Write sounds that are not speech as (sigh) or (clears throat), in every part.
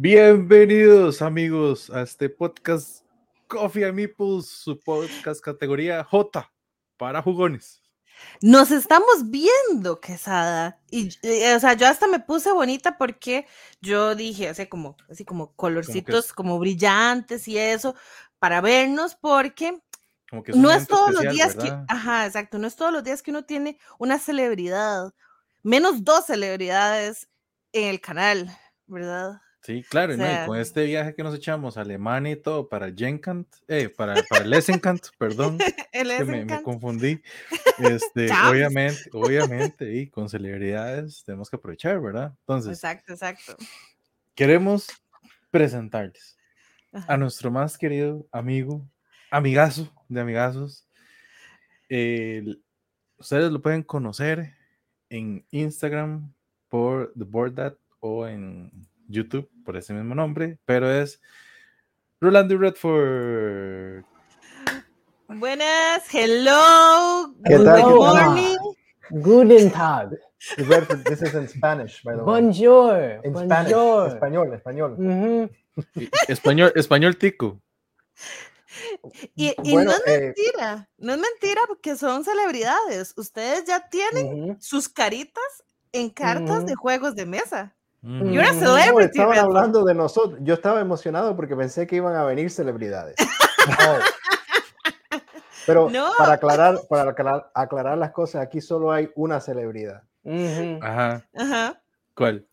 Bienvenidos amigos a este podcast Coffee and Meeples, su podcast categoría J para jugones. Nos estamos viendo, Quesada. Y, y, o sea, yo hasta me puse bonita porque yo dije, así como, así como colorcitos como brillantes y eso, para vernos, porque Como que es un no es todos los días que, ajá, exacto, no es todos los días que uno tiene una celebridad, menos dos celebridades en el canal, ¿verdad? Sí, claro, o ¿no? Y con este viaje que nos echamos a Alemania y todo para Genkant, eh, para, para el Esenkant, perdón, (laughs) que es me, confundí. (laughs) Este, obviamente, (laughs) obviamente, y con celebridades tenemos que aprovechar, ¿verdad? Entonces, Exacto, exacto. queremos presentarles Ajá. a nuestro más querido amigo, amigazo de amigazos. El- ustedes lo pueden conocer en Instagram por The Board That o en YouTube por ese mismo nombre, pero es Rolando Redford. Buenas, hello, ¿Qué good tal? morning. Guten Tag. Redford, this is in Spanish, by the way. Bonjour. In Spanish. Bonjour. Español, español. Español, español tico. Y, y Bueno, no es eh, mentira, no es mentira porque son celebridades. Ustedes ya tienen sus caritas en cartas de juegos de mesa. Ujú. You're a Mm, No, celebrity, estaban hablando de nosotros. Yo estaba emocionado porque pensé que iban a venir celebridades. No. (laughs) Pero No. para aclarar, para aclarar, aclarar las cosas, aquí solo hay una celebridad. Ajá. Ajá. ¿Cuál?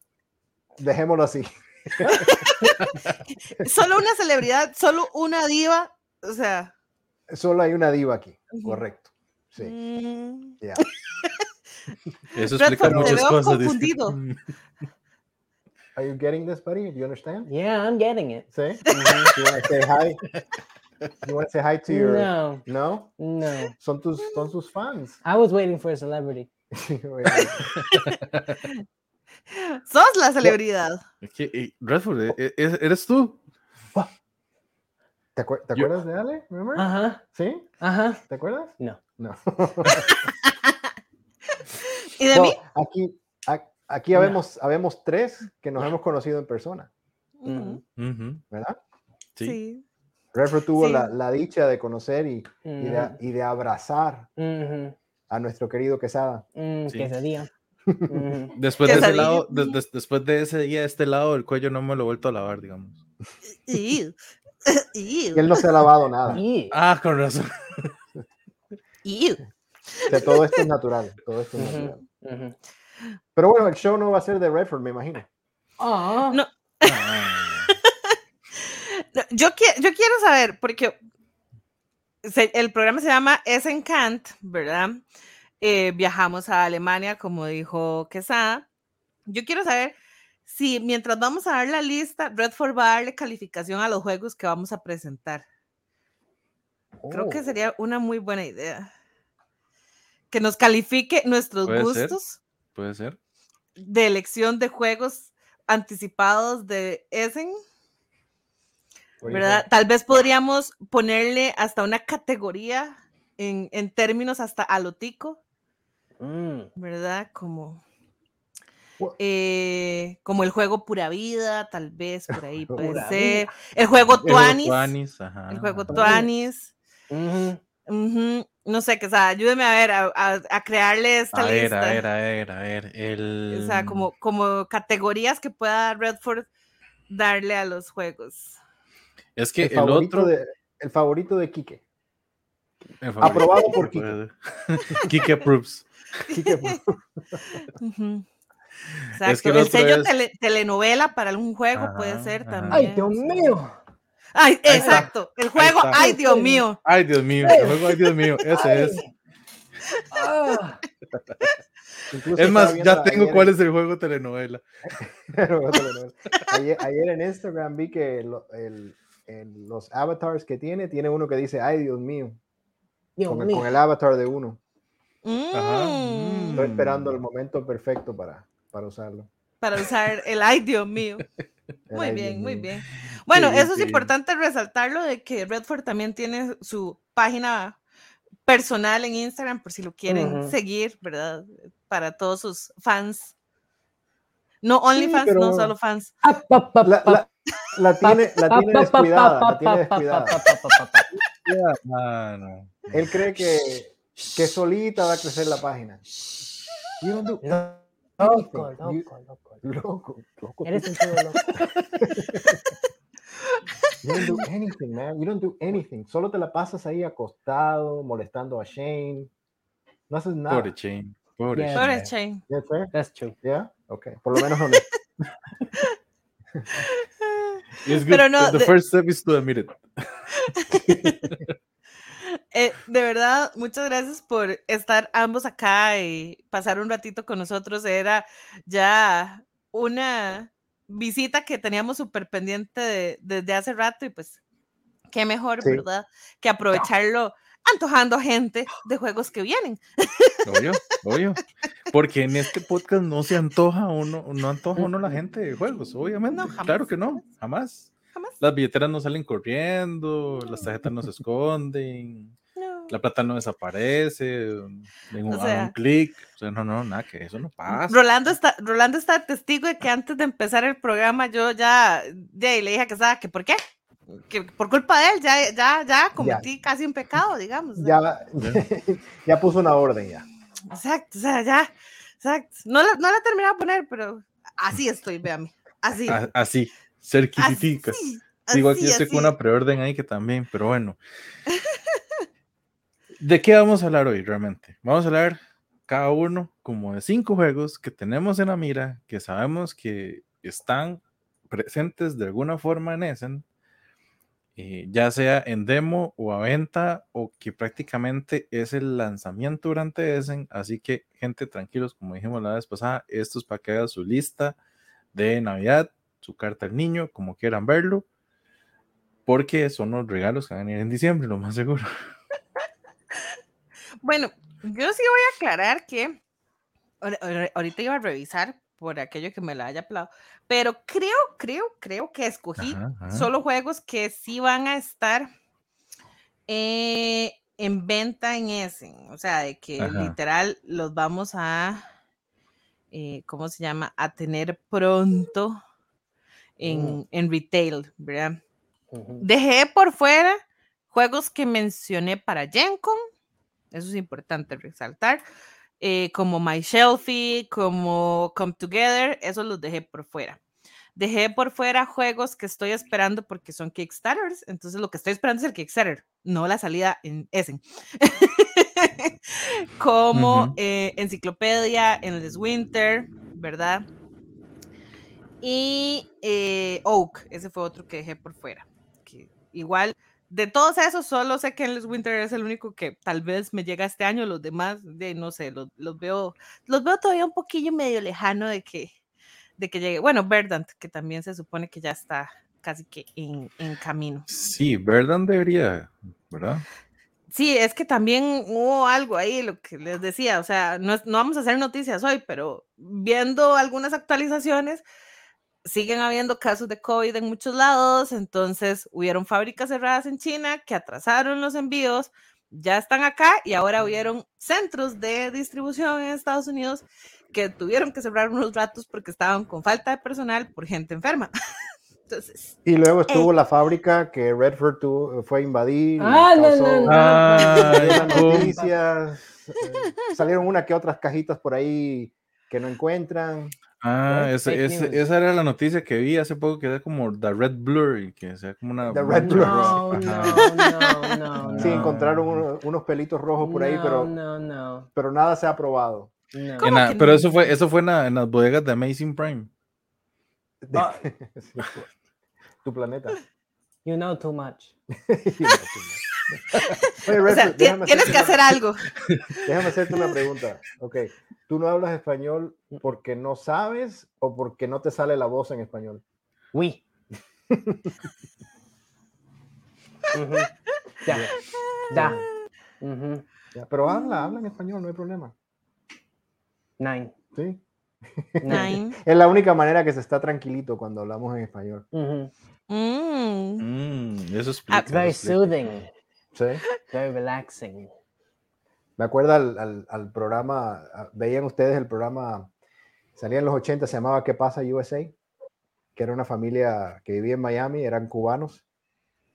Dejémoslo así. (laughs) Solo una celebridad, solo una diva. O sea. Solo hay una diva aquí. Correcto. Sí. mm, ya. Eso explica muchas veo cosas. confundido. (laughs) Are you getting this, buddy? Do you understand? Yeah, I'm getting it. Sí. (laughs) You want to say hi? You want to say hi to your? No, No. no. Son tus, son tus fans. I was waiting for a celebrity. (laughs) (laughs) Sos la celebridad. Eh, Redford, eh, eh, ¿eres tú? ¿Te, acuer- te Yo- acuerdas de Ale? Remember? Ajá, ¿Sí? ajá. ¿Te acuerdas? No. No. ¿Y de mí? Well, aquí, aquí No. habemos, habemos tres que nos hemos conocido en persona, Ujú, Ujú, ¿verdad? Sí. Sí. Redford tuvo Sí. la, la dicha de conocer y, y, de, y de abrazar a nuestro querido Quesada. Sí. Quesadilla. (laughs) Después de ese lado, de- de- después de ese día, este lado del cuello no me lo he vuelto a lavar, digamos. Y él no se ha lavado nada. Ah, con razón. O sea, todo esto es natural. Todo esto es natural. Pero bueno, el show no va a ser de Redford, me imagino. No. Ah, (laughs) No, Yo, qui- yo quiero saber, porque se- el programa se llama Esencant, ¿verdad? Eh, viajamos a Alemania, como dijo Quesada. Yo quiero saber si mientras vamos a dar la lista, Redford va a darle calificación a los juegos que vamos a presentar. Creo que Oh. sería una muy buena idea. Que nos califique nuestros ser. Puede ser. de elección de juegos anticipados de Essen. ¿verdad? Tal vez podríamos ponerle hasta una categoría en, en términos hasta alotico, Mm. ¿verdad? Como, eh, como el juego Pura Vida, tal vez por ahí (laughs) puede ser. El juego El juego Tuanis, el juego. Tuanis. No sé, que o sea, ayúdeme a ver, a, a- a crearle esta A ver, lista. a ver, a ver, a ver. El... O sea, como, como categorías que pueda Redford darle a los juegos. Es que El otro. de, el favorito de Quique. favorito aprobado de por Quique. Quique (laughs) approves. (laughs) Quique, Ujú. Es Exacto. que el el sello es- tele- telenovela para algún juego puede ser ajá. también. Ay, Dios mío. Ay, exacto. El juego, ay, Dios mío. Ay, Dios mío. El juego, ay, Dios mío. (laughs) Ese es. (laughs) Ah. Es más, ya tengo cuál en- es el (laughs) juego telenovela. ayer, ayer en Instagram vi que lo- el- el- los avatars que tiene, tiene uno que dice, ay Dios mío, Dios con el, mío. con el avatar de uno. Ajá. Mm, Estoy esperando el momento perfecto para, para usarlo. Para usar el ay, Dios mío. Muy bien, muy bien. Bueno, Sí, eso es sí. importante resaltarlo de que Redford también tiene su página personal en Instagram por si lo quieren Ujú. seguir, ¿verdad? Para todos sus fans. No OnlyFans, no pero- solo fans. Up, La, la- La tiene, la tiene descuidada, la tiene descuidada. Ya, mano. Él cree que, que solita va a crecer la página. You don't do Loco, loco, loco. You- loco, loco. Eres un loco. (laughs) You don't do anything, man. You don't do anything. Solo te la pasas ahí acostado, molestando a Shane. No haces nada. Pobre Chain. Pobre Yeah. Shane. Pobre. Shane. That's true. Yeah? Okay. Por lo menos honesto. (laughs) It's good. Pero no, The first step is to admit it. (laughs) Eh, de verdad, muchas gracias por estar ambos acá y pasar un ratito con nosotros. Era ya una visita que teníamos súper pendiente de- desde hace rato y pues qué mejor, Sí. ¿verdad? Que aprovecharlo antojando gente de juegos que vienen. Obvio, obvio. Porque en este podcast no se antoja uno, no antoja uno la gente de juegos, obviamente. No, jamás. Claro que no, jamás. Jamás. Las billeteras no salen corriendo, las tarjetas no se esconden. La plata no desaparece, O a sea- un clic. O sea, no, no, nada, que eso no pasa. Rolando está, Rolando está testigo de que antes de empezar el programa yo ya, ya le dije que estaba que por qué, que por culpa de él ya, ya, ya cometí casi un pecado, digamos. Ya, (laughs) ya puso una orden ya. Exacto, o sea, ya, exacto. No la, no la terminé de poner, pero así estoy, véame. Así. A- Así, cerquiticas. así, Digo, aquí así, estoy con una preorden ahí que también, pero bueno. (laughs) ¿De qué vamos a hablar hoy realmente? Vamos a hablar cada uno como de cinco juegos que tenemos en la mira, que sabemos que están presentes de alguna forma en Essen, eh, ya sea en demo o a venta, o que prácticamente es el lanzamiento durante Essen. Así que, gente, tranquilos, como dijimos la vez pasada, esto es para que hagan su lista de Navidad, su carta al niño, como quieran verlo, porque son los regalos que van a venir en diciembre, lo más seguro. (laughs) Bueno, yo sí voy a aclarar que ahor- ahor- ahorita iba a revisar por aquello que me la haya aplaudido, pero creo, creo, creo que escogí Ajá, ajá. solo juegos que sí van a estar eh, en venta en Essen, o sea, de que Ajá. literal los vamos a, eh, ¿cómo se llama? A tener pronto en, en retail, ¿verdad? Dejé por fuera juegos que mencioné para GenCon, eso es importante resaltar, eh, como My Shelfie, como Come Together, esos los dejé por fuera. Dejé por fuera juegos que estoy esperando porque son Kickstarters, entonces lo que estoy esperando es el Kickstarter, no la salida en Essen. (laughs) como Ujú. eh, Enciclopedia, Endless Winter, ¿verdad? Y eh, Oak, ese fue otro que dejé por fuera. Que igual, de todos esos, solo sé que Endless Winter es el único que tal vez me llega este año. Los demás, de, no sé, los, los veo, los veo todavía un poquillo medio lejano de que, de que llegue. Bueno, Verdant, que también se supone que ya está casi que en, en camino. Sí, Verdan debería, ¿verdad? Sí, es que también hubo algo ahí, lo que les decía, o sea, no, no vamos a hacer noticias hoy, pero viendo algunas actualizaciones, siguen habiendo casos de COVID en muchos lados, entonces hubieron fábricas cerradas en China que atrasaron los envíos, ya están acá y ahora hubieron centros de distribución en Estados Unidos que tuvieron que cerrar unos ratos porque estaban con falta de personal por gente enferma. (laughs) Entonces, Y luego estuvo la fábrica que Redford tuvo- fue a invadir. Ah, no, causó no, no. ¿cómo? noticias. eh, salieron una que otras cajitas por ahí que no encuentran. Ah, ese- news. esa era la noticia que vi hace poco, que era como The Red Blur, y que sea como una... The Red mancha Blur. roja. No, Ajá. no, no, (laughs) Sí, no. encontraron uno- unos pelitos rojos por ahí, No, pero, No, no, pero nada se ha probado. no. ¿Cómo En la- que pero no? eso fue, eso fue en, la- en las bodegas de Amazing Prime. Ah. (laughs) Tu planeta. You know too much. (laughs) (laughs) Oye, o sea, tienes hacerte que una- hacer algo. (laughs) Déjame hacerte una pregunta. Ok, ¿tú no hablas español porque no sabes o porque no te sale la voz en español? Oui. (laughs) Ujú. Ya. Ya. Ya, pero habla, habla en español, no hay problema. Nine. ¿sí? Nine. Es la única manera que se está tranquilito cuando hablamos en español. Ujú. Mm. Mm, eso Ah, explica. Very soothing. ¿Sí? Very relaxing. Me acuerdo al, al- al programa, a- veían ustedes el programa, salía en los 80, se llamaba ¿Qué pasa USA? que era una familia que vivía en Miami, eran cubanos,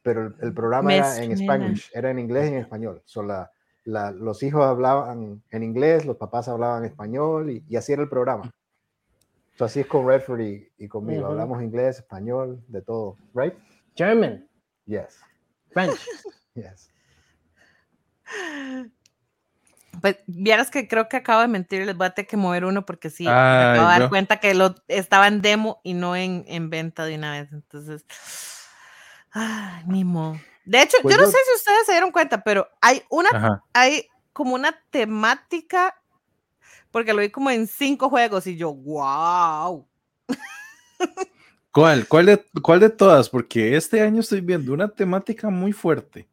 pero el, el programa Me era en. Spanish, era en inglés y en español. So, la- la- los hijos hablaban en inglés, los papás hablaban español y, y así era el programa. So, así es con Redford y, y conmigo. Hablamos inglés, español, de todo. Right? German, Yes. French. Yes. Pues vieras que creo que acabo de mentir, les voy a tener que mover uno porque sí, me Ay, acabo de dar cuenta que lo estaba en demo y no en, en venta de una vez. Entonces, ay, ni modo. De hecho, Pues yo no sé si ustedes se dieron cuenta, pero hay una, Ajá. hay como una temática, porque lo vi como en cinco juegos y yo, wow. ¿Cuál? ¿Cuál de, ¿Cuál de todas? Porque este año estoy viendo una temática muy fuerte.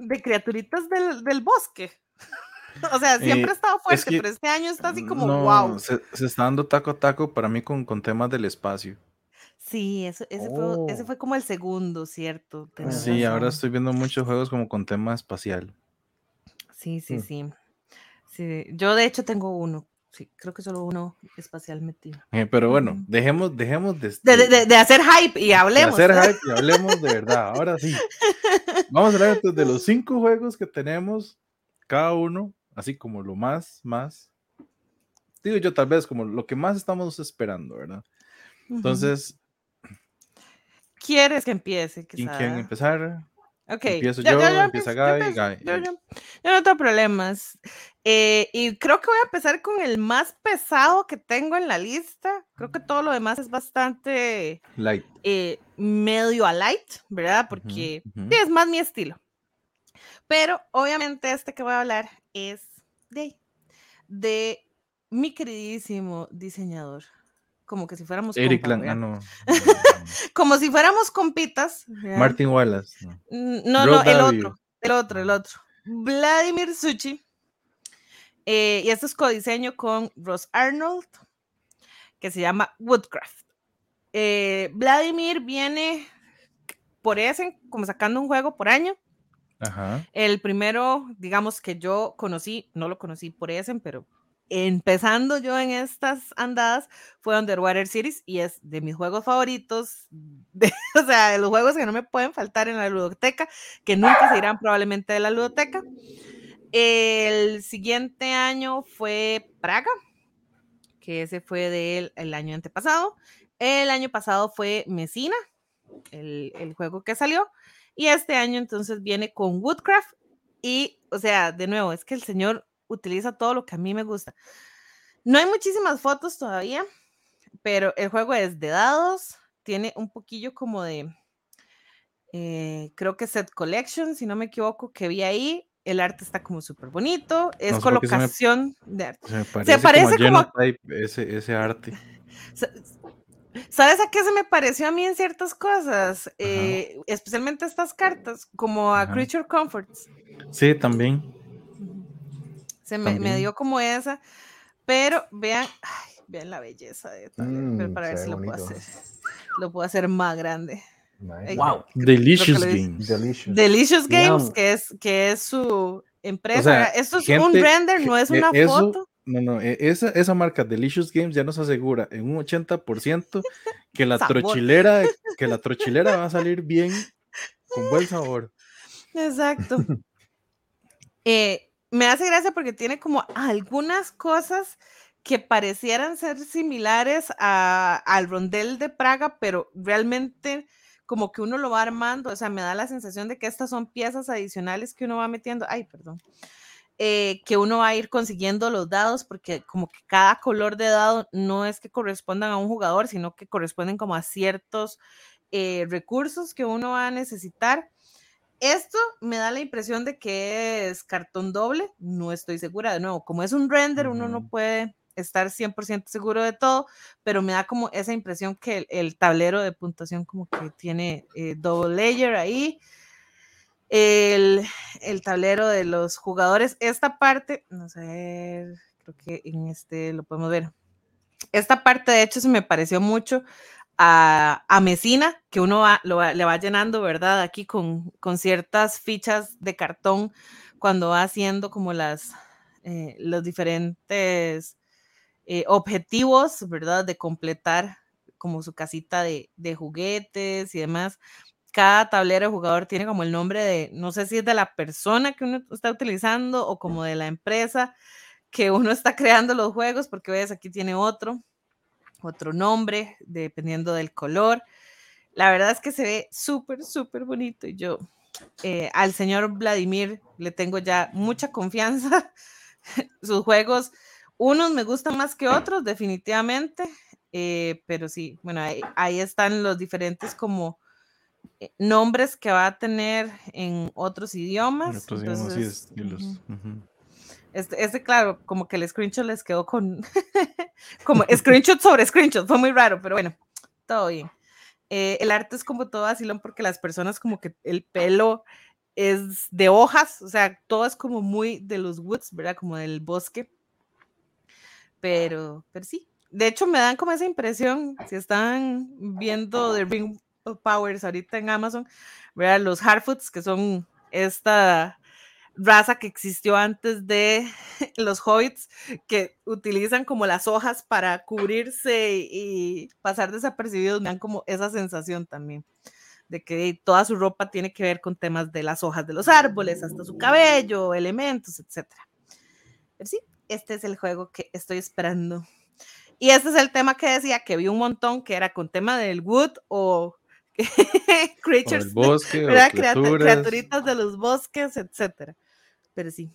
De criaturitas del, del bosque. (laughs) O sea, siempre Eh, ha estado fuerte, que- pero este año está así como, No, wow. Se, se está dando taco a taco para mí con, con temas del espacio. Sí, eso, ese, fue, ese Oh. fue como el segundo, ¿cierto? Tenés Sí, ahora estoy viendo muchos juegos como con tema espacial. Sí, sí, Mm. sí. Sí, yo de hecho tengo uno. Sí, creo que solo uno espacial metido. Eh, pero bueno, Ujú. dejemos, dejemos de, De, de- de- de hacer hype y de hablemos. hacer hype y (laughs) hablemos de verdad. Ahora sí. Vamos a hablar entonces de los cinco juegos que tenemos, cada uno, así como lo más, más. Digo yo, tal vez como lo que más estamos esperando, ¿verdad? Entonces, ¿Quieres que empiece? ¿quién quiere empezar? Ok. Empiezo yo, empieza empiezo, Gaby, empiezo, Gaby. Yo, yo- yo no tengo problemas. Eh, y creo que voy a empezar con el más pesado que tengo en la lista. Creo que todo lo demás es bastante Light. eh, medio a light, ¿verdad? Porque ujú. sí, es más mi estilo. Pero obviamente este que voy a hablar es de, de mi queridísimo diseñador. Como que si fuéramos Eric compas, Lang, ah, no. (laughs) (laughs) Como si fuéramos compitas. Martin Wallace. no. No, el otro, el otro, el otro. Vladimir Suchi. Eh, y esto es codiseño con Ross Arnold, que se llama Woodcraft. Eh, Vladimir viene por ese, como sacando un juego por año. Ajá. El primero, digamos que yo conocí, no lo conocí por ese, pero empezando yo en estas andadas fue Underwater Series y es de mis juegos favoritos, de- (laughs) o sea, de los juegos que no me pueden faltar en la ludoteca, que nunca se irán probablemente de la ludoteca. El siguiente año fue Praga, que ese fue del el año antepasado. El año pasado fue Messina, el, el juego que salió. Y este año entonces viene con Woodcraft. Y, o sea, de nuevo, es que el señor utiliza todo lo que a mí me gusta. No hay muchísimas fotos todavía, pero el juego es de dados, tiene un poquillo como de, eh, creo que set collection, si no me equivoco, que vi ahí. El arte está como súper bonito, es No sé me- colocación de arte. Se parece, parece como, como ese, ese arte. (laughs) Sa- ¿Sabes a qué se me pareció a mí en ciertas cosas? Eh, especialmente estas cartas, como a Ajá. Creature Comforts. Sí, también. Se me, dio como esa. Pero vean, ay, vean la belleza de pero Mm, para ver si lo puedo hacer. Lo puedo hacer más grande. Nice. Wow. Delicious. Games. Delicious. Delicious Games, Yum. que es, que es su empresa. sea, ¿verdad? Esto es un render, no es Eh, una eso- foto. No, no, e- esa, esa marca Delicious Games ya nos asegura en un 80% que la Sabor. trochilera, que la trochilera va a salir bien, con buen sabor. Exacto. (laughs) Eh, me hace gracia porque tiene como algunas cosas que parecieran ser similares a- al rondel de Praga, pero realmente como que uno lo va armando, o sea, me da la sensación de que estas son piezas adicionales que uno va metiendo, ay, perdón, eh, que uno va a ir consiguiendo los dados, porque como que cada color de dado no es que correspondan a un jugador, sino que corresponden como a ciertos eh, recursos que uno va a necesitar. Esto me da la impresión de que es cartón doble, no estoy segura, de nuevo, como es un render, uno no puede estar 100% seguro de todo, pero me da como esa impresión que el, el tablero de puntuación como que tiene eh, double layer ahí. El, el tablero de los jugadores, esta parte, no sé, creo que en este lo podemos ver. Esta parte, de hecho, se me pareció mucho a, a Mesina, que uno va- lo le va llenando, ¿verdad? Aquí con, con ciertas fichas de cartón cuando va haciendo como las, eh, los diferentes eh, objetivos, ¿verdad? De completar como su casita de, de juguetes y demás. Cada tablero de jugador tiene como el nombre de, no sé si es de la persona que uno está utilizando o como de la empresa que uno está (laughs) creando los juegos, porque ves, aquí tiene otro, otro nombre, dependiendo del color. La verdad es que se ve súper, súper bonito y yo eh, al señor Vladimir le tengo ya mucha confianza. (laughs) Sus juegos, unos me gustan más que otros, definitivamente, eh, pero sí, bueno, ahí, ahí están los diferentes como eh, nombres que va a tener en otros idiomas. En otros idiomas y entonces, estilos. ujú. Ujú. Este, claro, como que el screenshot les quedó con (laughs) como screenshot sobre screenshot, fue muy raro, pero bueno, todo bien. Eh, el arte es como todo vacilón porque las personas como que el pelo es de hojas, o sea, todo es como muy de los woods, ¿verdad? Como del bosque. Pero, pero sí. De hecho, me dan como esa impresión, si están viendo The Ring of Powers ahorita en Amazon, ¿verdad? Los Harfoots, que son esta raza que existió antes de (laughs) los hobbits, que utilizan como las hojas para cubrirse y pasar desapercibidos, me dan como esa sensación también de que toda su ropa tiene que ver con temas de las hojas de los árboles, hasta su cabello, elementos, etc. Pero sí, este es el juego que estoy esperando. Y este es el tema que decía que vi un montón, que era con tema del wood o O (laughs) creatures, el bosque, ¿verdad? Criaturas. criaturitas de los bosques, etcétera. Pero sí,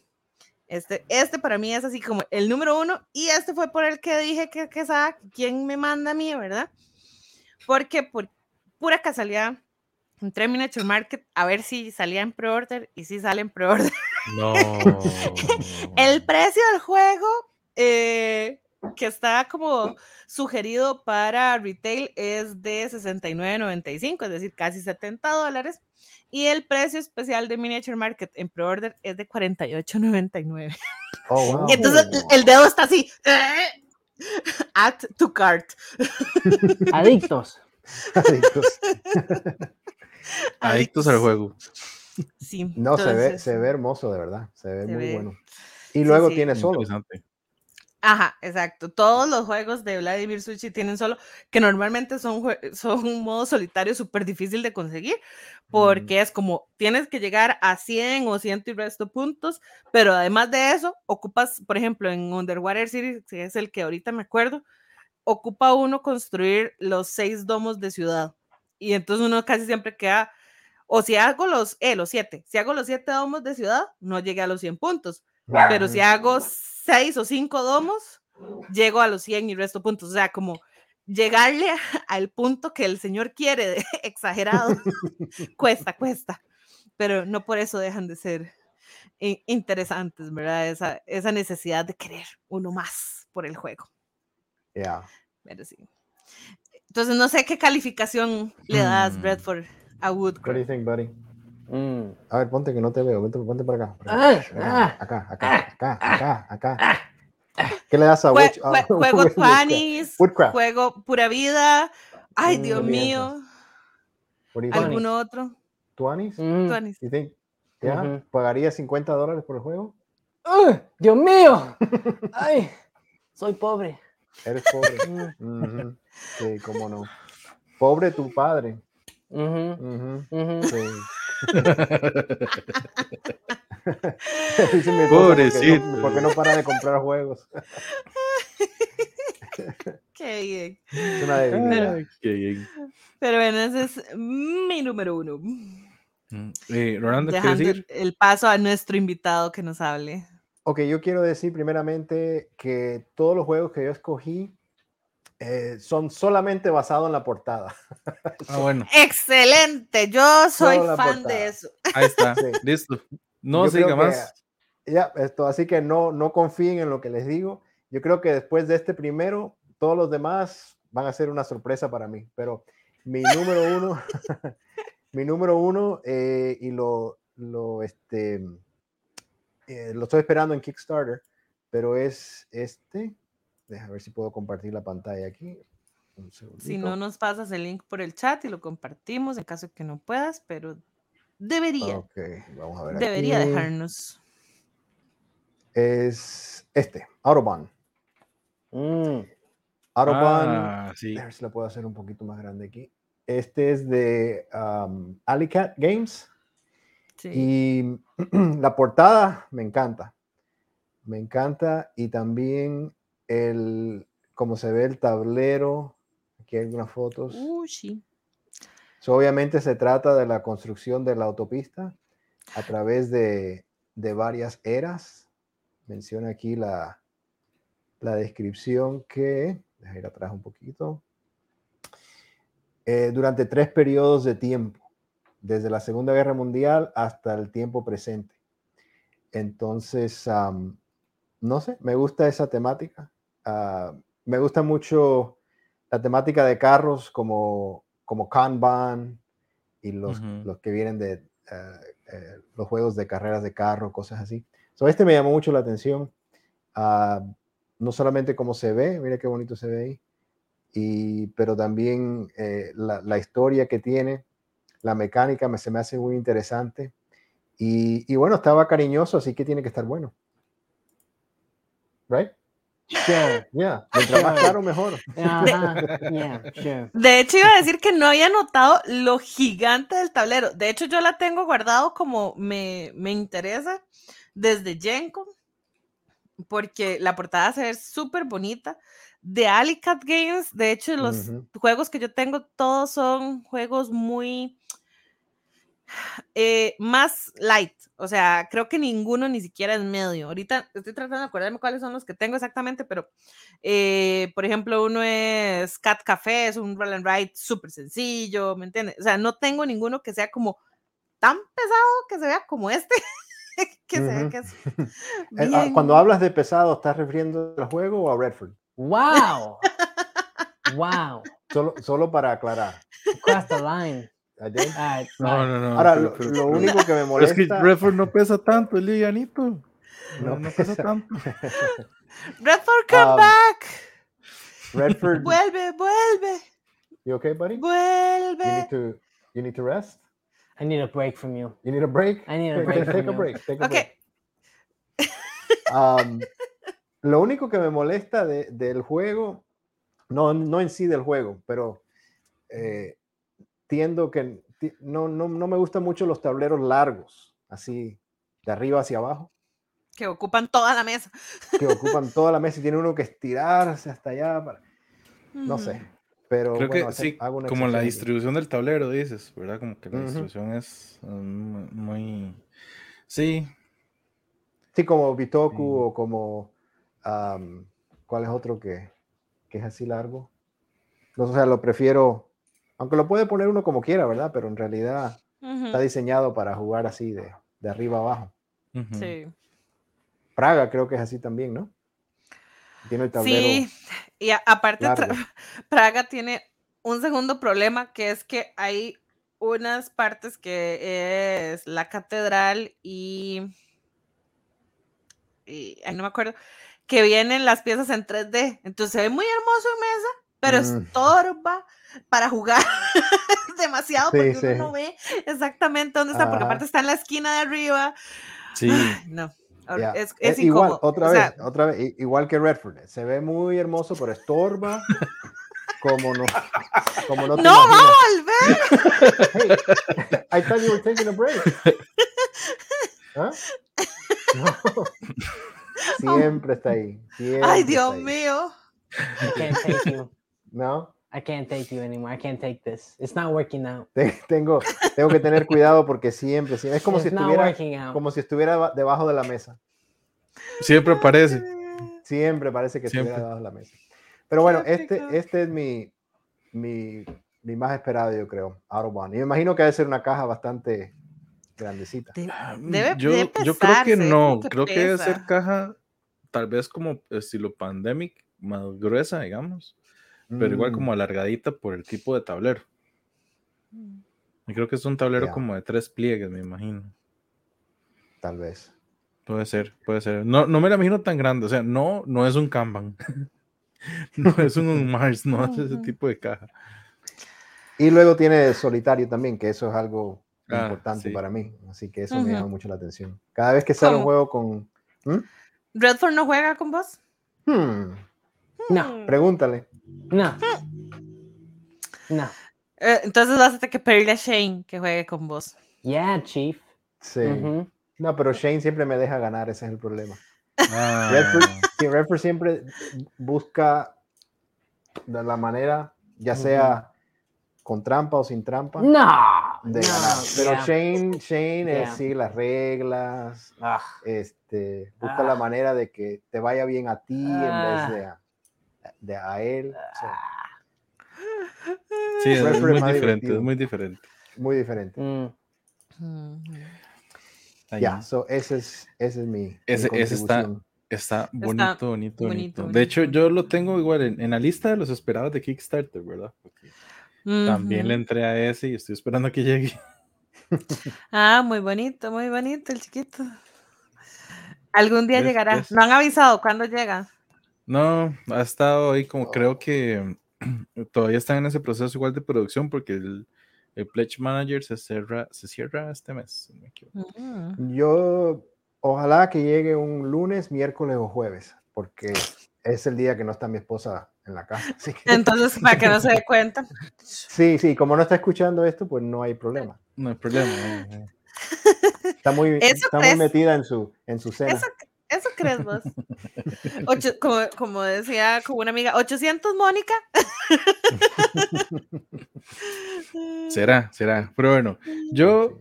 este, este para mí es así como el número uno, y este fue por el que dije que, que sabe quién me manda a mí, ¿verdad? Porque por pura casualidad entré en Miniature Market a ver si salía en pre-order y si sale en pre-order. No. (laughs) El precio del juego eh, que está como sugerido para retail es de 69.95, es decir, casi 70 dólares. Y el precio especial de Miniature Market en pre-order es de 48.99. Oh, (laughs) wow. Y entonces el- dedo está así. (laughs) Add to cart. Adictos. (laughs) Adictos. Adictos al juego. Sí. No, se ve, entonces, se ve hermoso, de verdad. Se ve Se muy ve- bueno. Y sí, luego sí. tiene solo. Interesante. Ajá, exacto. Todos los juegos de Vladimir Sushi tienen solo, que normalmente son, (laughs) son un modo solitario súper difícil de conseguir, porque es como tienes que llegar a 100 o 100 y resto puntos, pero además de eso, ocupas, por ejemplo, en Underwater City, que es el que ahorita me acuerdo, ocupa uno construir los seis domos de ciudad. Y entonces uno casi siempre queda, o si hago los, eh, los siete, si hago los siete domos de ciudad, no llegué a los 100 puntos pero si hago seis o cinco domos, llego a los 100 y resto puntos. O sea, como llegarle al punto que el señor quiere, de- (laughs) exagerado, (laughs) cuesta, cuesta. Pero no por eso dejan de ser in- interesantes, ¿verdad? Esa, esa necesidad de querer uno más por el juego. Yeah. Pero sí. Entonces, no sé qué calificación le das, Mm. Bradford, a What do you think, buddy? Mm. A ver, ponte que no te veo. Ponte, ponte para acá. para Ah, acá, ah, acá, acá, acá, acá, acá. ¿Qué le das a Jue- Witch- a jue- (laughs) juego Woodcraft. juego Pura Vida. Ay, Mm, Dios mío. ¿Algún otro? ¿Tuanis? Mm. Tuanis. ¿Pagaría 50 dólares por el juego? ¡Ay, ¡Dios mío! (laughs) ¡Ay! Soy pobre. Eres pobre. (laughs) Mm. Sí, cómo no. Pobre tu padre. Sí. Dice mi esposa, ¿por qué no- Pobrecito. ¿Por qué no para de comprar juegos? (laughs) Qué bien. Es una qué bien. Pero bueno, ese es mi número uno. Mm, Eh, Rolando, ¿quieres Dejando decir? el paso a nuestro invitado que nos hable. Ok, yo quiero decir primeramente que todos los juegos que yo escogí eh, son solamente basados en la portada. Ah, bueno, Excelente, yo soy fan portada. de eso. ahí está. Sí. Listo. No Yo siga que- más. Ya, esto, así que no, no confíen en lo que les digo. Yo creo que después de este primero, todos los demás van a ser una sorpresa para mí. Pero mi número uno, (laughs) mi número uno, eh, y lo, lo, este, eh, lo estoy esperando en Kickstarter, pero es este. Deja ver si puedo compartir la pantalla aquí. Un Si no nos pasas el link por el chat y lo compartimos en caso de que no puedas, pero debería, Ok, vamos a ver. debería aquí. dejarnos. Es este, Autobahn. Mm. Autobahn. Ah, sí. A ver si lo puedo hacer un poquito más grande aquí. Este es de um, Alicat Games. Sí. Y (clears throat) la portada me encanta. Me encanta. Y también el cómo se ve el tablero. Aquí hay algunas fotos. Uh, sí. So, obviamente se trata de la construcción de la autopista a través de, de varias eras. Menciona aquí la, la descripción que, deja ir atrás un poquito, Eh, durante tres periodos de tiempo, desde la Segunda Guerra Mundial hasta el tiempo presente. Entonces, am, no sé, me gusta esa temática. Ah, me gusta mucho la temática de carros como, como Kanban y los, los que vienen de eh, eh, los juegos de carreras de carro, cosas así. So, este me llamó mucho la atención. Ah, no solamente cómo se ve, mira qué bonito se ve ahí, y, pero también eh, la, la historia que tiene, la mecánica me, se me hace muy interesante. Y, y bueno, estaba cariñoso, así que tiene que estar bueno. ¿Right? Sure. Yeah. Mientras más Sure. caro, mejor. Ajá. (laughs) Yeah, sure. De hecho, iba a decir que no había notado lo gigante del tablero. De hecho, yo la tengo guardado como me, me interesa desde Gencom, porque la portada se ve súper bonita. De Alicat Games, de hecho, los juegos que yo tengo todos son juegos muy eh, más light. O sea, creo que ninguno ni siquiera es medio. Ahorita estoy tratando de acordarme cuáles son los que tengo exactamente, pero eh, por ejemplo, uno es Cat Café, es un roll and ride súper sencillo, ¿me entiendes? O sea, no tengo ninguno que sea como tan pesado que se vea como este, (laughs) que se que es (laughs) Eh, ah, bien- Cuando hablas de pesado, ¿estás refiriendo al juego o a Redford? Wow. Wow. Solo, solo para aclarar. Cross the line. Did. All right. No, no, no. Ahora, pero- lo, pero- lo único que me pero es que molesta. Redford no pesa tanto, es livianito. No No, pesa tanto. (laughs) Redford, come Um, back. Redford, Vuelve, vuelve, you okay, buddy? You vuelve. need to, you need to rest. I need a break from you. You need a break. I need a Okay, break Take from a you. break. Take a Ok, break. Um, lo único que me molesta de- del juego, no, no en sí del juego, pero eh, tiendo que no, no, no me gustan mucho los tableros largos, así de arriba hacia abajo, que ocupan toda la mesa. que ocupan toda la mesa y tiene uno que estirarse hasta allá. para- no sé, pero Creo bueno, que sí, hago una como la aquí. distribución del tablero, dices, ¿verdad? Como que la distribución es um, muy... Sí, Sí, como Bitoku Sí. o como. ¿Cuál es otro que, que es así largo? No, o sea, lo prefiero. Aunque lo puede poner uno como quiera, ¿verdad? Pero en realidad está diseñado para jugar así de, de arriba abajo. Sí. Praga creo que es así también, ¿no? Tiene el tablero. Sí, y a- aparte. Praga (laughs) tiene un segundo problema que es que hay unas partes que es la catedral y, y ay, no me acuerdo, que vienen las piezas en 3D. Entonces se ve muy hermoso en mesa, pero Mm. estorba para jugar (laughs) demasiado Sí, porque sí. uno no ve exactamente dónde está, porque aparte está en la esquina de arriba. Sí, Ay, No, es, Eh, es igual, otra o vez, sea, otra vez, igual que Redford. Se ve muy hermoso, pero estorba. como no, como no te ¡No va a volver! Hey, (laughs) I thought you were taking a break. (laughs) ¿Ah? No. Siempre está ahí. siempre ¡Ay, Dios ahí. mío! No, I can't take you anymore. I can't take this. It's not working out. te- tengo, tengo que tener cuidado porque siempre, siempre- es como si It's estuviera, como si estuviera ba- debajo de la mesa. siempre aparece. Siempre parece que Siempre. estuviera debajo de la mesa. Pero bueno, este, este es mi, mi, mi más esperado, yo creo, Autobahn. Y me imagino que debe ser una caja bastante grandecita. De- Mm, Debe- yo, debe yo creo que no, que creo que debe ser caja tal vez como estilo pandemic, más gruesa, digamos, pero igual Mm, como alargadita por el tipo de tablero. Y creo que es un tablero como de tres pliegues, me imagino. Tal vez. Puede ser, puede ser. No, no me la imagino tan grande, o sea, no, no es un Kanban. (laughs) no es un Mars, no es ese tipo de caja. Y luego tiene solitario también, que eso es algo Ah, importante sí. para mí. Así que eso me llama mucho la atención. Cada vez que sale un juego con... ¿Mm? ¿Redford no juega con vos? Hmm, No. Mm. Pregúntale. No. No. Eh, entonces vas a tener que pedirle a Shane que juegue con vos. Yeah, Chief. Sí. No, pero Shane siempre me deja ganar, ese es el problema. Ah, Redford, sí, Redford siempre busca de la manera, ya sea con trampa o sin trampa, No. de no, ganar. Pero yeah. Shane, Shane Yeah. es sí las reglas, Ah, este, busca la Ah. manera de que te vaya bien a ti en Ah. vez de a, de a él. Sí, es, muy diferente, es muy diferente. muy diferente. mm. Ya, so ese es, ese es mi, mi Ese- ese está-. Está bonito, bonito, bonito, bonito, De hecho, yo lo tengo igual en, en la lista de los esperados de Kickstarter, ¿verdad? Porque También le entré a ese y estoy esperando a que llegue. (laughs) Ah, muy bonito, muy bonito el chiquito. Algún día llegará. No han avisado cuándo llega. No, ha estado ahí como Oh. creo que (clears throat) todavía están en ese proceso igual de producción porque el, el Pledge Manager se cierra, se cierra este mes. si me equivoco. Mm. Yo, ojalá que llegue un lunes, miércoles o jueves, porque es el día que no está mi esposa en la casa. (laughs) Así que- Entonces, para que no se dé cuenta. (laughs) sí, sí, como no está escuchando esto, pues no hay problema. No hay problema. eh, eh. (laughs) Está muy, está muy metida en su, en su cena. Eso, eso crees vos. (laughs) Ocho- como, como decía como una amiga, 800 Mónica. (laughs) Será, será. Pero bueno, yo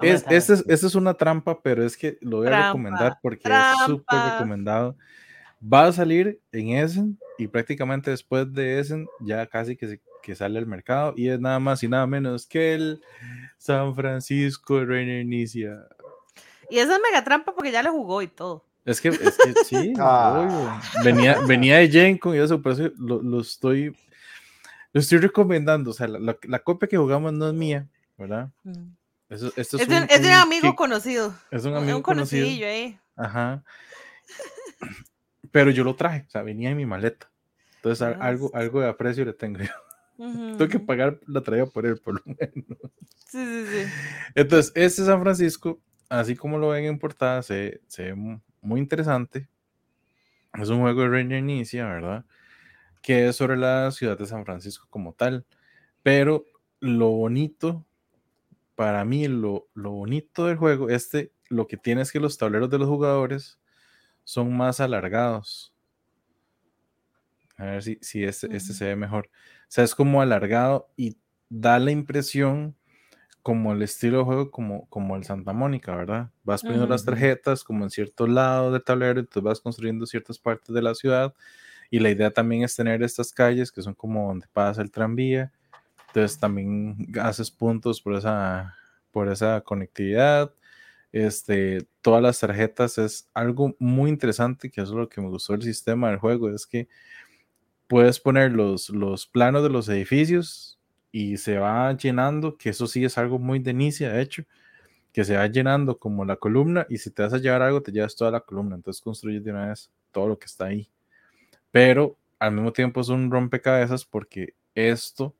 Es, esta, es, esta es una trampa, pero es que lo voy a Trampa, recomendar porque es súper trampa. recomendado. Va a salir en Essen y prácticamente después de Essen ya casi que, se- que sale al mercado y es nada más y nada menos que el San Francisco de Reina Inicia. Y esa es mega trampa porque ya le jugó y todo. Es que, es que sí, (laughs) Ah. venía, venía de Jane con eso, por eso lo, lo estoy, lo estoy recomendando. O sea, la, la- la copia que jugamos no es mía, ¿verdad? Mm. Eso, esto Es, de, un- es de un un amigo kick- conocido. es un Un, amigo un conocido. ahí. Ajá. Pero yo lo traje, o sea, venía en mi maleta. Entonces, a- Ah, algo, sí. algo de aprecio le tengo. yo. Tengo que pagar la traída por él, por lo menos. Sí, sí, sí. Entonces, este San Francisco, así como lo ven en portada, se, se ve mu- muy interesante. Es un juego de Ranger Inicia, ¿verdad? Que es sobre la ciudad de San Francisco como tal. Pero lo bonito, para mí, lo, lo bonito del juego, este, lo que tiene es que los tableros de los jugadores son más alargados. A ver si, si este, este se ve mejor. O sea, es como alargado y da la impresión como el estilo de juego como, como el Santa Mónica, ¿verdad? Vas poniendo las tarjetas como en ciertos lados del tablero, entonces vas construyendo ciertas partes de la ciudad y la idea también es tener estas calles que son como donde pasa el tranvía, entonces también haces puntos por esa, por esa conectividad. Este, todas las tarjetas es algo muy interesante, que eso es lo que me gustó del sistema del juego, es que puedes poner los, los planos de los edificios y se va llenando, que eso sí es algo muy de inicia, de hecho, que se va llenando como la columna y si te vas a llevar algo, te llevas toda la columna, entonces construyes de una vez todo lo que está ahí. Pero al mismo tiempo es un rompecabezas porque esto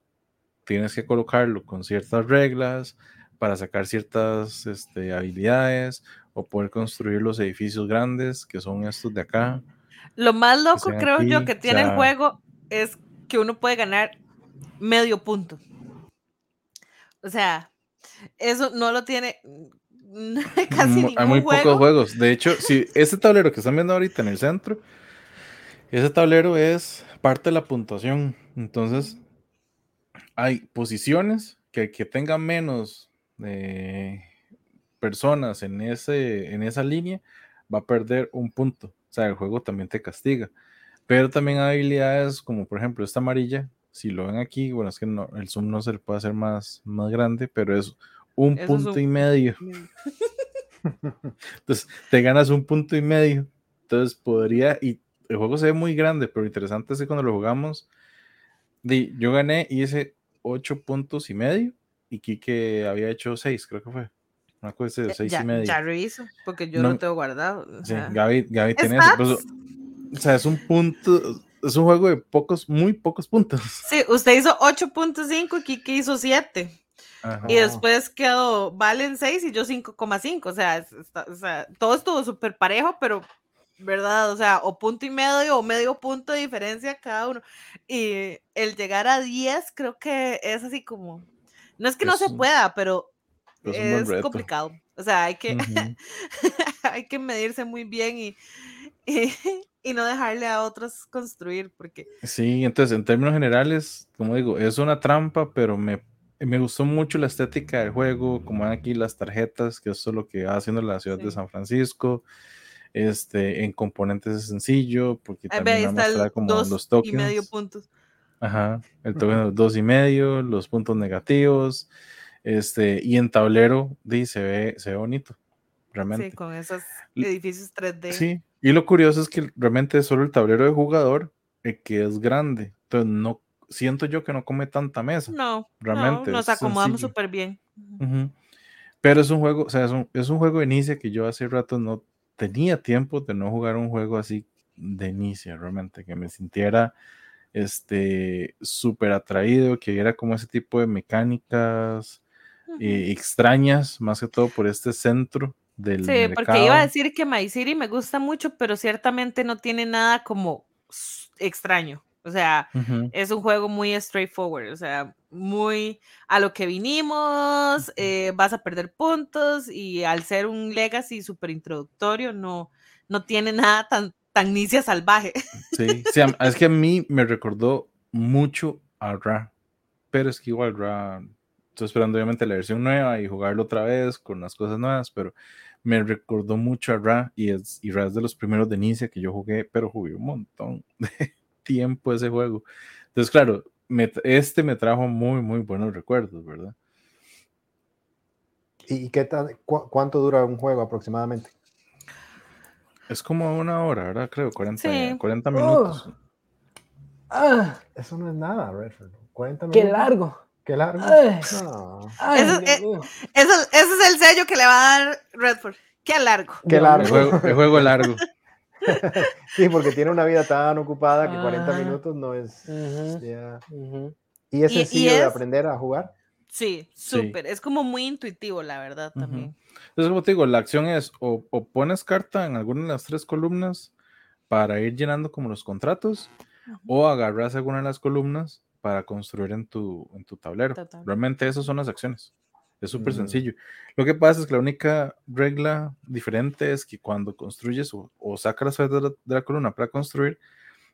tienes que colocarlo con ciertas reglas para sacar ciertas este, habilidades o poder construir los edificios grandes que son estos de acá. Lo más loco, creo yo, que o tiene el juego es que uno puede ganar medio punto. O sea, eso no lo tiene (laughs) casi ningún Hay muy juego. pocos juegos. De hecho, si este tablero que están viendo ahorita en el centro, ese tablero es parte de la puntuación. Entonces, hay posiciones que que tenga menos eh, personas en, ese, en esa línea va a perder un punto. O sea, el juego también te castiga. Pero también hay habilidades como, por ejemplo, esta amarilla. Si lo ven aquí, bueno, es que no, el zoom no se le puede hacer más, más grande, pero es un Eso es punto un- y medio. (laughs) Entonces, te ganas un punto y medio. Entonces, podría, y el juego se ve muy grande, pero lo interesante es que cuando lo jugamos, di, yo gané y hice ocho puntos y medio, y Kike había hecho seis, creo que fue. Una cosa de Ya- seis ya, y medio. ya reviso, porque yo No- lo tengo guardado. o Sí, sea, Gaby, Gaby tiene eso. por eso- o sea, es un punto, es un juego de pocos, muy pocos puntos. Sí, usted hizo 8.5 y Kike hizo 7. Ajá. Y después quedó Valen 6 y yo 5,5. O sea, o sea, todo estuvo súper parejo, pero ¿verdad? O sea, o punto y medio o medio punto de diferencia cada uno. Y el llegar a 10 creo que es así como, no es que no Es se un- pueda, pero es es complicado. O sea, hay que, Ujú. (laughs) hay que medirse muy bien y, (laughs) y, no dejarle a otros construir, porque Sí, entonces en términos generales, como digo, es una trampa, pero me, me gustó mucho la estética del juego, como ven aquí las tarjetas, que eso es lo que va haciendo la ciudad de. San Francisco. Este, en componentes es sencillo, porque también más el trae como dos los y medio tokens. puntos. Ajá, el token de los dos y medio, los puntos negativos, este, y en tablero, di, se ve, se ve bonito, realmente. Sí, con esos edificios 3D. Sí, y lo curioso es que realmente es solo el tablero de jugador el que es grande. Entonces no siento yo que no come tanta mesa. No, Realmente no, nos acomodamos súper bien. Pero es un juego, o sea, es un, es un juego de inicia que yo hace rato no tenía tiempo de no jugar un juego así de inicia, realmente, que me sintiera este súper atraído, que viera como ese tipo de mecánicas eh, extrañas, más que todo por este centro del Sí, mercado. porque iba a decir que My City me gusta mucho, pero ciertamente no tiene nada como extraño. O sea, Ujú. es un juego muy straightforward, o sea, muy a lo que vinimos, eh, vas a perder puntos y al ser un legacy súper introductorio, no, no tiene nada tan, tan inicia salvaje. (laughs) Sí, sí, es que a mí me recordó mucho a Ra, pero es que igual Ra, estoy esperando obviamente la versión nueva y jugarlo otra vez con las cosas nuevas, pero me recordó mucho a Ra y, es, y Ra es de los primeros de inicia que yo jugué, pero jugué un montón (laughs) de tiempo ese juego. Entonces, claro, me este me trajo muy, muy buenos recuerdos, ¿verdad? ¿Y qué tal, cu- cuánto dura un juego aproximadamente? Es como una hora, ¿verdad? Creo, 40, Sí. 40 Oh. minutos. Ah, Eso no es nada, Redford. 40 qué minutos. largo. Qué largo. Ay. No. Ay, Eso- Dios eh. Eso, ese es el sello que le va a dar Redford. Qué largo. Qué largo. El juego, el juego largo. (laughs) Sí, porque tiene una vida tan ocupada que 40 Ah. minutos no es. ¿Y es Y- y sencillo de es- aprender a jugar? Sí, Sí. súper. Es como muy intuitivo, la verdad, también. Entonces, como te digo, la acción es o, o pones carta en alguna de las tres columnas para ir llenando como los contratos, o agarras alguna de las columnas para construir en tu, en tu tablero. Total. Realmente esas son las acciones. Es súper Mm. sencillo. Lo que pasa es que la única regla diferente es que cuando construyes o, o sacas las de la, de la columna para construir,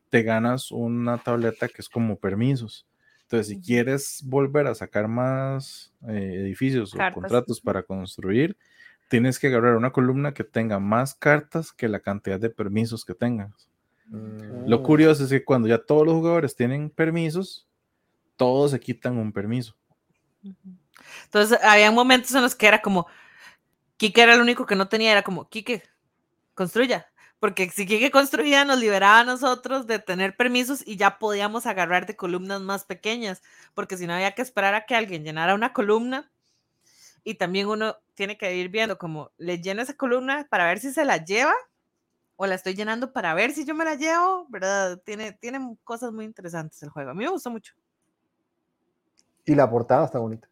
te ganas una tableta que es como permisos. Entonces, si quieres volver a sacar más eh, edificios Cartas, o contratos para construir, tienes que agarrar una columna que tenga más cartas que la cantidad de permisos que tengas. Mm. Lo curioso es que cuando ya todos los jugadores tienen permisos, todos se quitan un permiso. Entonces, había momentos en los que era como, Kike era el único que no tenía, era como, Kike, construya. Porque si Kike construía, nos liberaba a nosotros de tener permisos y ya podíamos agarrar de columnas más pequeñas, porque si no había que esperar a que alguien llenara una columna y también uno tiene que ir viendo como, le lleno esa columna para ver si se la lleva o la estoy llenando para ver si yo me la llevo, ¿verdad? Tiene, tiene cosas muy interesantes el juego. A mí me gustó mucho. Y la portada está bonita.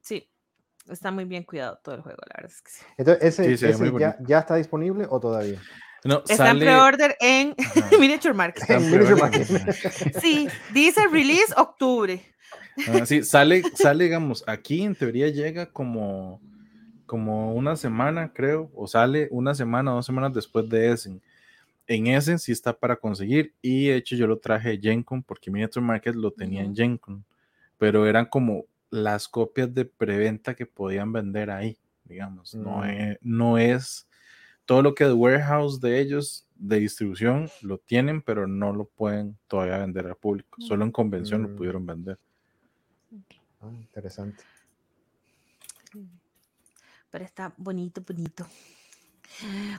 Sí, está muy bien cuidado todo el juego, la verdad es que sí. Entonces, ¿ese, Sí, ese ya, está disponible o todavía? No, Está en sale- pre-order en. (laughs) Miniature en. Market. (laughs) Sí, dice release octubre. Ah, sí, sale, sale, digamos, aquí en teoría llega como, como una semana, creo, o sale una semana, dos semanas después de Essen. En Essen sí está para conseguir, y de hecho yo lo traje de Gencon porque Miniature Market lo tenía en. Gencon, pero eran como las copias de preventa que podían vender ahí, digamos. No, Mm. es, no es todo lo que es warehouse de ellos de distribución lo tienen, pero no lo pueden todavía vender al público. Solo en convención lo Mm. pudieron vender. Ah, interesante. Pero está bonito, bonito.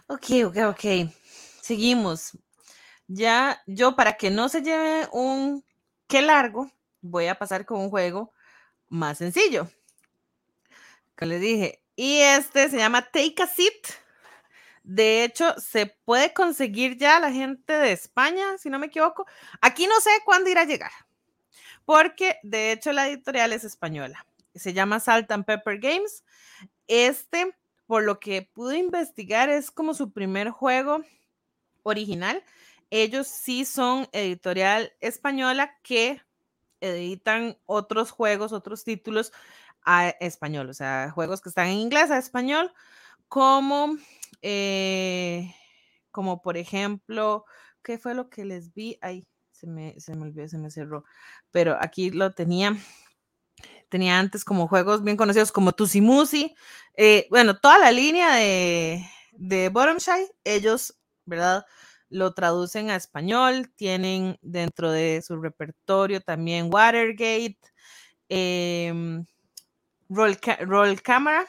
Ok, ok, ok. Seguimos. Ya, yo para que no se lleve un qué largo, voy a pasar con un juego más sencillo. Que les dije. Y este se llama Take a Seat. De hecho, se puede conseguir ya la gente de España, si no me equivoco. Aquí no sé cuándo irá a llegar. Porque de hecho la editorial es española. Se llama Salt and Pepper Games. Este por lo que pude investigar, es como su primer juego original. Ellos sí son editorial española que editan otros juegos, otros títulos a español, o sea, juegos que están en inglés a español, como, eh, como por ejemplo, ¿qué fue lo que les vi? Ay, se me, se me olvidó, se me cerró, pero aquí lo tenía. Tenía antes como juegos bien conocidos como Tusimusi, eh, bueno, toda la línea de, de Bottomshy, ellos, ¿verdad? Lo traducen a español, tienen dentro de su repertorio también Watergate, eh, Roll, Roll Camera,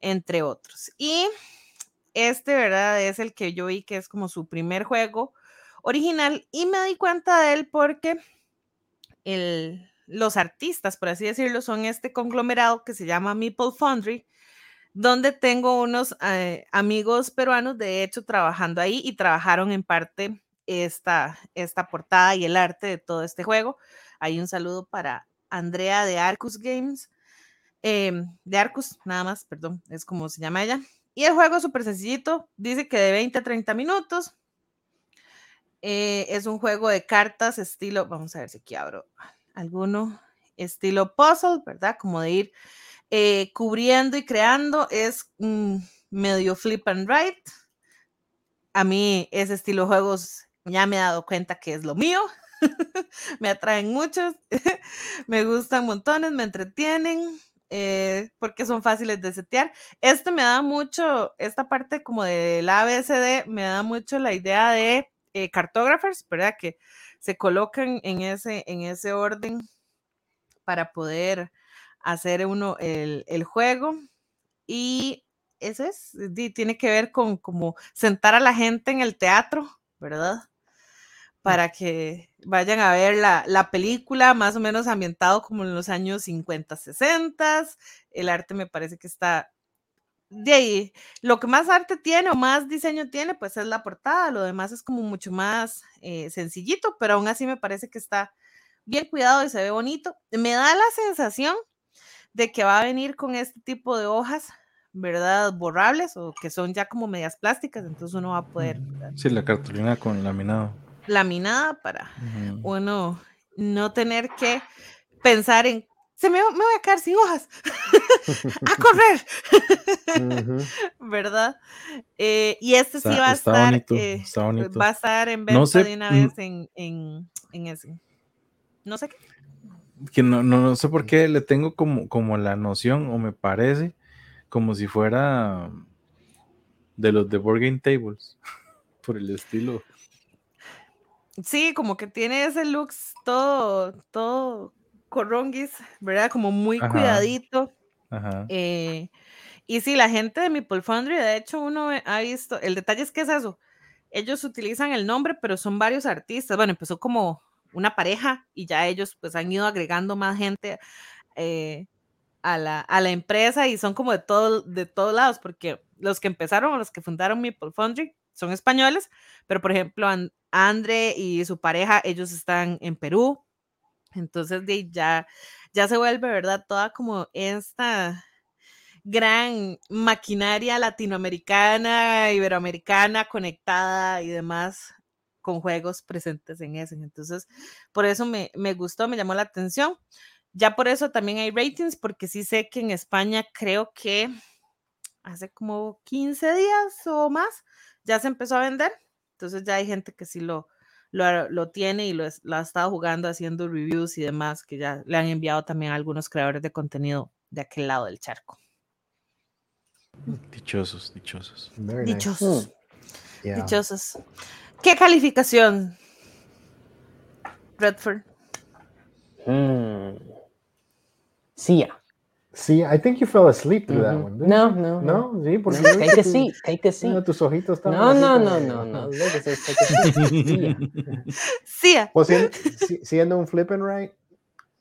entre otros. Y este, ¿verdad? Es el que yo vi que es como su primer juego original y me di cuenta de él porque el, los artistas, por así decirlo, son este conglomerado que se llama Meeple Foundry, donde tengo unos eh, amigos peruanos, de hecho, trabajando ahí y trabajaron en parte esta, esta portada y el arte de todo este juego. Hay un saludo para Andrea de Arcus Games, em, de Arcus, nada más, perdón, es como se llama ella. Y el juego es súper sencillito, dice que de 20 a 30 minutos. Eh, es un juego de cartas estilo, vamos a ver si aquí abro alguno, estilo puzzle, ¿verdad? Como de ir eh, cubriendo y creando, es medio flip and write. A mí ese estilo de juegos ya me he dado cuenta que es lo mío. (laughs) me atraen muchos, (laughs) me gustan montones, me entretienen, eh, porque son fáciles de setear. Este me da mucho, esta parte como del ABCD, me da mucho la idea de eh, cartógrafos, ¿verdad? Que se colocan en ese, en ese orden para poder hacer uno el, el juego. Y eso es, tiene que ver con como sentar a la gente en el teatro, ¿verdad? para que vayan a ver la, la, película, más o menos ambientado como en los años 50, 60. El arte me parece que está de ahí. Lo que más arte tiene o más diseño tiene, pues es la portada. Lo demás es como mucho más eh, sencillito, pero aún así me parece que está bien cuidado y se ve bonito. Me da la sensación de que va a venir con este tipo de hojas, ¿verdad? Borrables o que son ya como medias plásticas, entonces uno va a poder. Sí, la cartulina con laminado laminada para uno no tener que pensar en, se me, me voy a quedar sin hojas, (laughs) a correr, (laughs) ¿verdad? Eh, y este sí va a estar, eh, va a estar en venta de una vez en, en, en, ese, no sé qué. Que no, no, no sé por qué le tengo como, como la noción, o me parece, como si fuera de los de Board Game Tables, (laughs) por el estilo. Sí, como que tiene ese look todo, todo corronguis, ¿verdad? Como muy cuidadito. Eh, y sí, la gente de Meeple Foundry, de hecho, uno ha visto, el detalle es que es eso, ellos utilizan el nombre, pero son varios artistas. Bueno, empezó como una pareja y ya ellos pues han ido agregando más gente eh, a, la, a, la, empresa y son como de, todo, de todos lados, porque los que empezaron, los que fundaron Meeple Foundry, son españoles, pero por ejemplo, Andre y su pareja, ellos están en Perú. Entonces, ya, ya se vuelve, ¿verdad? Toda como esta gran maquinaria latinoamericana, iberoamericana, conectada y demás con juegos presentes en ese. Entonces, por eso me, me gustó, me llamó la atención. Ya por eso también hay ratings, porque sí sé que en España creo que hace como 15 días o más ya se empezó a vender, entonces ya hay gente que sí lo, lo, tiene y lo, ha estado jugando, haciendo reviews y demás, que ya le han enviado también a algunos creadores de contenido de aquel lado del charco. Dichosos, dichosos. dichosos. Hmm. Dichosos. ¿Qué calificación, Redford? Mm. Cia. Sí, I think you fell asleep through that one. No, no, no. Sí, porque no, take a seat, take a seat. No, tus ojitos estaban. No, no, no, no, no. Sí. Pues siendo un flip and right,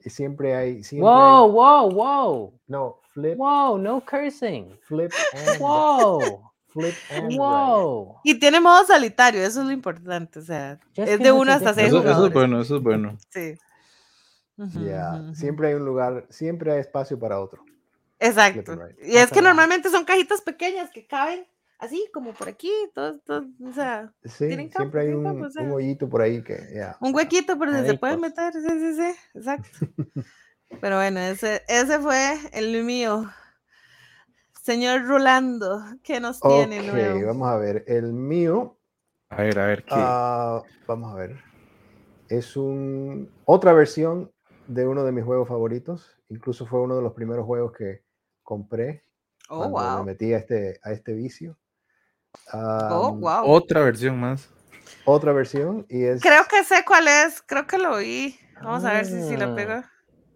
siempre hay. Siempre wow, hay, wow, wow. No, flip. Wow, no cursing. Flip and. Wow. Flip and wow. Y tiene modo solitario, eso es lo importante. O sea, es de uno hasta seis eso, jugadores. Eso es bueno, eso es bueno. Sí. Ya, yeah. siempre hay un lugar, siempre hay espacio para otro. Exacto. right. Y es que normalmente son cajitas pequeñas que caben así, como por aquí, todo, todo, o sea, Sí, Tienen campo, siempre hay un, campo, o sea. un hoyito por ahí que, ya. un huequito por donde se pueden meter, sí, sí, sí, exacto. (laughs) Pero bueno, ese, ese fue el mío. Señor Rolando, ¿qué nos tiene Ok, nuevo? vamos a ver. El mío, A ver, a ver, ¿qué? ah, vamos a ver. Es un, otra versión de uno de mis juegos favoritos. Incluso fue uno de los primeros juegos que compré Oh, cuando me wow. metí a este, a este vicio. Oh, wow. Otra versión más. Otra versión y es... Creo que sé cuál es, creo que lo vi. Vamos a ver si, si lo Ah. pego.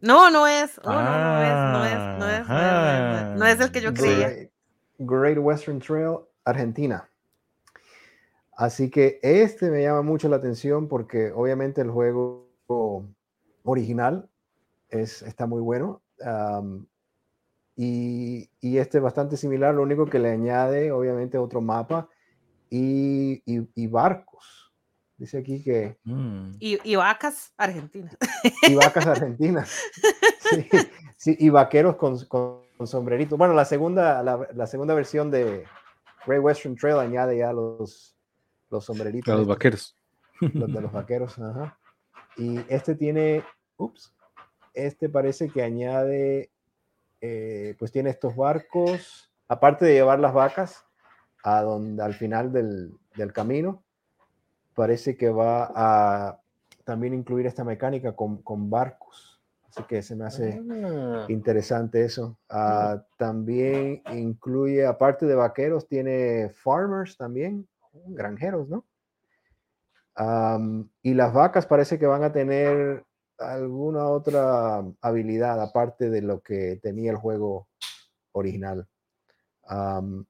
No, no es. Oh, no, no es, no es, no es, no es, no es, no es. El que yo Ajá. creía. Great, Great Western Trail, Argentina. Así que este me llama mucho la atención porque obviamente el juego original es, está muy bueno. am, y, y este es bastante similar, lo único que le añade obviamente otro mapa y, y- y barcos. Dice aquí que Mm. Y, y vacas argentinas. y vacas argentinas. (laughs) Sí, sí, y vaqueros con, con, con sombreritos. Bueno, la segunda, la, la segunda versión de Great Western Trail añade ya los, los sombreritos. A los vaqueros. los de los (laughs) vaqueros. ajá. Y este tiene, ups, este parece que añade, eh, pues tiene estos barcos, aparte de llevar las vacas a donde al final del, del camino, parece que va a también incluir esta mecánica con, con barcos. Así que se me hace Ah, interesante eso. Ah, también incluye, aparte de vaqueros, tiene farmers también, granjeros, ¿no? Am, y las vacas parece que van a tener alguna otra habilidad aparte de lo que tenía el juego original. Am,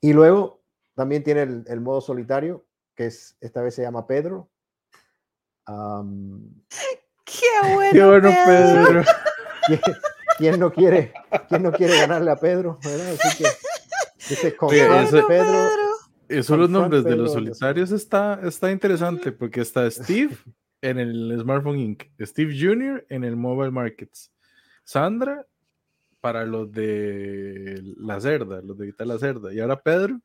y luego también tiene el, el modo solitario, que es, esta vez se llama Pedro. Am, Qué (laughs) bueno. Qué bueno, Pedro. Pedro. ¿quién, quién no quiere, quién no quiere ganarle a Pedro? ¿verdad? Así que dice Oye, confront eso- Pedro. Eso los nombres de los solitarios está, está interesante porque está Steve (laughs) en el Smartphone Inc., Steve Jr. en el Mobile Markets, Sandra para los de la cerda, los de Vital la cerda, y ahora Pedro.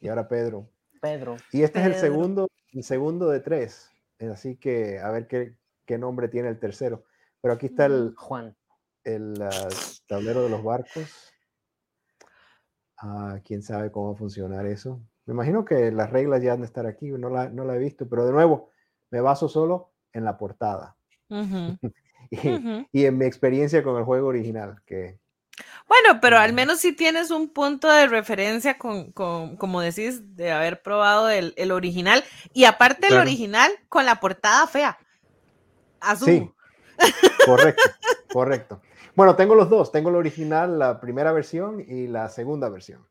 Y ahora Pedro. Pedro. Y este es el segundo, el segundo de tres. Eh, Así que a ver qué, qué nombre tiene el tercero. Pero aquí está el, Juan. el ah, tablero de los barcos. Ah, quién sabe cómo va a funcionar eso. Me imagino que las reglas ya han de estar aquí, no la, no la he visto, pero de nuevo, me baso solo en la portada (laughs) y en mi experiencia con el juego original, que Bueno, pero al Mm. menos si tienes un punto de referencia con, con como decís, de haber probado el, el original. Y aparte el original con la portada fea. Azul. Sí, correcto, correcto. Bueno, tengo los dos, tengo el original, la primera versión y la segunda versión.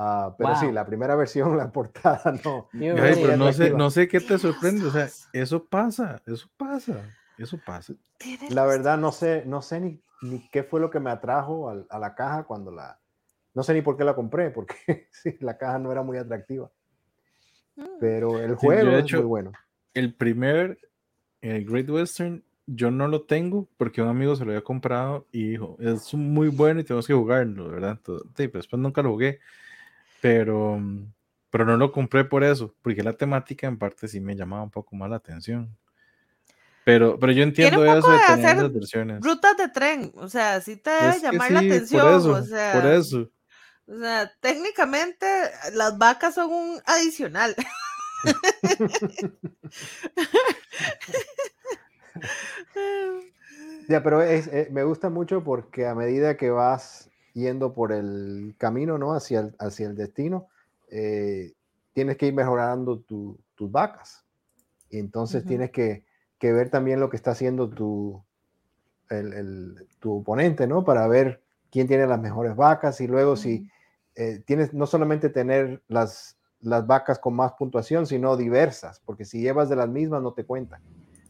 Ah, pero sí, la primera versión, la portada no. Ay, pero no sé, no sé qué te sorprende, o sea, eso pasa, eso pasa, eso pasa. La verdad no sé, no sé ni, ni qué fue lo que me atrajo al- a, la caja cuando la... No sé ni por qué la compré, porque (laughs) sí, la caja no era muy atractiva. Mm. Pero el Sí, juego es hecho, muy bueno. El primer, el Great Western, yo no lo tengo porque un amigo se lo había comprado y dijo, es muy bueno y tenemos que jugarlo, ¿verdad? Entonces, sí, pero después nunca lo jugué, pero, pero no lo compré por eso, porque la temática en parte sí me llamaba un poco más la atención. Pero, pero yo entiendo un eso de de tener hacer las versiones. Rutas de tren, o sea, sí te debe Es llamar la atención, por eso, o sea, por eso. o sea, técnicamente las vacas son un adicional. (laughs) Ya, pero es- eh, me gusta mucho porque a medida que vas yendo por el camino, ¿no? Hacia el, hacia el destino, eh, tienes que ir mejorando tu- tus vacas. Y entonces tienes que, que ver también lo que está haciendo tu, el, el- tu oponente, ¿no? Para ver quién tiene las mejores vacas y luego si eh, tienes no solamente tener las, las vacas con más puntuación, sino diversas, porque si llevas de las mismas no te cuentan.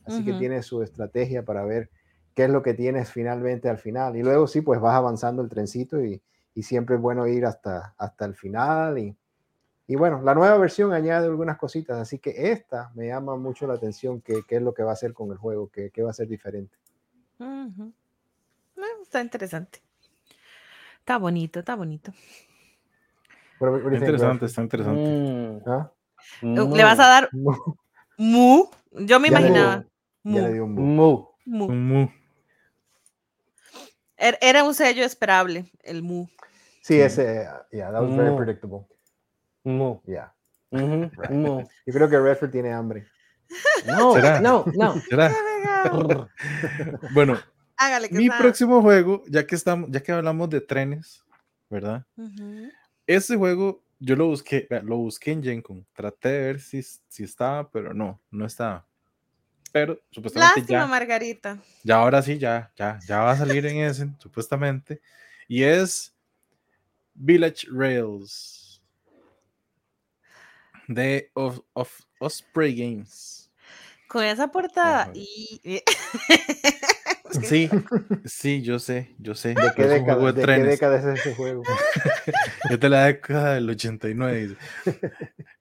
Así que tienes su estrategia para ver qué es lo que tienes finalmente al final. Y luego sí, pues vas avanzando el trencito y, y siempre es bueno ir hasta, hasta el final. Y, y bueno, la nueva versión añade algunas cositas, así que esta me llama mucho la atención, qué qué es lo que va a hacer con el juego, qué qué va a ser diferente. Está interesante. Está bonito, está bonito. Está interesante, está interesante. Mm, ¿Ah? Le vas a dar (laughs) Mu. mu. Yo me Ya le imaginaba. Ya le Mu. di un mu. Mu. mu. Un mu. Er- Era un sello esperable, el mu. Sí, ese, uh, yeah, that was very Mu. Predictable. Mu. Yeah. Ujú, (laughs) Right. mu. Yo creo que Redford tiene hambre. No, (laughs) ¿Será? no, no. (laughs) ¿Será? Bueno, Hágale que mi sea. próximo juego, ya que estamos, ya que hablamos de trenes, ¿verdad? Ujú. Ese juego yo lo busqué, lo busqué en Gencon. Traté de ver si, si estaba, pero no, no estaba. Pero supuestamente Lástima, ya, Margarita. ya ahora sí, ya, ya, ya va a salir en ese, supuestamente. Y es Village Rails de of, of Osprey Games. Con esa portada. Ajá. Y... (laughs) (laughs) Sí, (laughs) sí, yo sé, yo sé. ¿De qué década, juego de de qué trenes. década es ese juego? Es de la década del 89. dice.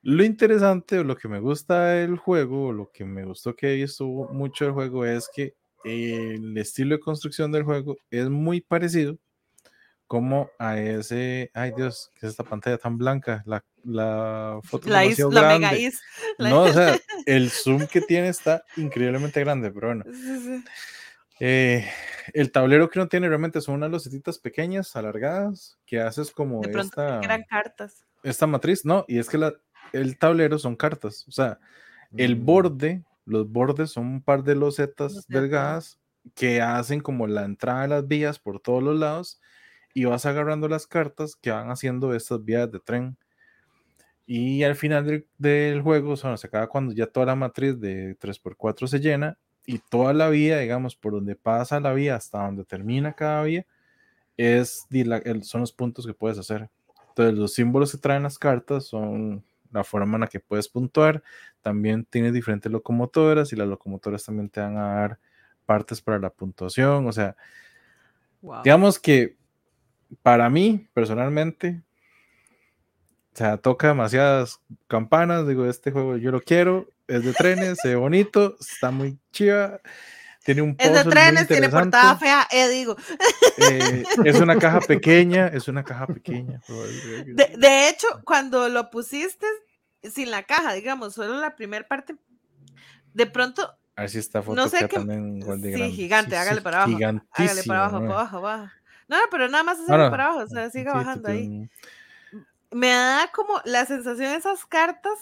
Lo interesante o lo que me gusta del juego, o lo que me gustó que visto mucho del juego es que el estilo de construcción del juego es muy parecido como a ese, ay Dios, ¿qué es esta pantalla tan blanca? La, la (laughs) foto La, is, la mega is. la- No, o sea, (laughs) el zoom que tiene está increíblemente grande, pero bueno. Sí, sí. Eh, el tablero que no tiene realmente son unas losetitas pequeñas, alargadas, que haces como De pronto esta, eran cartas. esta matriz. No, y es que la, el tablero son cartas. O sea, el Mm. borde, los bordes son un par de losetas Losetas. delgadas que hacen como la entrada de las vías por todos los lados y vas agarrando las cartas que van haciendo estas vías de tren. Y al final del, del juego, o sea, se acaba cuando ya toda la matriz de 3x4 se llena y toda la vía, digamos, por donde pasa la vía hasta donde termina cada vía, es, son los puntos que puedes hacer. Entonces, los símbolos que traen las cartas son la forma en la que puedes puntuar. También tienes diferentes locomotoras y las locomotoras también te van a dar partes para la puntuación. O sea, Wow. digamos que para mí, personalmente, o sea, toca demasiadas campanas. Digo, este juego yo lo quiero, es de trenes, ve (laughs) bonito, está muy chiva. Tiene un Es de trenes, tiene portada fea, eh, digo. Eh, es una (laughs) caja pequeña, es una caja pequeña. De, de hecho, cuando lo pusiste sin la caja, digamos, solo la primera parte, de pronto, A ver si esta foto no sé también Sí, gigante, hágale para abajo. Hágale para abajo, ¿no? para abajo, abajo. No, no, pero nada más hacerlo para abajo, o sea, siga sí, bajando ahí. Me da como la sensación de esas cartas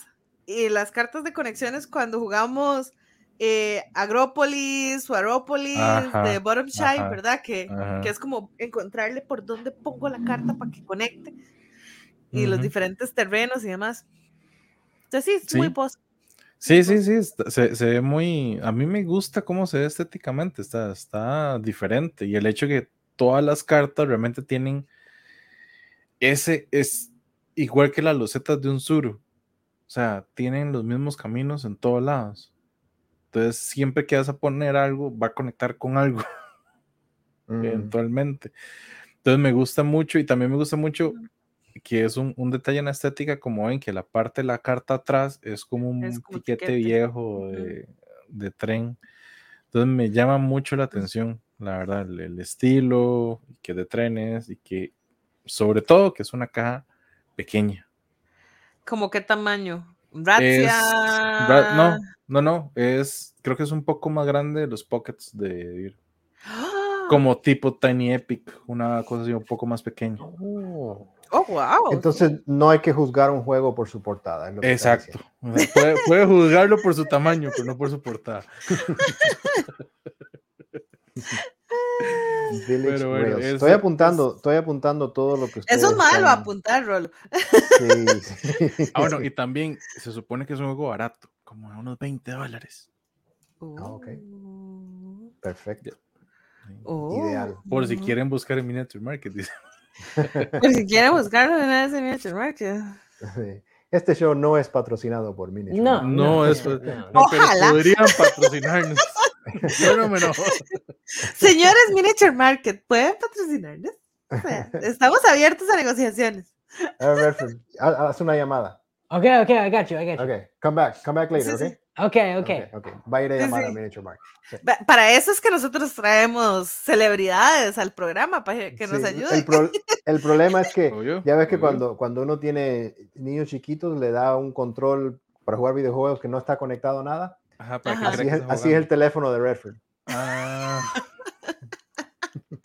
y las cartas de conexiones cuando jugamos eh, Agrópolis o Arópolis Ajá, de Bottomshire, ajá, ¿verdad? Que, que es como encontrarle por dónde pongo la carta para que conecte y los Ujú. diferentes terrenos y demás. Entonces sí, es muy Sí. post. Sí, sí, sí, se, se ve muy, a mí me gusta cómo se ve estéticamente, está, está diferente y el hecho que todas las cartas realmente tienen ese, es igual que las losetas de un suru, o sea, tienen los mismos caminos en todos lados. Entonces, siempre que vas a poner algo, va a conectar con algo (laughs) Mm. eventualmente. Entonces, me gusta mucho y también me gusta mucho que es un, un detalle en la estética, como ven, que la parte de la carta atrás es como un Es como tiquete tiquete. viejo de, de tren. Entonces me llama mucho la atención, la verdad, el, el estilo, que de trenes y que sobre todo que es una caja pequeña. ¿Como qué tamaño? Es, ra- no, no, no, es, creo que es un poco más grande de los pockets de. ¡Ah! como tipo Tiny Epic, una cosa así un poco más pequeña. Oh. Oh, wow. Entonces no hay que juzgar un juego por su portada. es lo que Exacto. Puede, puede juzgarlo por su tamaño, pero no por su portada. (laughs) (laughs) diciendo. Village Pero bueno, Rails. es- estoy apuntando, estoy apuntando todo lo que ustedes Eso es malo están- apuntar, Rolo. Sí, sí. Ah, bueno, (laughs) y también se supone que es un juego barato, como a unos 20 dólares. Ah, ok. Oh. Perfecto. Oh. Ideal. Por si quieren buscar en Miniature Market, dice. (laughs) Por si quieren buscarlo en ese Miniature Market. Sí. Este show no es patrocinado por Miniature No, Market. No, es- no. No, pero Ojalá. podrían patrocinarnos. Yo no me enojo. Señores Miniature Market, ¿pueden patrocinarnos? O sea, (laughs) estamos abiertos a negociaciones. A Redford, ha- haz una llamada. Ok, ok, I got you, I got you. Okay, come back, come back later, Sí, sí. okay? Ok, ok. Ok, ok. Va a ir a Sí, llamar a sí. Miniature Mark. Sí. Pa- Para eso es que nosotros traemos celebridades al programa, para que nos Sí, ayuden. El, pro- (laughs) el problema es que Obvio, ya ves que obvio. cuando, cuando uno tiene niños chiquitos le da un control para jugar videojuegos que no está conectado a nada. Ajá, para que Ajá. crea Así que es, así es el teléfono de Redford. Ah,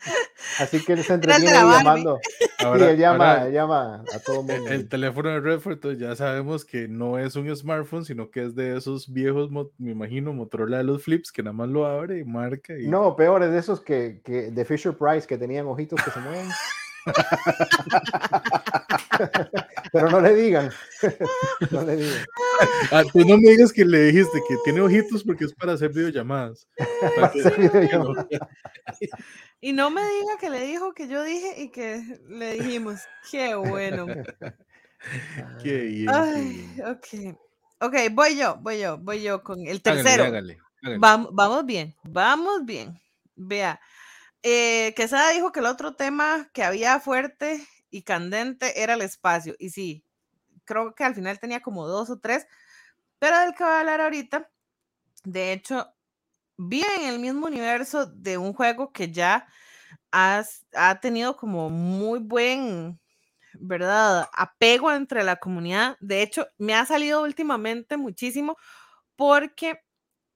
(laughs) Así que él se entretiene llamando. ahora, (laughs) sí, él llama, ahora él llama a todo el, mundo. el teléfono de Redford ya sabemos que no es un smartphone, sino que es de esos viejos, me imagino, Motorola de los flips, que nada más lo abre y marca. Y... No, peor es de esos que, que de Fisher Price que tenían ojitos que se mueven. (laughs) Pero no le digan. (laughs) no le digan. Ah, tú no me digas que le dijiste que tiene ojitos porque es para hacer videollamadas. Para hacer (laughs) videollamadas. Y no me diga que le dijo que yo dije y que le dijimos. Qué bueno. (laughs) Qué bien, Ay, ok. Ok, voy yo, voy yo, voy yo con el Hágale, tercero. hágale, hágale. Vamos, vamos bien, vamos bien. Vea, eh, Quesada dijo que el otro tema que había fuerte y candente era el espacio. Y sí, creo que al final tenía como dos o tres, pero del que voy a hablar ahorita, de hecho, vive en el mismo universo de un juego que ya has- ha tenido como muy buen, ¿verdad? Apego entre la comunidad. De hecho, me ha salido últimamente muchísimo porque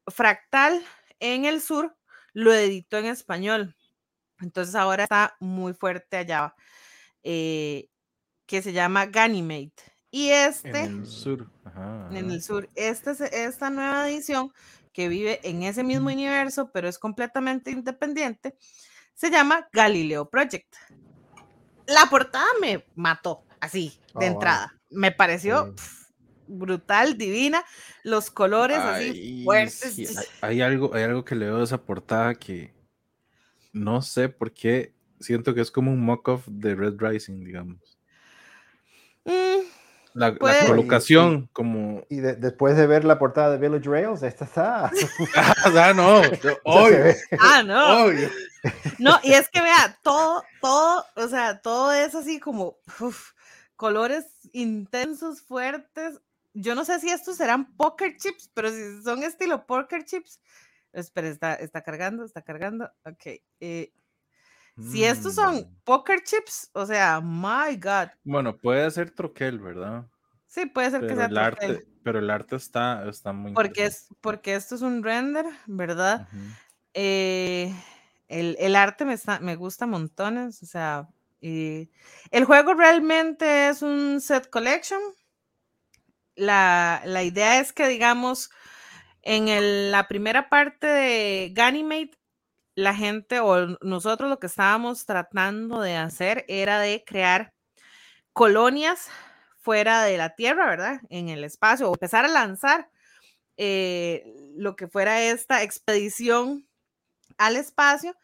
Fractal en el sur lo editó en español. Entonces ahora está muy fuerte allá, eh, que se llama Ganymede. Y este, En el sur. Ajá, en el sur, este, es- esta nueva edición que vive en ese mismo universo, pero es completamente independiente, se llama Galileo Project. La portada me mató, así, Oh, de wow. entrada. Me pareció Sí. pf, brutal, divina, los colores así fuertes. sí, hay, hay algo, hay algo que le veo a esa portada que no sé por qué siento que es como un mock-off de Red Rising, digamos. Mm, La, colocación, como. Y de- después de ver la portada de Village Rails, esta está. (laughs) ah, no, (laughs) yo- ya se obvio, ah, no. obvio. No, y es que vea, todo, todo, o sea, todo es así como uf, colores intensos, fuertes. Yo no sé si estos serán poker chips, pero si son estilo poker chips. Espera, está, está cargando, está cargando. Ok. eh, si estos son Mm, poker chips, o sea, my God. Bueno, puede ser troquel, ¿verdad? Sí, puede ser que Pero sea el arte, troquel, pero el arte está, está muy porque, es, porque esto es un render, ¿verdad? interesante. Eh, el, el arte me, está, me gusta montones, o sea, y el juego realmente es un set collection. La, la idea es que, digamos, en el- la primera parte de Ganymede, la gente o nosotros lo que estábamos tratando de hacer era de crear colonias fuera de la Tierra, ¿verdad? En el espacio, o empezar a lanzar eh, lo que fuera esta expedición al espacio.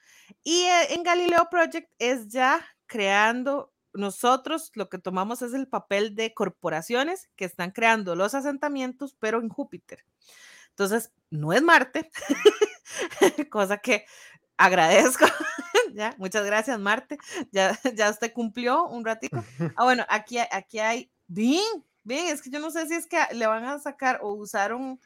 Y eh, en Galileo Project es ya creando, nosotros lo que tomamos es el papel de corporaciones que están creando los asentamientos, pero en Júpiter. Entonces, no es Marte, (laughs) cosa que agradezco. (laughs) ya, muchas gracias, Marte. Ya, (laughs) ya usted cumplió un ratico. Ah, bueno, aquí, hay- aquí hay, bien, bien, es que yo no sé si es que le van a sacar o usaron,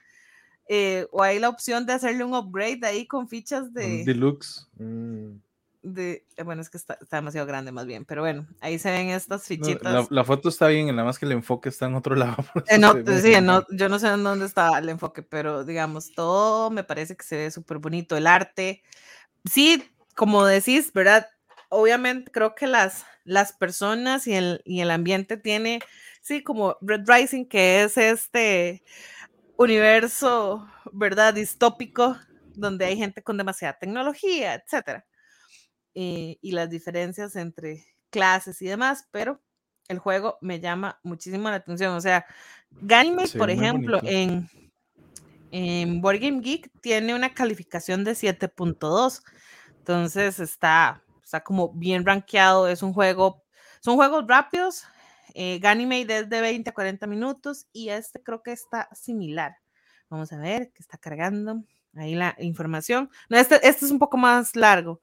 eh, o hay la opción de hacerle un upgrade ahí con fichas Un de, deluxe. Mm, de, eh, bueno, es que está, está demasiado grande más bien, pero bueno, ahí se ven estas No, fichitas. la, la foto está bien, nada más que el enfoque está en otro (laughs) lado. Eh, no, ve sí, no, yo no sé en dónde está el enfoque, pero digamos, todo me parece que se ve súper bonito. El arte, sí, como decís, ¿verdad? Obviamente creo que las, las personas y el, y el ambiente tiene, sí, como Red Rising, que es este universo, ¿verdad? Distópico, donde hay gente con demasiada tecnología, etcétera. Y, y las diferencias entre clases y demás, pero el juego me llama muchísimo la atención. O sea, Ganymede, Se por ejemplo, bonito. en, en Board Game Geek tiene una calificación de 7.2. Entonces está, está como bien rankeado. Es un juego, son juegos rápidos. Eh, Ganymede es de 20 a 40 minutos y este creo que está similar. Vamos a ver que está cargando ahí la información. No, este, este es un poco más largo,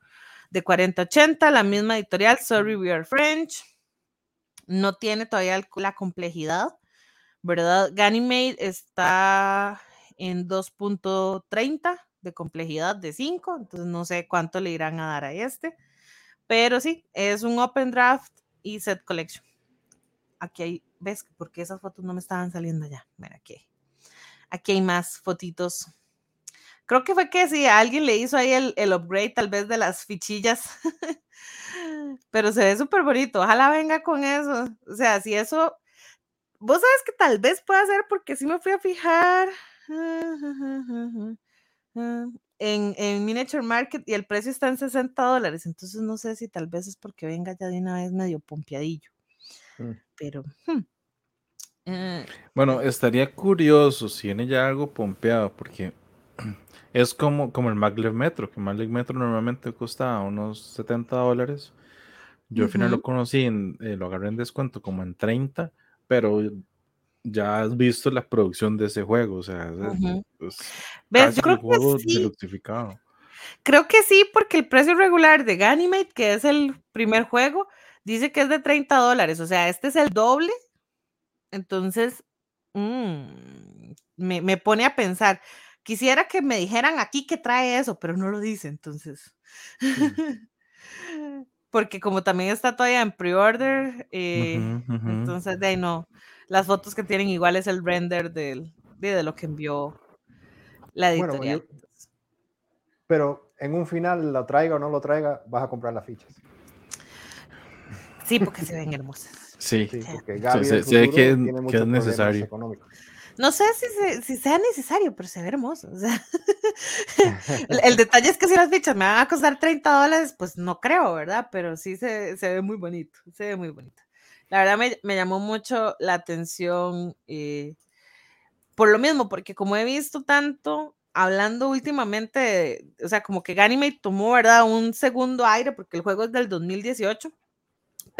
de 40 a 80, la misma editorial, Sorry We Are French. No tiene todavía la complejidad, ¿verdad? Ganymede está en 2.30 de complejidad de 5, entonces no sé cuánto le irán a dar a este, pero sí, es un Open Draft y Set Collection. Aquí hay, ¿ves? Porque esas fotos no me estaban saliendo ya. Mira, aquí hay, aquí hay más fotitos. Creo que fue que si alguien le hizo ahí el, el upgrade tal vez de las fichillas, (laughs) pero se ve súper bonito. Ojalá venga con eso. O sea, si eso, vos sabes que tal vez pueda ser porque sí me fui a fijar (laughs) en, en Miniature Market y el precio está en 60 dólares. Entonces no sé si tal vez es porque venga ya de una vez medio pompeadillo. Mm. Pero. hmm, eh, Bueno, estaría curioso si viene ya algo pompeado, porque (clears throat) es como, como el Maglev Metro, que Maglev Metro normalmente cuesta unos 70 dólares. Yo al final lo conocí, en, eh, lo agarré en descuento como en 30, pero ya has visto la producción de ese juego, o sea, es, es ¿Ves? casi Yo creo el juego que sí. Creo que sí, porque el precio regular de Ganymede, que es el primer juego, dice que es de 30 dólares. O sea, este es el doble. Entonces, mm, me, me pone a pensar. Quisiera que me dijeran aquí que trae eso, pero no lo dice, entonces. (laughs) Porque como también está todavía en pre-order, eh, entonces de ahí no. Las fotos que tienen igual es el render del, de, de lo que envió la Bueno, editorial. yo- Pero en un final, lo traiga o no lo traiga, vas a comprar las fichas. Sí, porque se ven hermosas. Sí, Sí, Sí. porque Gaby ve futuro que es- que necesario. económicos. No sé si, se- si sea necesario, pero se ve hermoso. o sea. (laughs) el, el (laughs) detalle es que si las fichas me van a costar 30 dólares, pues no creo, ¿verdad? Pero sí se, se ve muy bonito, se ve muy bonito. La verdad me, me llamó mucho la atención eh, por lo mismo, porque como he visto tanto hablando últimamente, o sea, como que Ganymede tomó, ¿verdad? Un segundo aire, porque el juego es del 2018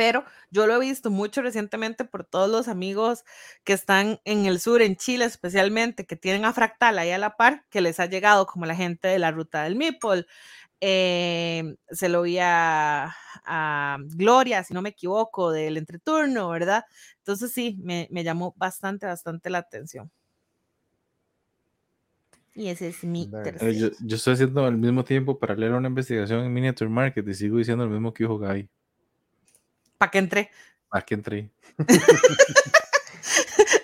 pero yo lo he visto mucho recientemente por todos los amigos que están en el sur, en Chile especialmente, que tienen a Fractal ahí a la par, que les ha llegado como la gente de la ruta del Meeple. eh, se lo vi a, a Gloria, si no me equivoco, del entreturno, ¿verdad? Entonces sí, me, me llamó bastante, bastante la atención. Y ese es mi Very tercer. yo, yo estoy haciendo al mismo tiempo paralelo una investigación en Miniature Market y sigo diciendo lo mismo que dijo Gaby. ¿Para que entré? Aquí entré. (laughs)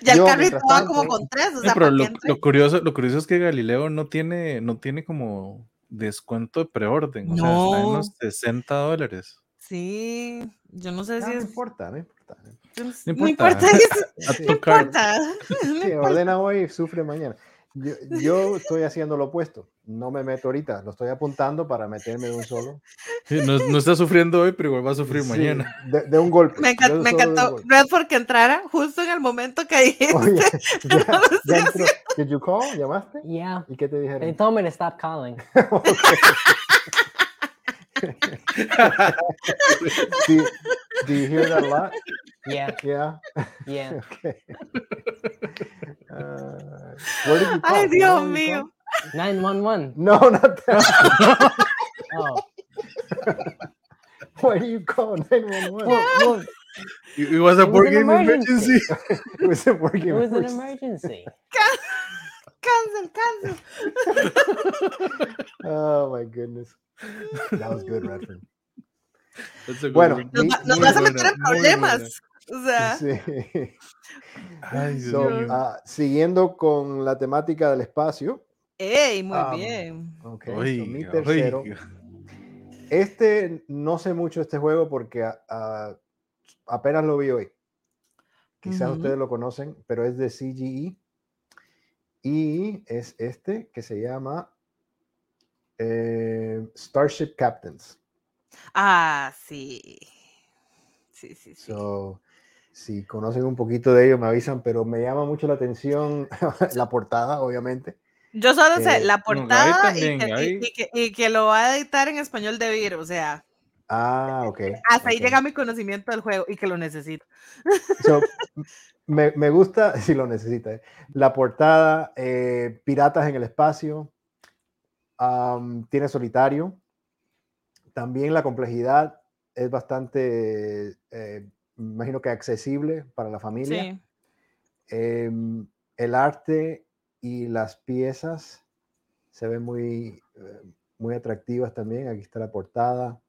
Ya el va tanto- como con tres, o sea, pero ¿para lo, curioso, lo curioso es que Galileo no tiene, no tiene como descuento de preorden. O sea, está en los 60 dólares. Sí, yo no sé No, si no es importa, no importa. No, No sé- no importa. importa, (laughs) no importa. (laughs) no Sí, importa. ordena hoy, sufre mañana. Yo, (laughs) yo estoy haciendo lo opuesto. No me meto ahorita, lo estoy apuntando para meterme de un solo. Sí, No, no está sufriendo hoy, pero igual va a sufrir Sí, mañana. De, de un golpe. Me, encan- yo me encantó golpe. Redford que entrara justo en el momento que dijiste. Oye, (laughs) ya, No ya entró. Did you call? ¿Llamaste? Yeah. ¿Y qué te They dijeron? told me to stop calling. (laughs) do, do you hear that a lot? Yeah, Yeah. yeah. (laughs) Okay. Uh, where did you call? Ay, Where Dios did call? mío. 911. No, not that. (laughs) Oh. (laughs) Where do you call 911? Well, well, It it was a It was board an game emergency. emergency. It was a working it was an emergency. emergency. Cancel, cancel. Oh my goodness. That was good, Redford. That's a good Bueno. Nos, va- nos vas a buena, meter en problemas. O sea, Sí. Ay, Dios So, mío. ah, siguiendo con la temática del espacio. ey, muy Um, bien. Okay, so Oiga, mi tercero. oiga. Este no sé mucho este juego porque ah, apenas lo vi hoy. Quizás Ujú. ustedes lo conocen, pero es de CGE. Y es este que se llama eh, Starship Captains. Ah, sí. Sí, sí, sí. So, si conocen un poquito de ello, me avisan, pero me llama mucho la atención (laughs) la portada, obviamente. Yo solo sé la no, portada y, que, y- Gaby. y que, y que lo va a editar en español de Vir, o sea, Ah, ok. hasta ahí llega mi conocimiento del juego y que lo necesito. So, (laughs) me, me gusta, (laughs) si lo necesita, eh, la portada, eh, Piratas en el Espacio, tiene solitario, también la complejidad es bastante, eh, me imagino que accesible para la familia. Sí. Em, el arte y las piezas se ven muy, eh, muy atractivas también. Aquí está la portada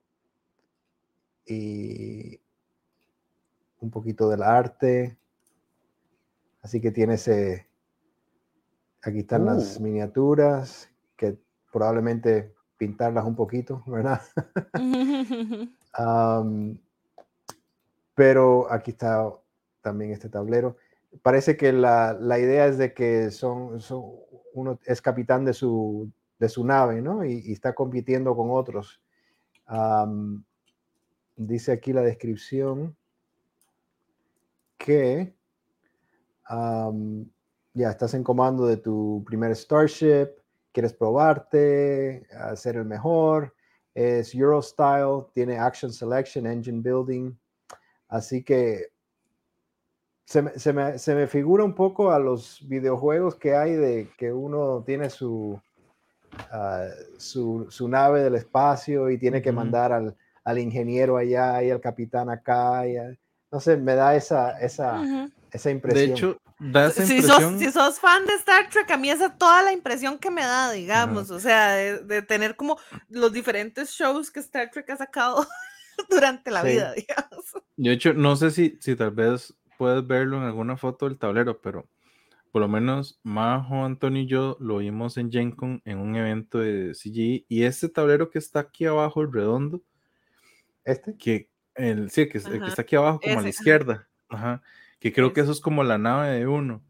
y un poquito del arte. Así que tiene ese... Aquí están las Uh. miniaturas que probablemente pintarlas un poquito, ¿verdad? (laughs) Pero aquí está también este tablero. Parece que la, la idea es de que son, son- uno es capitán de su, de su nave, ¿no? Y, y está compitiendo con otros. Dice aquí la descripción que ya estás en comando de tu primer Starship, quieres probarte, a ser el mejor, es Euro Style, tiene Action Selection, Engine Building, así que se me, se me- se me figura un poco a los videojuegos que hay de que uno tiene su, ah, su, su nave del espacio y tiene que mandar al, al ingeniero allá y al capitán acá. y a- no sé, me da esa, esa, esa De impresión. hecho, da esa Si impresión. sos, si sos fan de Star Trek, a mí esa es toda la impresión que me da, digamos, o sea, de, de tener como los diferentes shows que Star Trek ha sacado (laughs) durante la Sí. vida, (laughs) digamos. De hecho, no sé si, si tal vez puedes verlo en alguna foto del tablero, pero por lo menos Majo, Antonio y yo lo vimos en Gen Con en un evento de CGI y este tablero que está aquí abajo, el redondo, ¿Este? que el, sí, que, el está aquí abajo como a la izquierda, ajá, que creo que eso es como la nave de uno.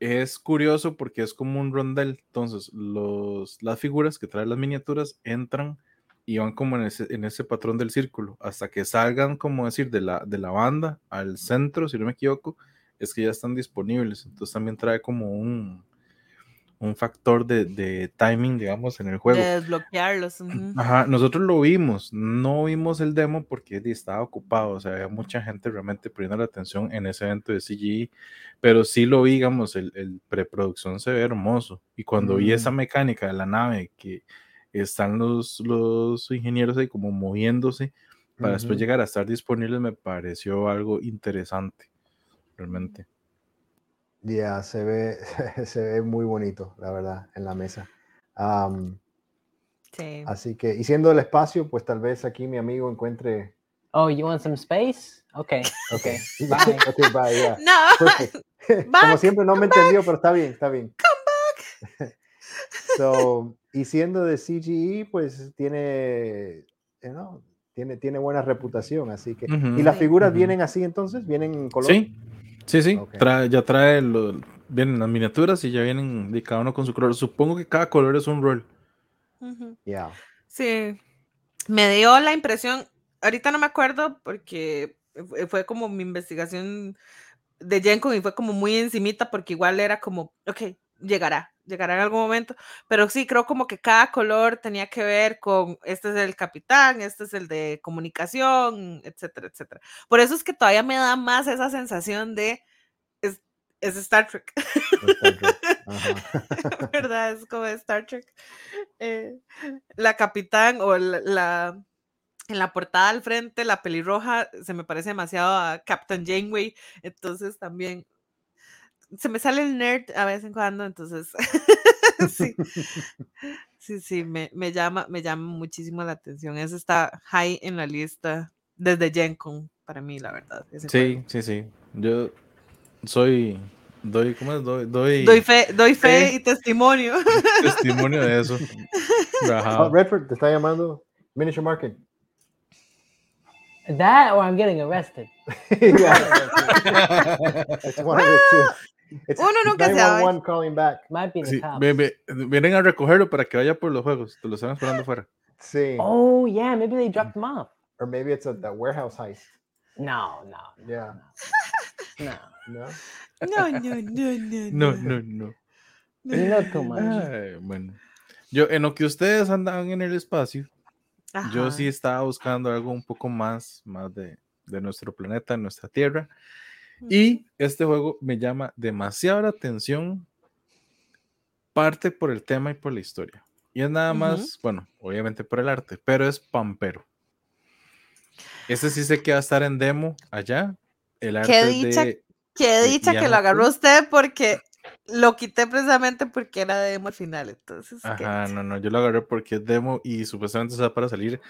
Es curioso porque es como un rondel, entonces los, las figuras que traen las miniaturas entran y van como en ese, en ese patrón del círculo, hasta que salgan, como decir, de la, de la banda al centro, si no me equivoco, es que ya están disponibles, entonces también trae como un, un factor de, de timing, digamos, en el juego. De desbloquearlos. ujú. (clears throat) Ajá, nosotros lo vimos, no vimos el demo porque estaba ocupado, o sea, había mucha gente realmente poniendo la atención en ese evento de CGI, pero sí lo vi, digamos, el, el preproducción se ve hermoso. Y cuando vi esa Mm. mecánica de la nave, que están los, los ingenieros ahí como moviéndose para después Ujú. llegar a estar disponibles, me pareció algo interesante, realmente. Ya, se ve, (laughs) se ve muy bonito, la verdad, en la mesa. Am, Sí. así que, y siendo el espacio, pues tal vez aquí mi amigo encuentre. Oh, you want some space? Okay. Ok, Okay. bye. (laughs) Bye. Ok, bye, yeah. (laughs) No, Perfect. Como Back, siempre no me entendió, pero está bien, está bien. So, y siendo de CGI, pues tiene, you know, tiene, tiene buena reputación, así que. Ujú, ¿Y las figuras ujú. vienen así entonces? ¿Vienen en color? Sí, sí, sí, trae- ya trae, lo- vienen las miniaturas y ya vienen de cada uno con su color. Supongo que cada color es un rol. Ya. Sí, me dio la impresión, ahorita no me acuerdo porque fue- fue como mi investigación de Gencon y fue como muy encimita porque igual era como, ok, llegará, llegará en algún momento, pero sí creo como que cada color tenía que ver con, este es el capitán, este es el de comunicación, etcétera, etcétera. Por eso es que todavía me da más esa sensación de, es, es Star Trek. Star Trek. (laughs) Ajá. (laughs) (laughs) ¿verdad? Es como Star Trek. Eh, la capitán o la, la- en la portada al frente, la pelirroja, se me parece demasiado a Captain Janeway, entonces también se me sale el nerd a vez en cuando, entonces (laughs) sí, sí, sí, me, me llama, me llama muchísimo la atención. Eso está high en la lista desde Gen Con para mí, la verdad. ese Sí, juego. sí, sí. Yo soy, doy, ¿cómo es? Doy, doy, Doy fe, doy fe y testimonio. (laughs) testimonio de eso. (laughs) Oh. Redford te está llamando Miniature Market. That or I'm getting arrested. Yeah. It's one of the two. It's Uno nunca sabe. 911 calling back. Might be the Sí, ve- vienen a recogerlo para que vaya por los juegos. Te lo están esperando (gasps) afuera. Sí. Oh yeah, maybe they dropped them off. Or maybe it's a, the warehouse heist. No, no, Yeah. no. No. No, no, no, no. No, (laughs) no, no. You know too much. Ay, bueno. Yo, en lo que ustedes andaban en el espacio, yo Ajá. sí estaba buscando algo un poco más, más de, de nuestro planeta, nuestra Tierra. Y este juego me llama demasiado la atención, parte por el tema y por la historia. Y es nada más, bueno, obviamente por el arte, pero es pampero. Este sí sé que va a estar en demo allá. El arte Qué dicha de Qué de dicha que lo agarró usted porque lo quité precisamente porque era demo al final, entonces. Ajá, no, no, yo lo agarré porque es demo y supuestamente está para salir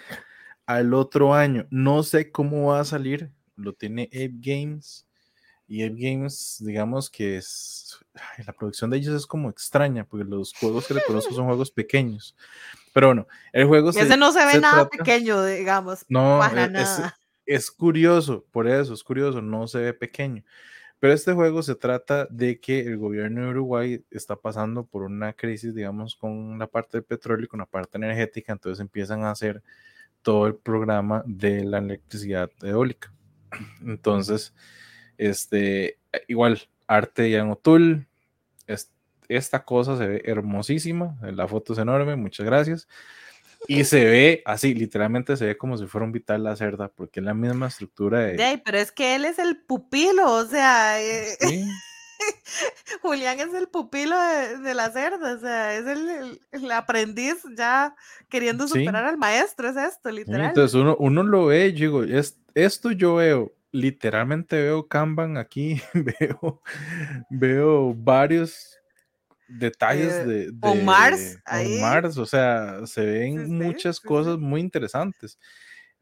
al otro año. No sé cómo va a salir, lo tiene Ape Games y Ape Games, digamos que es, ay, la producción de ellos es como extraña porque los juegos que le conozco son juegos pequeños. Pero bueno, el juego Y ese no se ve se nada trata- pequeño, digamos. No, para e- es, nada. es curioso, por eso es curioso, no se ve pequeño. Pero este juego se trata de que el gobierno de Uruguay está pasando por una crisis, digamos, con la parte del petróleo y con la parte energética, entonces empiezan a hacer todo el programa de la electricidad eólica. Entonces, este, igual, arte y Otul, es- esta cosa se ve hermosísima, la foto es enorme, muchas gracias. Y se ve así, literalmente se ve como si fuera un vital la cerda, porque es la misma estructura de... De ahí, pero es que él es el pupilo, o sea, eh, Sí, (laughs) Julián es el pupilo de, de la cerda, o sea, es el, el- el aprendiz ya queriendo Sí. superar al maestro, es esto, sí, literal. entonces uno, uno lo ve, digo, es, esto yo veo, literalmente veo Kanban aquí, (laughs) veo, veo varios detalles Eh, de, de- Mars, ahí. Mars, o sea, se ven Sí, muchas sí, sí. cosas muy interesantes.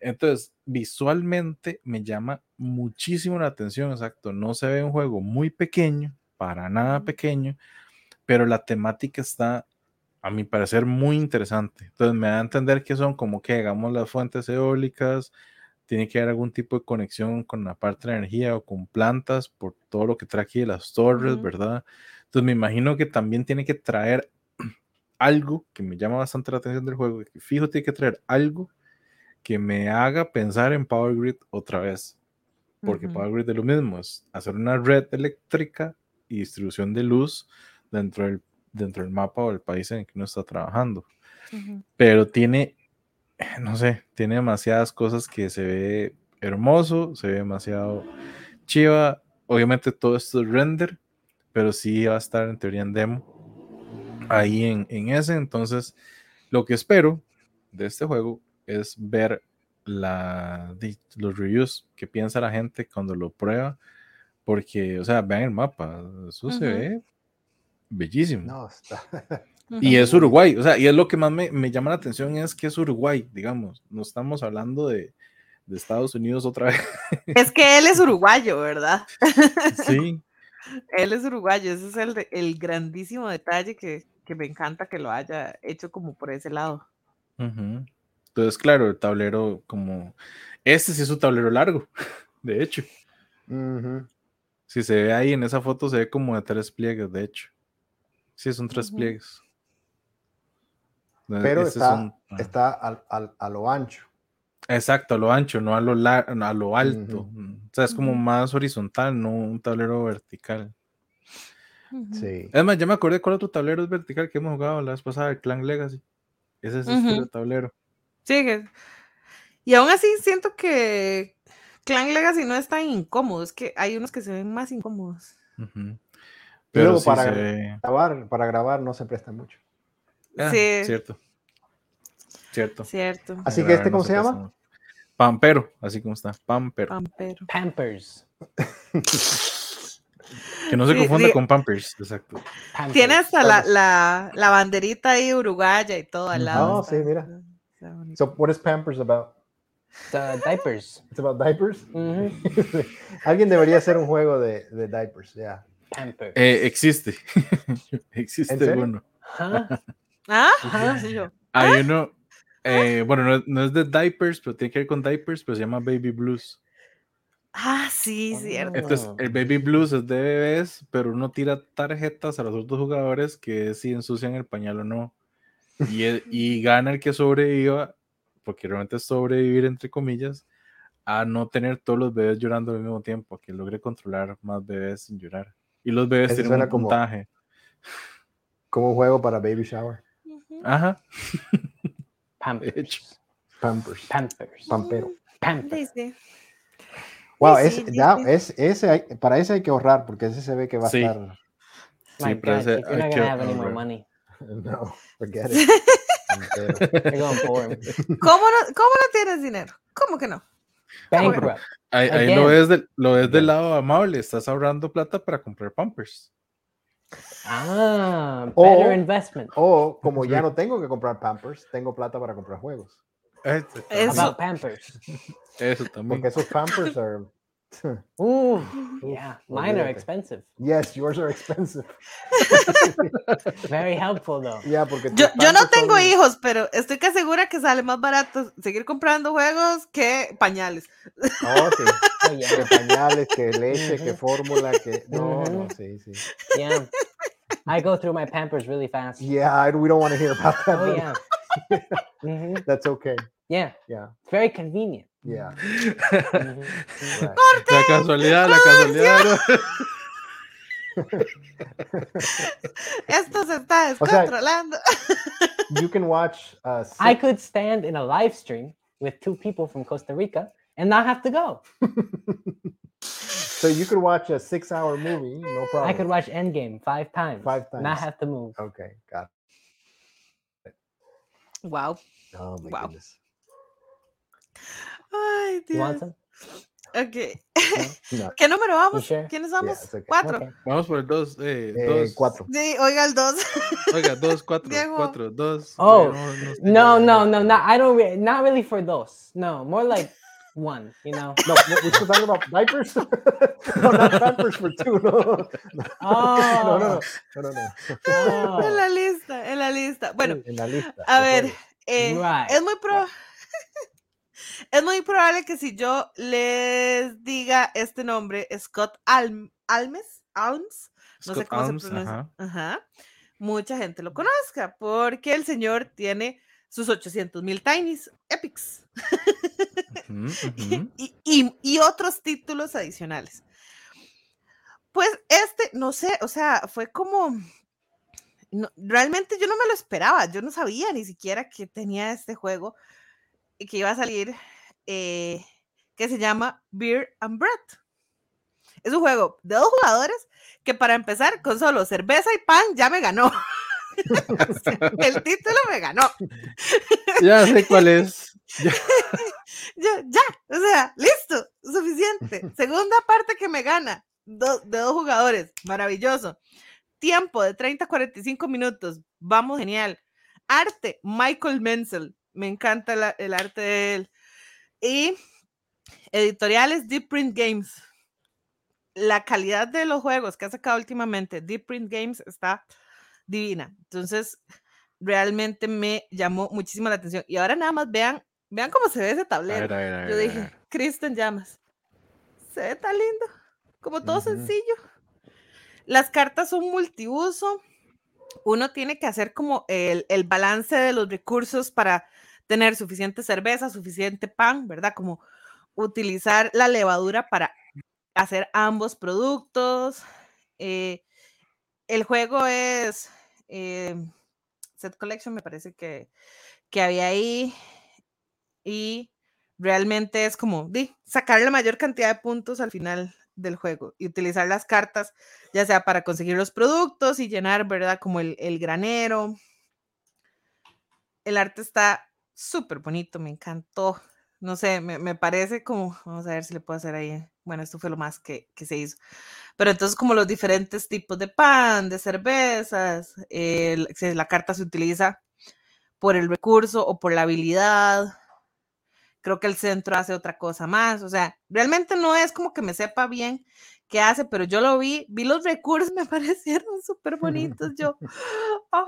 Entonces, visualmente me llama muchísimo la atención, exacto. No se ve un juego muy pequeño, para nada pequeño, pero la temática está, a mi parecer, muy interesante. Entonces, me da a entender que son como que, hagamos las fuentes eólicas, tiene que haber algún tipo de conexión con la parte de la energía o con plantas por todo lo que trae aquí de las torres. ¿verdad? Entonces, me imagino que también tiene que traer (clears throat) algo que me llama bastante la atención del juego, que fijo tiene que traer algo que me haga pensar en Power Grid otra vez. Porque. Power Grid es lo mismo, es hacer una red eléctrica y distribución de luz dentro del, dentro del mapa o del país en el que uno está trabajando. Pero tiene, no sé, tiene demasiadas cosas que se ve hermoso, se ve demasiado chiva. Obviamente todo esto es render, pero sí va a estar en teoría en demo ahí en, en ese. Entonces, lo que espero de este juego es ver la, los reviews que piensa la gente cuando lo prueba, porque, o sea, vean el mapa, eso se Ujú. ve bellísimo. No, está. (laughs) Y es. Uruguay, o sea, y es lo que más me, me llama la atención es que es Uruguay, digamos, no estamos hablando de, de Estados Unidos otra vez. Es que él es (laughs) uruguayo, ¿verdad? Sí, Él es uruguayo, ese es el, el grandísimo detalle que, que me encanta que lo haya hecho como por ese lado. Entonces, claro, el tablero como, este sí es un tablero largo, (laughs) de hecho. Si se ve ahí en esa foto, se ve como de tres pliegues, de hecho. Sí, son tres Ujú. pliegues. Entonces, Pero es está, un- ah. está al- al- a lo ancho. Exacto, a lo ancho, no a lo, lar- no a lo alto. O sea, es como más horizontal, no un tablero vertical. Ujú. Sí. Es más, ya me acordé cuál otro tablero es vertical que hemos jugado la vez pasada, el Clan Legacy. Ese es Ujú. tablero. Sí, que- y aún así siento que Clan Legacy no es tan incómodo, es que hay unos que se ven más incómodos. Pero luego sí para se grabar, para grabar no se presta mucho. Ah, sí, Cierto. Cierto. cierto. Así que este, ¿cómo no se llama? Pampero, así como está. Pampero. Pampero. Pampers. (laughs) Que no se confunda sí. con Pampers. Exacto. Pampers. Tiene hasta la, la, la banderita ahí uruguaya y todo al lado. Oh, sí, mira. So, what is Pampers about? The diapers. It's about diapers. Ujú. (laughs) Alguien debería hacer un juego de, de diapers, ya. Pampers. Eh, existe. (laughs) existe uno. ¿Ah? Ajá. Sí, yo. Hay uno. eh, bueno, no, es- no es de diapers, pero tiene que ver con diapers, pero se llama Baby Blues. Ah, sí, cierto. Entonces, Oh. el Baby Blues es de bebés, pero uno tira tarjetas a los otros jugadores que es si ensucian el pañal o no. Y, el- y (laughs) gana el que sobreviva, porque realmente es sobrevivir, entre comillas, a no tener todos los bebés llorando al mismo tiempo, a que logre controlar más bebés sin llorar. Y los bebés Eso tienen un como- puntaje. Como un juego para baby shower. Ajá, Pampers. Pampers. Pampers. Pampero. Pampers. Wow, Sí, es, sí, ya, es, ese hay- para ese hay que ahorrar, porque ese se ve que va a Sí. estar. My Sí, pero God, ese hay not que gonna have any more ahorrar. money, (laughs) No, forget it. (laughs) ¿Cómo no, ¿Cómo no tienes dinero? ¿Cómo que no? Bankrupt. Ahí, ahí lo ves, del, lo ves del lado amable, estás ahorrando plata para comprar Pampers. Ah, O- better investment. O como ya no tengo que comprar Pampers, tengo plata para comprar juegos. Este Eso. Pampers. Eso también. Porque esos Pampers are... (laughs) Ooh, yeah, mine are expensive. Yes, yours are expensive. (laughs) Very helpful though. Ya, porque Yo, yo no tengo son- hijos, pero estoy que segura que sale más barato seguir comprando juegos que pañales. Oh, sí. (laughs) Oh, yeah, Que pañales, que leche, que fórmula, que... No, no, sí, sí. yeah. I go through my Pampers really fast. Yeah, I- we don't want to hear about that. (laughs) Oh but yeah. (laughs) hmm That's okay. Yeah, Yeah, it's very convenient. yeah. Mhm. right. (laughs) La casualidad, la casualidad. ¿no? Esto se está O sea. You can watch uh, I could stand in a live stream with two people from Costa Rica and not have to go. So you could watch a six-hour movie, no problem. I could watch Endgame five times. Five times. Not have to move. Okay, got it. Wow. Oh my Wow. goodness. Ay, You want Dios. some? Ok. (laughs) No, ¿Qué número vamos? sure? ¿Quiénes somos? it's okay. Cuatro. Okay. Vamos por el 2. Eh, eh, dos. cuatro. Sí, oiga el dos. (laughs) Oiga, 2, 4, Diego. 4, 2. Oh, No, no, no, not I don't. Re- not really for those. No, more like one. You know. No, we're still talking about diapers. no, not Pampers (laughs) for two. No, (laughs) no, no, no, no, no, no. En Oh, la lista, en la lista. Bueno, en la lista. a ver, eh, Right. es muy pro- (laughs) es muy probable que si yo les diga este nombre, Scott Alm- Almes, Alms, no sé Scott cómo Alms, se pronuncia, ajá. ajá, mucha gente lo conozca, porque el señor tiene sus 800 mil Tinies Epics (laughs) y otros títulos adicionales. Pues este, no sé, o sea, fue como, no- realmente yo no me lo esperaba, yo no sabía ni siquiera que tenía este juego y que iba a salir, eh, que se llama Beer and Bread. Es un juego de dos jugadores que para empezar con solo cerveza y pan ya me ganó. (laughs) (laughs) El título me ganó. (laughs) Ya sé cuál es. Ya. (laughs) Ya, ya, o sea, listo, suficiente. Segunda parte que me gana, do- de dos jugadores, maravilloso. Tiempo de 30 a 45 minutos, vamos, genial. Arte, Michael Menzel, me encanta la- el arte de él. Y editoriales Deep Print Games. La calidad de los juegos que ha sacado últimamente Deep Print Games está divina. Entonces, realmente me llamó muchísimo la atención. Y ahora nada más vean, vean cómo se ve ese A tablero. ver, a ver, a ver. Yo dije. Cristo en llamas. Se ve tan lindo, como todo sencillo. Las cartas son multiuso. Uno tiene que hacer como el, el balance de los recursos para tener suficiente cerveza, suficiente pan, ¿verdad? Como utilizar la levadura para hacer ambos productos. Eh, el juego es eh, Set Collection, me parece que, que había ahí. Y realmente es como di, sacar la mayor cantidad de puntos al final del juego y utilizar las cartas, ya sea para conseguir los productos y llenar, ¿verdad? Como el, el granero. El arte está súper bonito, me encantó. No sé, me, me parece como, vamos a ver si le puedo hacer ahí. Bueno, esto fue lo más que, que se hizo. Pero entonces como los diferentes tipos de pan, de cervezas, el- la carta se utiliza por el recurso o por la habilidad. Creo que el centro hace otra cosa más. O sea, realmente no es como que me sepa bien qué hace, pero yo lo vi, vi los recursos, (laughs) me parecieron súper bonitos. Yo, (laughs) ah,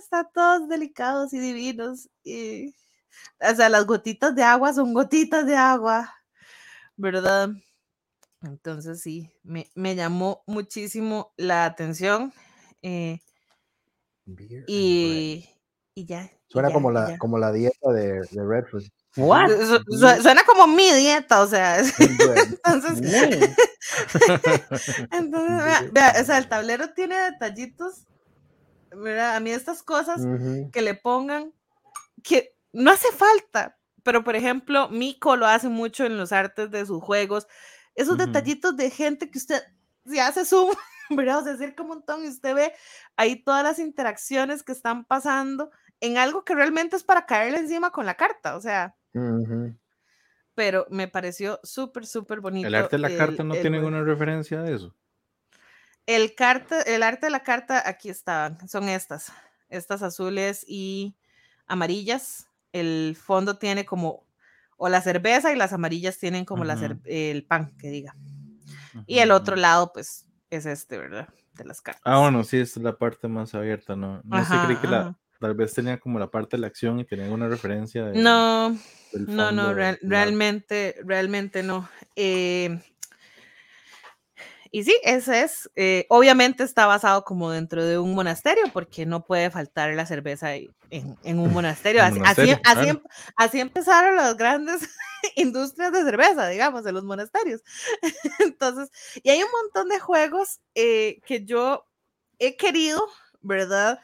están todos delicados y divinos. Y, o sea, las gotitas de agua son gotitas de agua, ¿verdad? Entonces sí, me, me llamó muchísimo la atención. eh, y, y ya. y Suena ya, como la, ya. como la dieta de, de Redford. What? Su- su- Suena como mi dieta, o sea. (laughs) (laughs) Entonces, Me? (laughs) entonces vea, vea, o sea, el tablero tiene detallitos. Mira, a mí estas cosas que le pongan, que no hace falta, pero por ejemplo, Miko lo hace mucho en los artes de sus juegos. Esos Ujú. detallitos de gente que usted, si hace zoom, (laughs) ¿verdad? O sea, acerca un montón y usted ve ahí todas las interacciones que están pasando en algo que realmente es para caerle encima con la carta, o sea, pero me pareció súper, súper bonito. El arte de la carta no el tiene ninguna referencia de eso. el, carta, el arte de la carta, aquí estaban, son estas, estas azules y amarillas. El fondo tiene como, o la cerveza y las amarillas tienen como la cer- Ujú. el pan, que diga. Y el otro lado, pues, es este, ¿verdad? De las cartas. Ah, bueno, sí, es la parte más abierta, ¿no? No sé, creí Ajá, que la, ajá. tal vez tenía como la parte de la acción y tenía una referencia de, No, no, no, real- realmente, realmente no. Eh, y sí, ese es. eh, obviamente está basado como dentro de un monasterio, porque no puede faltar la cerveza en, en un monasterio. (laughs) Así, monasterio, así, así claro. em- así empezaron las grandes (laughs) industrias de cerveza, digamos, de los monasterios. (laughs) Entonces, y hay un montón de juegos eh, que yo he querido, ¿verdad?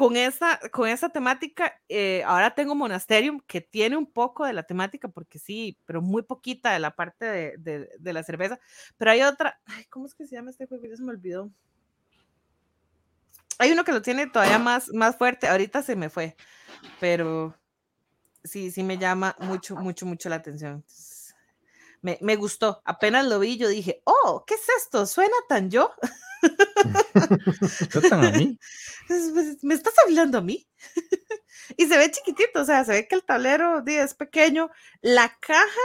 Con esa, con esa temática, eh, ahora tengo Monasterium, que tiene un poco de la temática, porque sí, pero muy poquita de la parte de, de- la cerveza. Pero hay otra, ¿cómo es que se llama este juego? Ya se me olvidó. Hay uno que lo tiene todavía más, más fuerte, ahorita se me fue, pero sí, sí me llama mucho, mucho, mucho la atención. Me, me gustó, apenas lo vi, yo dije, oh, ¿qué es esto? ¿Suena tan yo? (laughs) Tratan a mí. Es- pues, ¿Me estás hablando a mí? (laughs) y se ve chiquitito, o sea, se ve que el tablero es pequeño. La caja,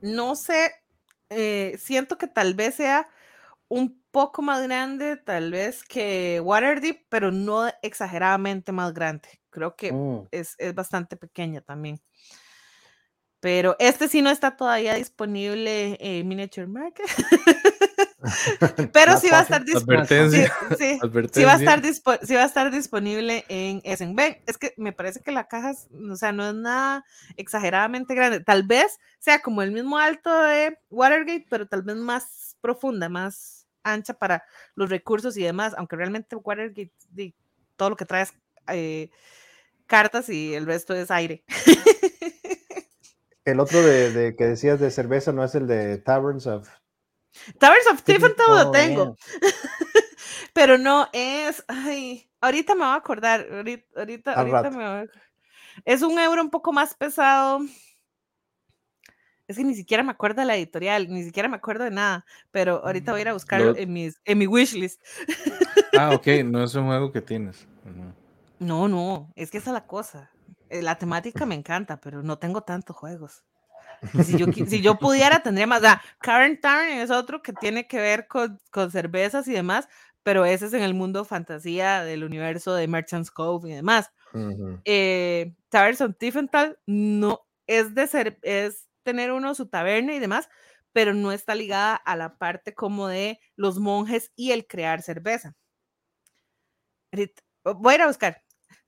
no sé, eh, siento que tal vez sea un poco más grande, tal vez que Waterdeep, pero no exageradamente más grande. Creo que Mm. es, es bastante pequeña también. Pero este sí no está todavía disponible en Miniature Market. (laughs) (laughs) Pero sí va a estar disponible. Sí, sí, va a estar dispo- sí va a estar disponible en Essen. Ven, es que me parece que la caja, es- o sea, no es nada exageradamente grande. Tal vez sea como el mismo alto de Watergate, pero tal vez más profunda, más ancha para los recursos y demás, aunque realmente Watergate todo lo que trae es eh, cartas y el resto es aire. (laughs) El otro de, de que decías de cerveza no es el de Taverns of. Towers of Tiffin todo lo tengo. (laughs) Pero no es, ay, ahorita me voy a acordar, ahorita, ahorita, ahorita me voy a- Es un euro un poco más pesado. Es que ni siquiera me acuerdo de la editorial, ni siquiera me acuerdo de nada, pero ahorita voy a ir a buscarlo Lo- en, mis, en mi wishlist. Ah, ok, (laughs) no es un juego que tienes. No, no, es que esa es la cosa. Eh, La temática me encanta, pero no tengo tantos juegos. Si yo, qui- si yo pudiera, tendría más. Ah, Karen Tarn es otro que tiene que ver con, con cervezas y demás, pero ese es en el mundo fantasía del universo de Merchant's Cove y demás. Eh, Towers of Tiefenthal no es de ser, es tener uno su taberna y demás, pero no está ligada a la parte como de los monjes y el crear cerveza. Voy a ir a buscar.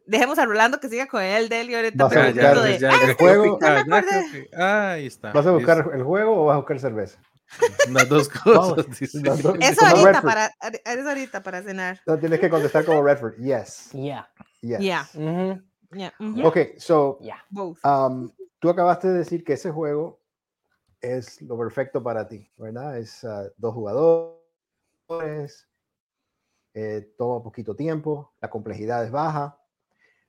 Dejemos a Rolando que siga con el del y ahorita Vas a buscar de, ya, "Ah, ya el que- juego. ya, me ya acordé". creo que- Ahí está. ¿Vas a buscar listo. el juego o vas a buscar cerveza? Las dos (laughs) Vamos, cosas. dice. las dos. Eso ahorita Redford. para, es ahorita para cenar. No, tienes que contestar como Redford. Yes. Yeah. Yes. Yeah. Mhm. Yeah, ujú, Ok, so Yeah. both. um, tú acabaste de decir que ese juego es lo perfecto para ti, ¿verdad? Es ah, dos jugadores, eh, toma poquito tiempo, la complejidad es baja.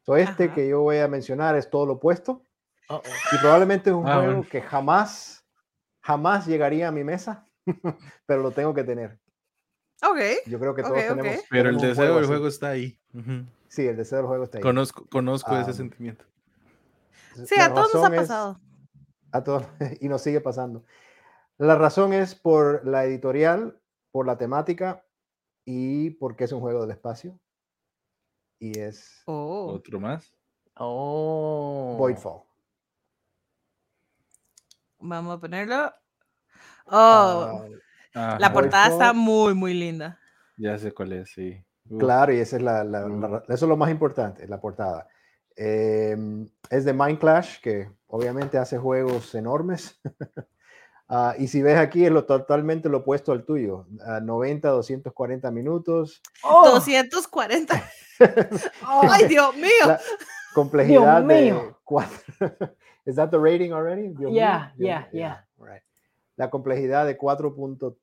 So, este Ajá. que yo voy a mencionar es todo lo opuesto Uh-oh. y probablemente es un Ah, juego bueno. que jamás, jamás llegaría a mi mesa, (laughs) pero lo tengo que tener. Ok. Yo creo que todos ok. tenemos. Pero el deseo del así. juego está ahí. Ujú. Sí, el deseo del juego está ahí. Conozco, conozco ese Ah, sentimiento. Sí, a todos nos ha es- pasado. a todos, (laughs) y nos sigue pasando. La razón es por la editorial, por la temática y porque es un juego del espacio. Y es Oh. Otro más. Oh. Voidfall. Vamos a ponerlo. Oh, Ajá, la portada está muy, muy linda. Ya sé cuál es, sí. Uf, claro, y esa es la, la- la eso es lo más importante, la portada. Em, es de Mind Clash, que obviamente hace juegos enormes. (laughs) Ah, y si ves aquí es lo totalmente lo opuesto al tuyo. a 90, 240 minutos. Oh. 240. oh. (laughs) Ay, Dios mío. La complejidad de mío. 4. (laughs) ¿Is that the rating already? Dios mío, Yeah, Dios yeah, mío, yeah. right. La complejidad de 4. punto-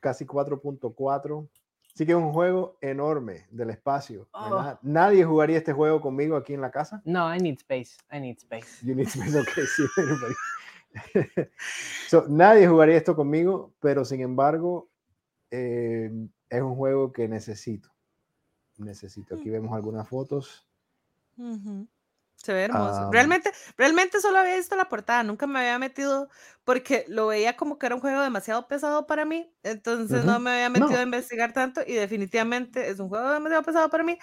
casi 4.4. Sí que es un juego enorme del espacio. ¿verdad? Nadie jugaría este juego conmigo aquí en la casa. No, I need space. I need space. You need be okay, (laughs) sí, everybody. (laughs) So, nadie jugaría esto conmigo, pero sin embargo, eh, es un juego que necesito. Necesito. Mm. Aquí vemos algunas fotos. Se ve hermoso. Realmente, realmente solo había visto la portada, nunca me había metido porque lo veía como que era un juego demasiado pesado para mí, entonces no me había metido No. a investigar tanto y definitivamente es un juego demasiado pesado para mí,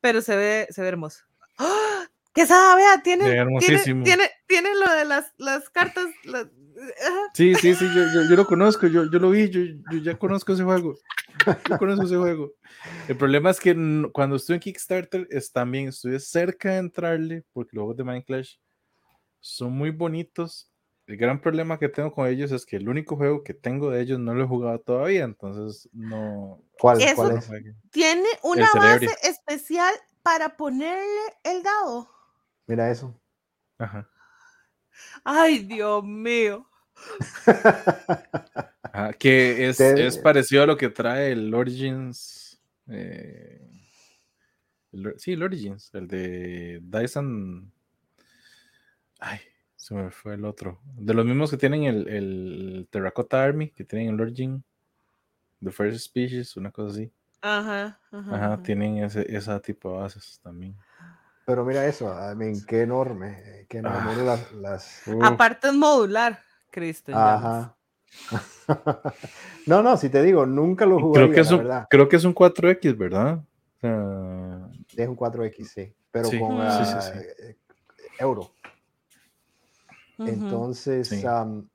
pero se ve, se ve hermoso. ¡Ah! Quesada, vea, tiene, tiene, tiene, tiene lo de las, las cartas. las-. Sí, sí, sí, yo, yo, yo lo conozco, yo, yo lo vi, yo, yo ya conozco ese juego. Yo conozco ese juego. El problema es que cuando estuve en Kickstarter, es, también estuve cerca de entrarle, porque los juegos de Minecraft son muy bonitos. El gran problema que tengo con ellos es que el único juego que tengo de ellos no lo he jugado todavía, entonces no. ¿Cuál, Eso- cuál es? Tiene una base especial para ponerle el dado. Mira eso. Ajá. Ay, Dios mío. (laughs) Ajá, que es, Te- es parecido a lo que trae el Origins. eh, el sí, el Origins, el de Dyson. Ay, se me fue el otro. De los mismos que tienen el, el Terracotta Army, que tienen el Origin, The First Species, una cosa así. Ajá, ajá. Ajá, ajá. tienen ese, ese tipo de bases también. Pero mira eso, I mean, qué enorme, qué enorme. Ah. Las, las- (laughs) Uf, Aparte es modular, llamas. Ajá. (laughs) no, no, si te digo, nunca lo jugaría, creo, que es un, verdad. creo que es un 4X, ¿verdad? Es un 4X, sí, pero Sí, con sí, ah, sí. eh, euro. Entonces, am,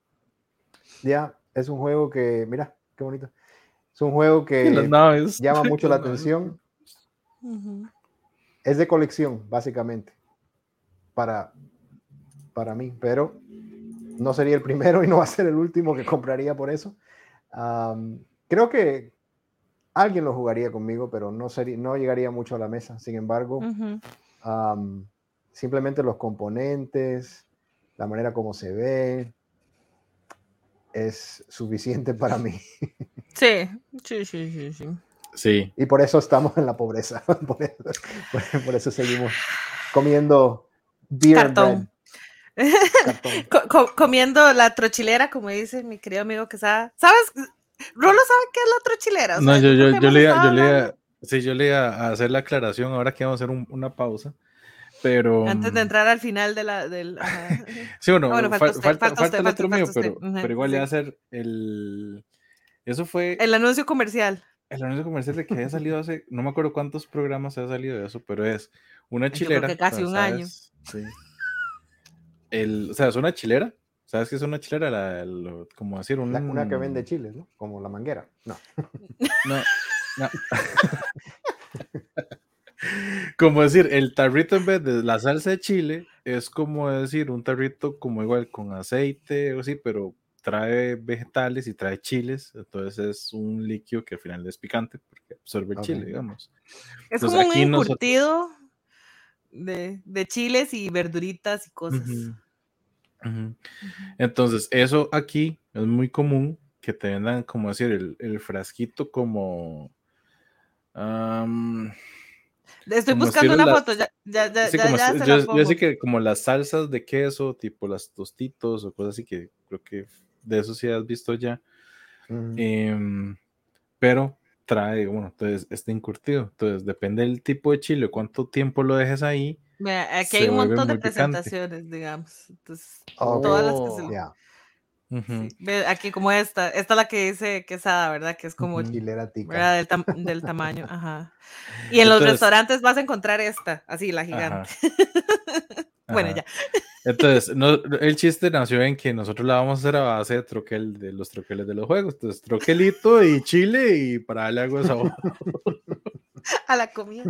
ya, es un juego que, mira, qué bonito. Es un juego que llama mucho la (laughs) atención. Ujú. Es de colección, básicamente, para, para mí, pero no sería el (laughs) primero y no va a ser el último que compraría por eso. Creo que alguien lo jugaría conmigo, pero no, sería, no llegaría mucho a la mesa. Sin embargo, simplemente los componentes, la manera como se ve, es suficiente para mí. (laughs) Sí, sí, sí, sí, sí. Sí, Y por eso estamos en la pobreza. (laughs) Por eso, por- por eso seguimos comiendo beer and Cartón. bread. Cartón. (laughs) Co- co- comiendo la trochilera, como dice mi querido amigo Quesada. ¿Sabes? Rolo sabe qué es la trochilera. O no, yo, yo, que yo le yo sí, yo le iba a hacer la aclaración ahora que vamos a hacer un- una pausa, pero... Antes de mm, entrar al final de la. Del. (laughs) Sí, bueno, bueno, fal- falta falta, usted, falta falta usted, el falta- otro mío, falta usted. pero, Ujú, pero igual le voy a sí. hacer el... Eso fue El anuncio comercial. El anuncio comercial de que había salido hace, no me acuerdo cuántos programas ha salido de eso, pero es una Yo creo chilera. que casi un año. Sí. El, o sea, es una chilera. ¿Sabes qué es una chilera? La, lo- como decir, un... La- una que vende chiles, ¿no? Como la manguera. No. (laughs) No, no. (laughs) como decir, el tarrito en vez de la salsa de chile es como decir un tarrito como igual con aceite o así, pero trae vegetales y trae chiles, entonces es un líquido que al final es picante porque absorbe el chile, digamos. Es Entonces, como un aquí nosotros- encurtido de, de chiles y verduritas y cosas. Entonces, eso aquí es muy común que te vendan, como decir, el, el frasquito como... Estoy como buscando una las- foto. Ya, ya, ya, Sí, ya- como ya es- se yo, la yo pongo. sé que como las salsas de queso, tipo las tostitos o cosas así que creo que de eso sí has visto ya. Ujú. Em, pero trae, bueno, entonces este encurtido. Entonces depende del tipo de chile, cuánto tiempo lo dejes ahí. Vea, aquí hay un montón de muy picante. presentaciones, digamos. Entonces, Oh, todas las que se- ya. Ujú, sí, ve, aquí como esta, esta es la que dice Quesada, ¿verdad? Que es como. Chilera tica. ¿verdad? Del, tam- del tamaño, ajá. (laughs) Y en los Entonces- restaurantes vas a encontrar esta, así, la ajá, gigante. (laughs) Bueno, ajá. ya. Entonces, no, el chiste nació en que nosotros la vamos a hacer a base de troquel, de los troqueles de los juegos. Entonces, troquelito y chile y para darle algo de sabor (laughs) A la comida.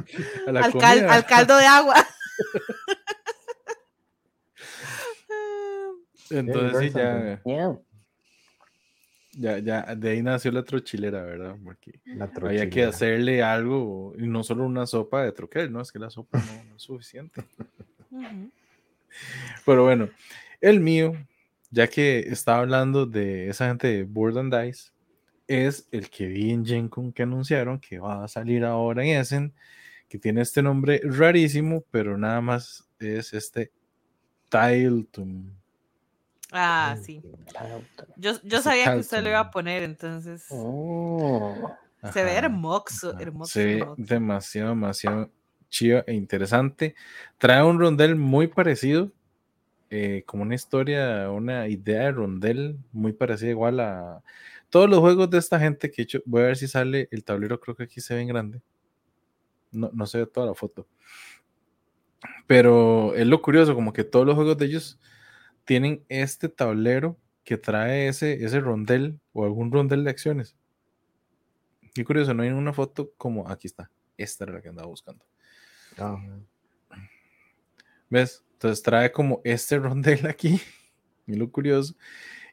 a la al, cal- comida. al caldo de agua. (laughs) Entonces, sí, ya, ya, ya, de ahí nació la trochilera, ¿verdad? Porque La había que hacerle algo, y no solo una sopa de troquel, ¿no? Es que la sopa no, no es suficiente. Ujú. Pero bueno, el mío, ya que estaba hablando de esa gente de Board and Dice, es el que vi en Gen Con que anunciaron que va a salir ahora en Essen, que tiene este nombre rarísimo, pero nada más es este Tiltum. Ah, sí. Yo, yo sabía que usted lo iba a poner, entonces Oh. se ve hermoso, hermoso. Ve hermoso. demasiado, demasiado chido e interesante. Trae un rondel muy parecido, eh, como una historia, una idea de rondel muy parecida igual a todos los juegos de esta gente que he hecho. Voy a ver si sale el tablero, creo que aquí se ve en grande. No, no se ve toda la foto. Pero es lo curioso, como que todos los juegos de ellos tienen este tablero que trae ese, ese rondel o algún rondel de acciones. Qué curioso, no hay una foto como aquí está. Esta era la que andaba buscando. ¿Ves? Entonces trae como este (laughs) rondel aquí. Y lo curioso.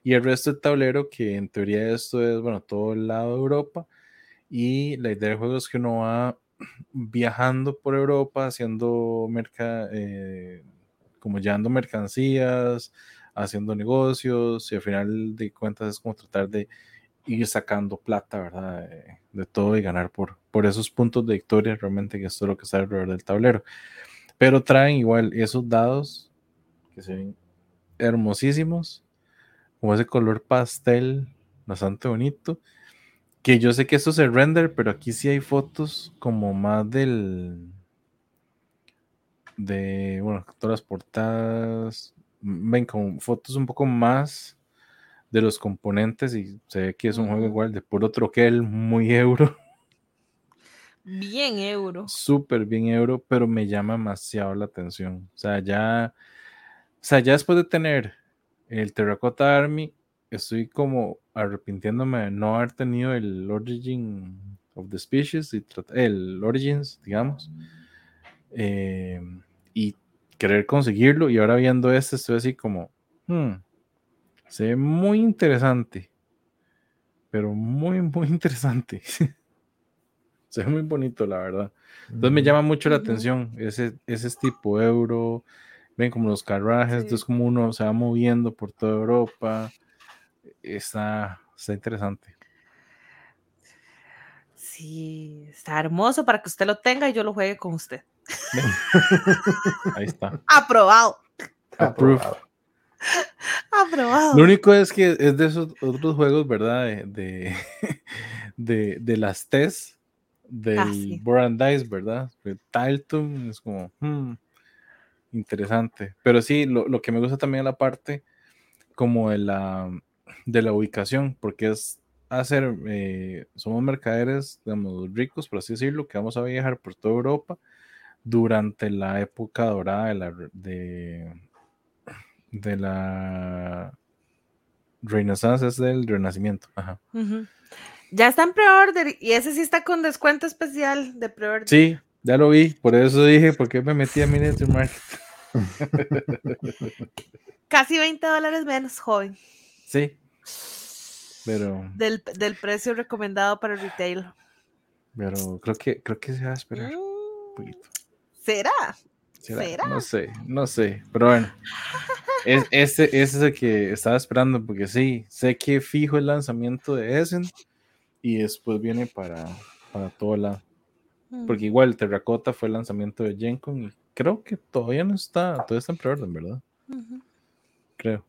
Y el resto del tablero, que en teoría esto es, bueno, todo el lado de Europa. Y la idea del juego es que uno va (clears throat) viajando por Europa, haciendo merca, eh, como llevando mercancías, haciendo negocios, y al final de cuentas es como tratar de ir sacando plata, ¿verdad? De, de todo y ganar por, por esos puntos de victoria, realmente, que esto es lo que está alrededor del tablero. Pero traen igual esos dados que se ven hermosísimos, como ese color pastel, bastante bonito. Que yo sé que esto es el render, pero aquí sí hay fotos como más del. De, bueno, todas las portadas. Ven, como fotos un poco más de los componentes y se ve que es un juego igual de puro troquel, muy (laughs) euro, Bien euro. súper bien euro, pero me llama demasiado la atención. O sea, ya, o sea, ya después de tener el Terracotta Army, estoy como arrepintiéndome de no haber tenido el Origin of the Species, y el Origins, digamos, eh, y querer conseguirlo. Y ahora viendo este, estoy así como, hmm, se ve muy interesante, pero muy, muy (laughs) interesante. se ve muy bonito, la verdad. Entonces me llama mucho la atención ese, ese tipo euro. Ven como los carruajes, Sí. entonces como uno se va moviendo por toda Europa. Está, está interesante. Sí, está hermoso para que usted lo tenga y yo lo juegue con usted. (laughs) Ahí está. (laughs) Aprobado. Aprobado. (laughs) Aprobado. Lo único es que es de esos otros juegos, ¿verdad? De, de, (laughs) de, de las TES del Ah, sí. Board Dice, ¿verdad? Tiltum es como hmm, interesante. Pero sí, lo, lo que me gusta también es la parte como de la, de la ubicación, porque es hacer, eh, somos mercaderes, digamos, ricos, por así decirlo, que vamos a viajar por toda Europa durante la época dorada de la, de, de la Renaissance, es del Renacimiento. Ajá. Ya está en pre-order y ese sí está con descuento especial de pre-order. Sí, ya lo vi, por eso dije, ¿por qué me metí a Miniature Market? (laughs) Casi 20 dólares menos, joven, Sí, pero, del, del precio recomendado para el retail. pero creo que creo que se va a esperar un Mm, poquito. ¿Será? ¿Será? ¿Será? No sé, no sé, pero bueno. Es, (laughs) ese, ese es el que estaba esperando, porque sí, sé que fijo el lanzamiento de Essen y después viene para, para todo lado. Mm. Porque igual Terracota fue el lanzamiento de Gencon y creo que todavía no está, todavía está en preorden, ¿verdad? Creo.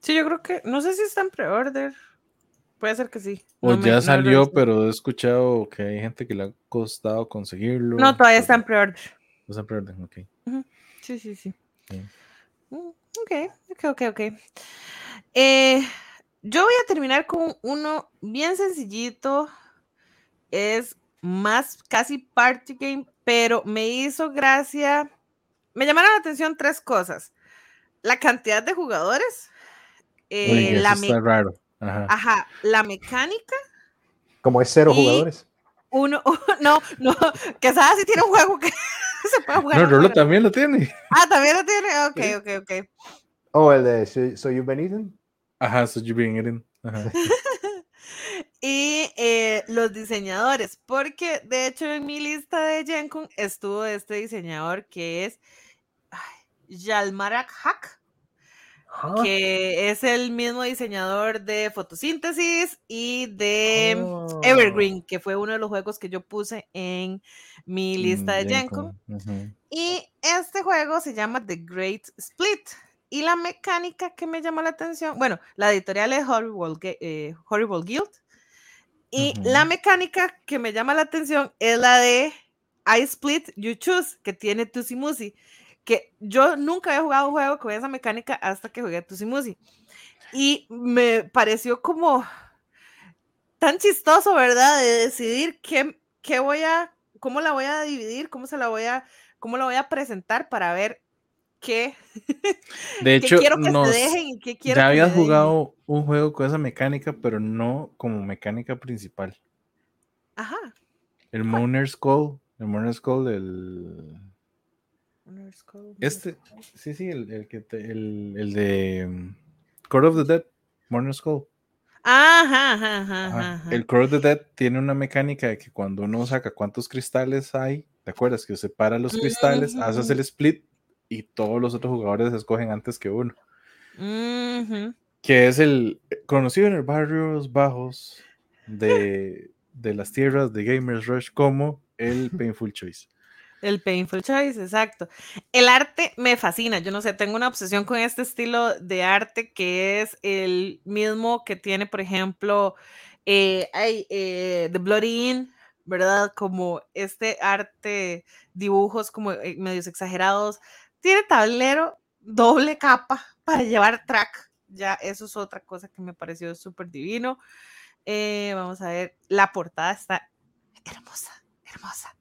Sí, yo creo que, no sé si está en pre-order. Puede ser que sí. O No me- no ya he salió, revisado. pero he escuchado que hay gente que le ha costado conseguirlo. No, todavía está en pero- pre-order. Está en preorden, ok. Sí, sí, sí. Sí. Mm, Ok, ok, ok, ok. Eh, yo voy a terminar con uno bien sencillito. Es más casi party game, pero me hizo gracia. Me llamaron la atención tres cosas. La cantidad de jugadores. eh, Uy, eso la, me- está raro. Ajá. ajá, la mecánica. Como es cero jugadores. Uno, (laughs) no, no, que sabes si tiene un juego que (laughs) se puede jugar. No, Rolo también lo tiene. Ah, también lo tiene. (laughs) Ok, Sí. ok, ok. Oh, el de So, so You've Been Eaten. Ajá, so you bring it in. Ajá. (laughs) y eh, los diseñadores, porque de hecho en mi lista de Gencon estuvo este diseñador que es ay, Yalmarak Haq, Huh? que es el mismo diseñador de Fotosíntesis y de Oh. Evergreen, que fue uno de los juegos que yo puse en mi lista de Gencon. Y este juego se llama The Great Split, y la mecánica que me llamó la atención, bueno, la editorial es Horrible, eh, Horrible Guild. Y la mecánica que me llama la atención es la de I Split You Choose, que tiene Tusi Musi. Que yo nunca había jugado un juego con esa mecánica hasta que jugué a Tusi Musi. Y me pareció como tan chistoso, ¿verdad? De decidir qué, qué voy a, cómo la voy a dividir, cómo se la voy a, cómo la voy a presentar para ver qué, (laughs) De qué hecho, quiero que nos, se dejen y qué quiero ya que me habías dejen. jugado un juego con esa mecánica, pero no como mecánica principal. Ajá. El Mooner's Call, el Mooner's Call, el... Este, sí, sí, el, el que te- el, el de um, Court of the Dead, Mooner's Call. Ajá, ajá, ajá. El Court of the Dead tiene una mecánica de que cuando uno saca cuántos cristales hay, ¿te acuerdas? Que separa los cristales, haces Ujú. el split y todos los otros jugadores escogen antes que uno. Ujú. Que es el conocido en el barrios bajos de, de las tierras de Gamers Rush como el (laughs) Painful Choice. El Painful Choice, exacto. El arte me fascina. Yo no sé, tengo una obsesión con este estilo de arte que es el mismo que tiene, por ejemplo, eh, eh, The Bloody Inn, ¿verdad? Como este arte, dibujos como eh, medios exagerados. Tiene tablero, doble capa para llevar track. Ya, eso es otra cosa que me pareció súper divino. Vamos a ver, la portada está hermosa, hermosa.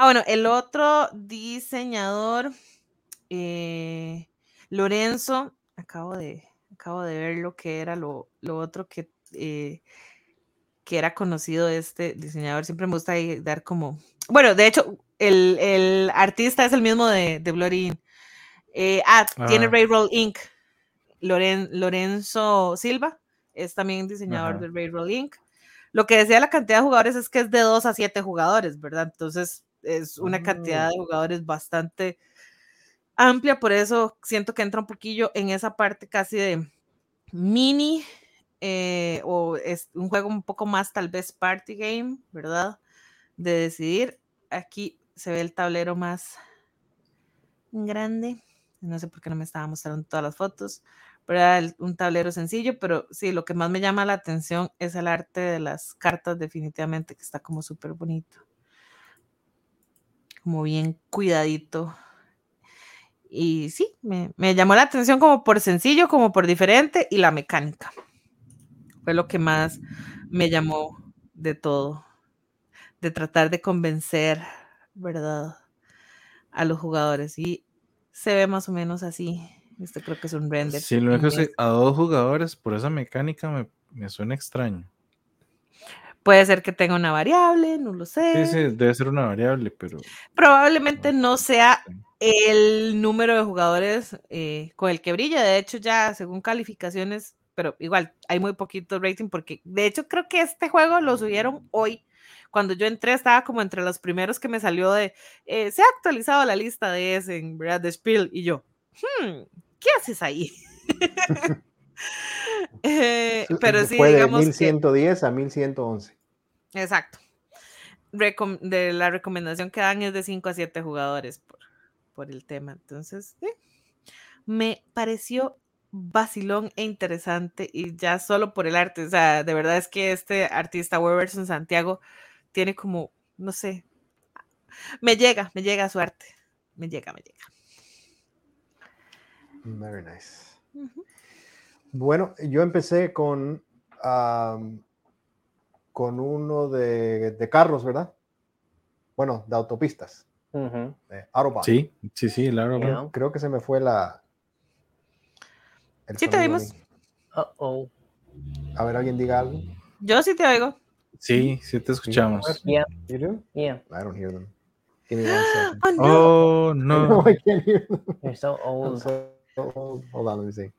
Ah, bueno, el otro diseñador, eh, Lorenzo, acabo de, acabo de ver lo que era lo, lo otro que, eh, que era conocido este diseñador. Siempre me gusta dar como, bueno, de hecho, el, el artista es el mismo de, de Bloody Inn. Eh, ah, tiene Ah. Railroad Inc. Loren- Lorenzo Silva es también diseñador Ajá. de Railroad Inc. Lo que decía la cantidad de jugadores es que es de 2 a 7 jugadores, ¿verdad? Entonces es una cantidad de jugadores bastante amplia, por eso siento que entra un poquillo en esa parte casi de mini eh, o es un juego un poco más tal vez party game, ¿verdad? De decidir. Aquí se ve el tablero más grande. No sé por qué no me estaba mostrando todas las fotos, pero era un tablero sencillo, pero sí, lo que más me llama la atención es el arte de las cartas, definitivamente, que está como súper bonito. Como bien cuidadito. Y sí, me, me llamó la atención como por sencillo, como por diferente y la mecánica. Fue lo que más me llamó de todo. De tratar de convencer, ¿verdad? A los jugadores. Y se ve más o menos así. Este creo que es un render. Si lo dejas a dos jugadores por esa mecánica me, me suena extraño. Puede ser que tenga una variable, no lo sé. Sí, sí, debe ser una variable, pero Probablemente No. no sea el número de jugadores eh, con el que brilla. De hecho, ya según calificaciones, pero igual hay muy poquito rating porque de hecho creo que este juego lo subieron hoy. Cuando yo entré estaba como entre los primeros que me salió de, eh, se ha actualizado la lista de ese, ¿verdad? De Spiel y yo, hmm, ¿qué haces ahí? (laughs) (laughs) Eh, pero sí, Fue de digamos que... 1110 a 1111. Exacto. Recom- de la recomendación que dan es de 5 a 7 jugadores por, por el tema. Entonces, sí. me pareció vacilón e interesante y ya solo por el arte. O sea, de verdad es que este artista Weberson Santiago tiene como, no sé, me llega, me llega su arte. Me llega, me llega. Very nice. Bueno, yo empecé con, am, con uno de, de carros, ¿verdad? Bueno, de autopistas, de Autobahn. sí, sí, sí, claro. Yeah. claro. Creo que se me fue la. el Sí, te vimos. Uh oh. A ver, alguien diga algo. Yo sí te oigo. Sí, sí te escuchamos. Yeah. You do? Yeah. I don't hear them. Give me one second. Oh, no. Oh, No, (laughs) no. I can't hear them. You're so I'm old. so old. Hold on, let me see.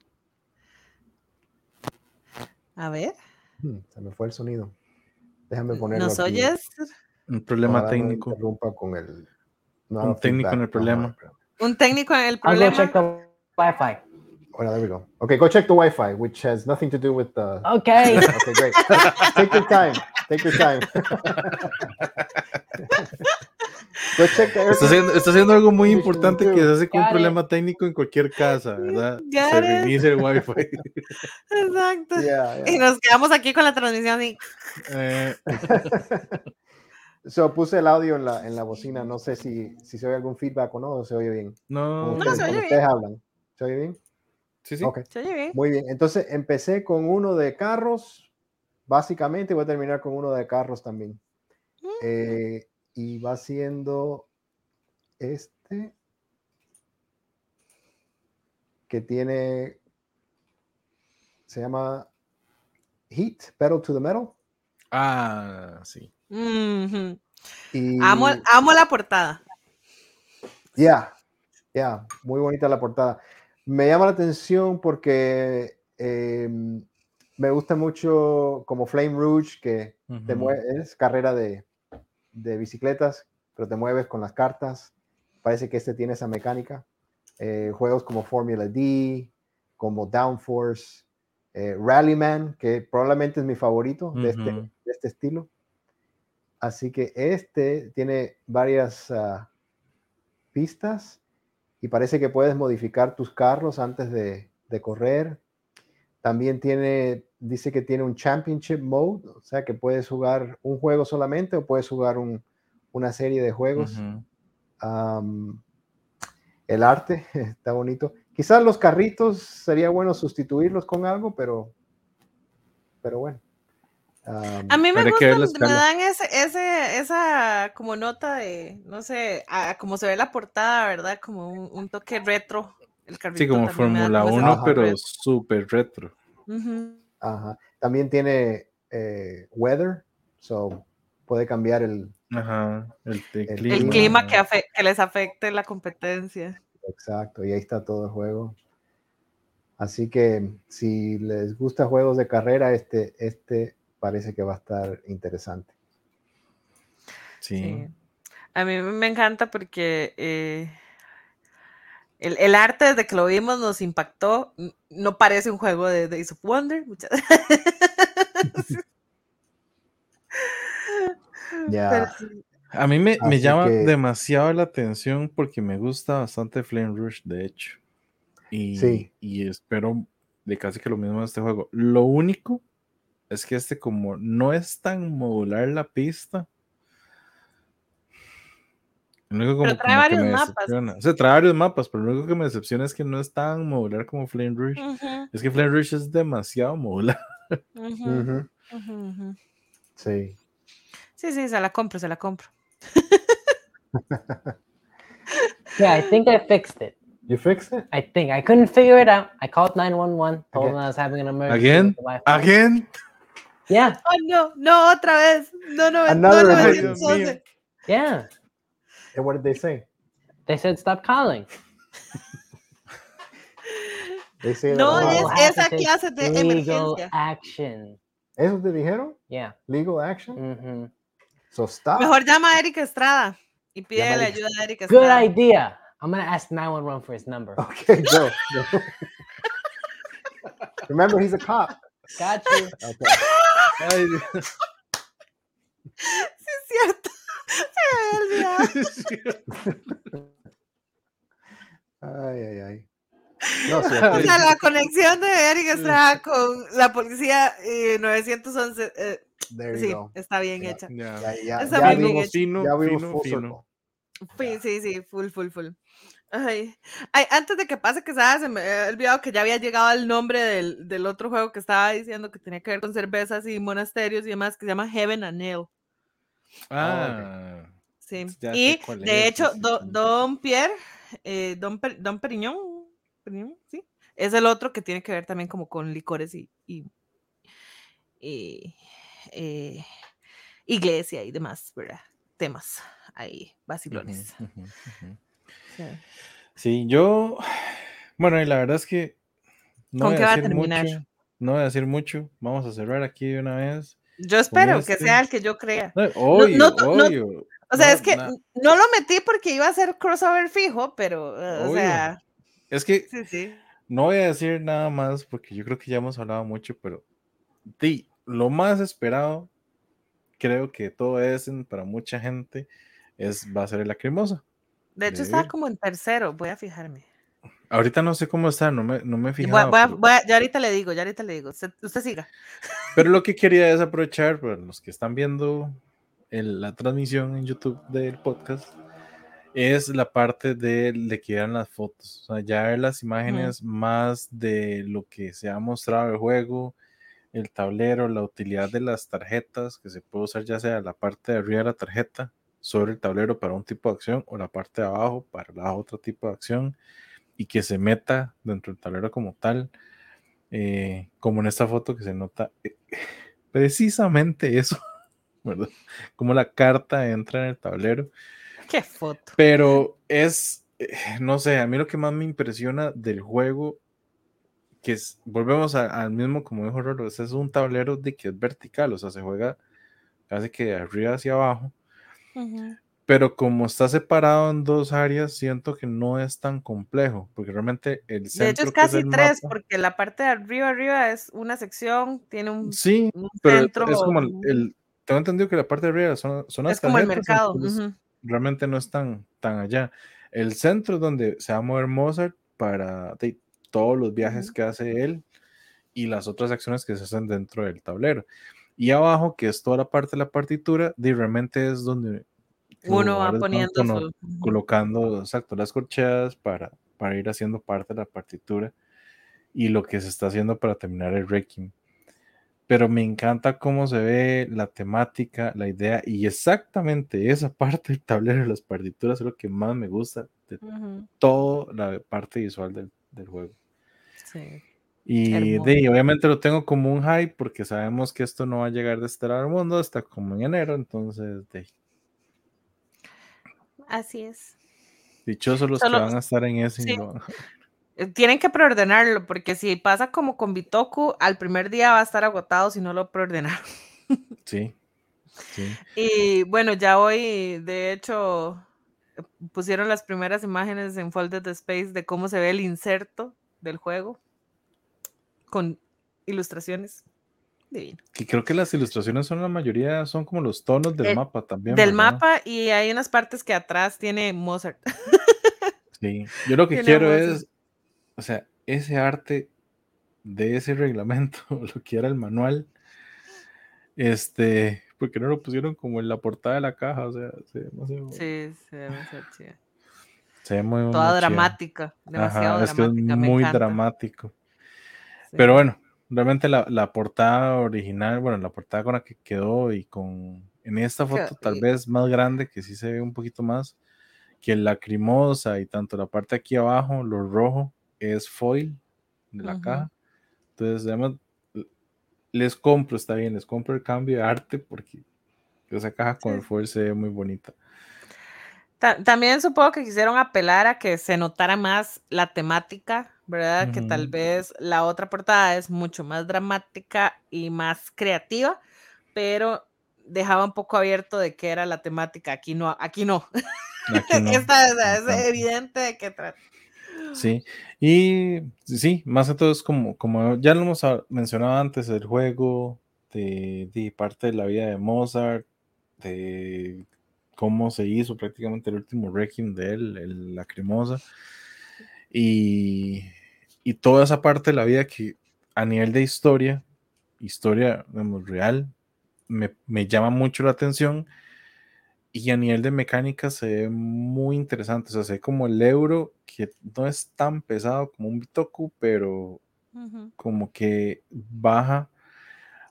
A ver, Hmm, Se me fue el sonido. Déjame ponerlo ¿nos aquí. oyes? Un problema no técnico. interrumpa con el. no Un técnico en el problema. Espera. Un técnico en el I'll go problema. check the Wi-Fi. Bueno, there we go. Okay, go check the Wi-Fi, which has nothing to do with the. Okay. (laughs) Okay, great. Take your time. Take your time. (laughs) (laughs) Pues checa, Está haciendo, está haciendo algo muy importante que se hace con un problema técnico en cualquier casa, ¿verdad? Got Se reinicia el wifi. (laughs) Exacto. Yeah, yeah. Y nos quedamos aquí con la transmisión y Eh, (laughs) So, puse el audio en la, en la bocina. No sé si, si se oye algún feedback o no, o se oye bien. no, Como No, ustedes, se oye bien. ustedes hablan. ¿Se oye bien? sí, sí. Ok, se oye bien. muy bien. Entonces, empecé con uno de carros, básicamente, y voy a terminar con uno de carros también. Mm. Eh, y va siendo este, que tiene, se llama Heat, Pedal to the Metal. Ah, sí. Y, amo, amo la portada. Ya, ya, muy bonita la portada. Me llama la atención porque em, me gusta mucho como Flame Rouge, que es carrera de, de bicicletas, pero te mueves con las cartas. Parece que este tiene esa mecánica. Eh, juegos como Formula D, como Downforce, eh, Rallyman, que probablemente es mi favorito de, este, de este estilo. Así que este tiene varias ah, pistas y parece que puedes modificar tus carros antes de, de correr. También tiene, dice que tiene un championship mode, o sea que puedes jugar un juego solamente o puedes jugar un- una serie de juegos. Ujú. Am, el arte (laughs) está bonito. Quizás los carritos sería bueno sustituirlos con algo, pero, pero bueno. Am, A mí me gustan, me dan ese, ese, esa como nota de, no sé, a- como se ve la portada, ¿verdad? Como un, un toque retro. El Sí, como Fórmula como ese 1, Ajá. pero retro. súper retro. Ujú. Ajá. También tiene eh, weather, so puede cambiar el Ajá. El, El clima. El clima que, que les afecte la competencia. exacto y ahí está todo el juego. Así que si les gusta juegos de carrera, este, este parece que va a estar interesante. Sí. Sí. A mí me encanta porque eh, el, el arte desde que lo vimos nos impactó. No parece un juego de Days of Wonder. muchas- (laughs) sí. A mí me, me llama que- demasiado la atención porque me gusta bastante Flame Rush, de hecho. Y, Sí. y espero de casi que lo mismo de este juego. Lo único es que este, como no es tan modular la pista, lo único como, Pero trae como que varios me mapas. decepciona. O sea, trae varios mapas, pero lo único que me decepciona es que no es tan modular como Flame Rush. Es que Flame Rush es demasiado modular. Sí. Sí, sí, se la compro, se la compro. Yeah, I think I fixed it. You fixed it? I think I couldn't figure it out. I called 911, told Again. them I was having an emergency. Again? Again. Yeah, Oh, no, no, otra vez. No, no, no, no, entonces. yeah. And what did they say? They said stop calling. (laughs) They say No, a lot. es We'll have to esa take clase de legal emergencia. action. ¿Eso te dijeron? Yeah. Legal action? hmm So stop. Mejor llama a Erika Estrada y Llama a pídele Erika. ayuda a Erika Good idea. I'm gonna ask 911 for his number. Okay, go. go. Remember, he's a cop. Got you. Okay. (laughs) Sí, es cierto. (laughs) Ay, ay, ay. No, sí, (laughs) O sea, la conexión de Erika Estrada con la policía eh, 911, eh, sí, go. está bien hecha. Ya. Ya, ya, Está ya bien vimos, hecho. Fino, ya vimos fino, full fino. circle. Sí, sí, sí, full, full, full. Ay. Ay, antes de que pase que sabes, se me había olvidado que ya había llegado el nombre del, del otro juego que estaba diciendo que tenía que ver con cervezas y monasterios y demás, que se llama Heaven and Nail. Ah, Sí. Ya sé y de es, hecho, sí, sí, Do- sí. Don Pierre, eh, Don, Per- Don Periñón, Periñón, sí, es el otro que tiene que ver también como con licores y, y, y, eh, iglesia y demás, ¿verdad? Temas ahí, vacilones. Sí. Sí, yo. Bueno, y la verdad es que. No ¿Con voy qué va a decir terminar? mucho, no voy a decir mucho. Vamos a cerrar aquí de una vez. Yo espero que este- sea el que yo crea. No, obvio, no, no, no, obvio. O sea, es que no lo metí porque iba a ser crossover fijo, pero, eh, o sea, Es que sí, sí. no voy a decir nada más porque yo creo que ya hemos hablado mucho, pero lo más esperado, creo que todo es para mucha gente, es, va a ser la cremosa. De hecho, de está como en tercero, voy a fijarme. Ahorita no sé cómo está, no me, no me he fijado. voy a- voy a- ya ahorita le digo, ya ahorita le digo. Usted, usted siga. Pero lo que (laughs) quería es aprovechar para los que están viendo el- la transmisión en YouTube del podcast, es la parte de, de que vean las fotos. O sea, ya ver las imágenes más de lo que se ha mostrado el juego, el tablero, la utilidad de las tarjetas, que se puede usar ya sea la parte de arriba de la tarjeta sobre el tablero para un tipo de acción o la parte de abajo para la otro tipo de acción y que se meta dentro del tablero como tal eh, como en esta foto que se nota eh, (laughs) precisamente eso, (laughs) ¿verdad? Como la carta entra en el tablero, Qué foto. pero es, eh, no sé, a mí lo que más me impresiona del juego, que es, volvemos a- al mismo, como dijo Rolo, es un tablero de que es vertical, o sea, se juega casi que de arriba hacia abajo. Pero como está separado en dos áreas, siento que no es tan complejo, porque realmente el De centro hecho, es casi el tres, mapa- porque la parte de arriba, arriba es una sección, tiene un, Sí, un pero centro. es como el, el- tengo entendido que la parte de arriba son, son las es como el mercado. entonces ujú. realmente no es tan, tan allá. El centro es donde se va a mover Mozart para de, todos los viajes Ujú. que hace él y las otras acciones que se hacen dentro del tablero. Y abajo, que es toda la parte de la partitura, de realmente es donde Uno va poniendo cono- su. colocando exacto las corcheas para, para ir haciendo parte de la partitura y lo que se está haciendo para terminar el Requiem. Pero me encanta cómo se ve la temática, la idea y exactamente esa (laughs) parte del tablero de las partituras es lo que más me gusta de Ujú, toda la parte visual del, del juego. Sí. Y de, obviamente lo tengo como un hype porque sabemos que esto no va a llegar de este lado del mundo hasta como en enero, entonces de, Así es. dichosos los Solo- que van a estar en ese. sí. Eh, Tienen que preordenarlo, porque si pasa como con Bitoku, al primer día va a estar agotado si no lo preordenaron. (laughs) Sí, sí. Y bueno, ya hoy, de hecho, pusieron las primeras imágenes en Folded Space de cómo se ve el inserto del juego con ilustraciones. Divino. Que creo que las ilustraciones son la mayoría, son como los tonos del Del- mapa también. Del ¿verdad? mapa y hay unas partes que atrás tiene Mozart. (laughs) Sí. Yo lo que quiero es, o sea, ese arte de ese reglamento, (laughs) lo que era el manual, este, porque no lo pusieron como en la portada de la caja, o sea, se ve demasiado- Sí, se ve demasiado chida. se ve muy Toda muy chido. dramática, demasiado Ajá, es que es dramática. muy encanta. dramático. Sí. Pero bueno, realmente la, la portada original, bueno, la portada con la que quedó y con en esta foto tal vez más grande, que sí se ve un poquito más, que la lacrimosa y tanto la parte aquí abajo, lo rojo, es foil de la Ujú. caja. Entonces, además, les compro, está bien, les compro el cambio de arte porque esa caja con el foil se ve muy bonita. Ta- También supongo que quisieron apelar a que se notara más la temática, ¿verdad? Que tal vez la otra portada es mucho más dramática y más creativa, pero dejaba un poco abierto de qué era la temática. Aquí no, aquí no. Aquí (laughs) no, Esta es, evidente de qué trata. Sí, y sí, más que todo es como, como ya lo hemos mencionado antes, el juego, de, de parte de la vida de Mozart, de cómo se hizo prácticamente el último Requiem de él, el Lacrimosa, y, y toda esa parte de la vida que a nivel de historia, historia digamos, real, me, me llama mucho la atención. Y a nivel de mecánica se ve muy interesante. O sea, se ve como el euro, que no es tan pesado como un Bitoku, pero como que baja,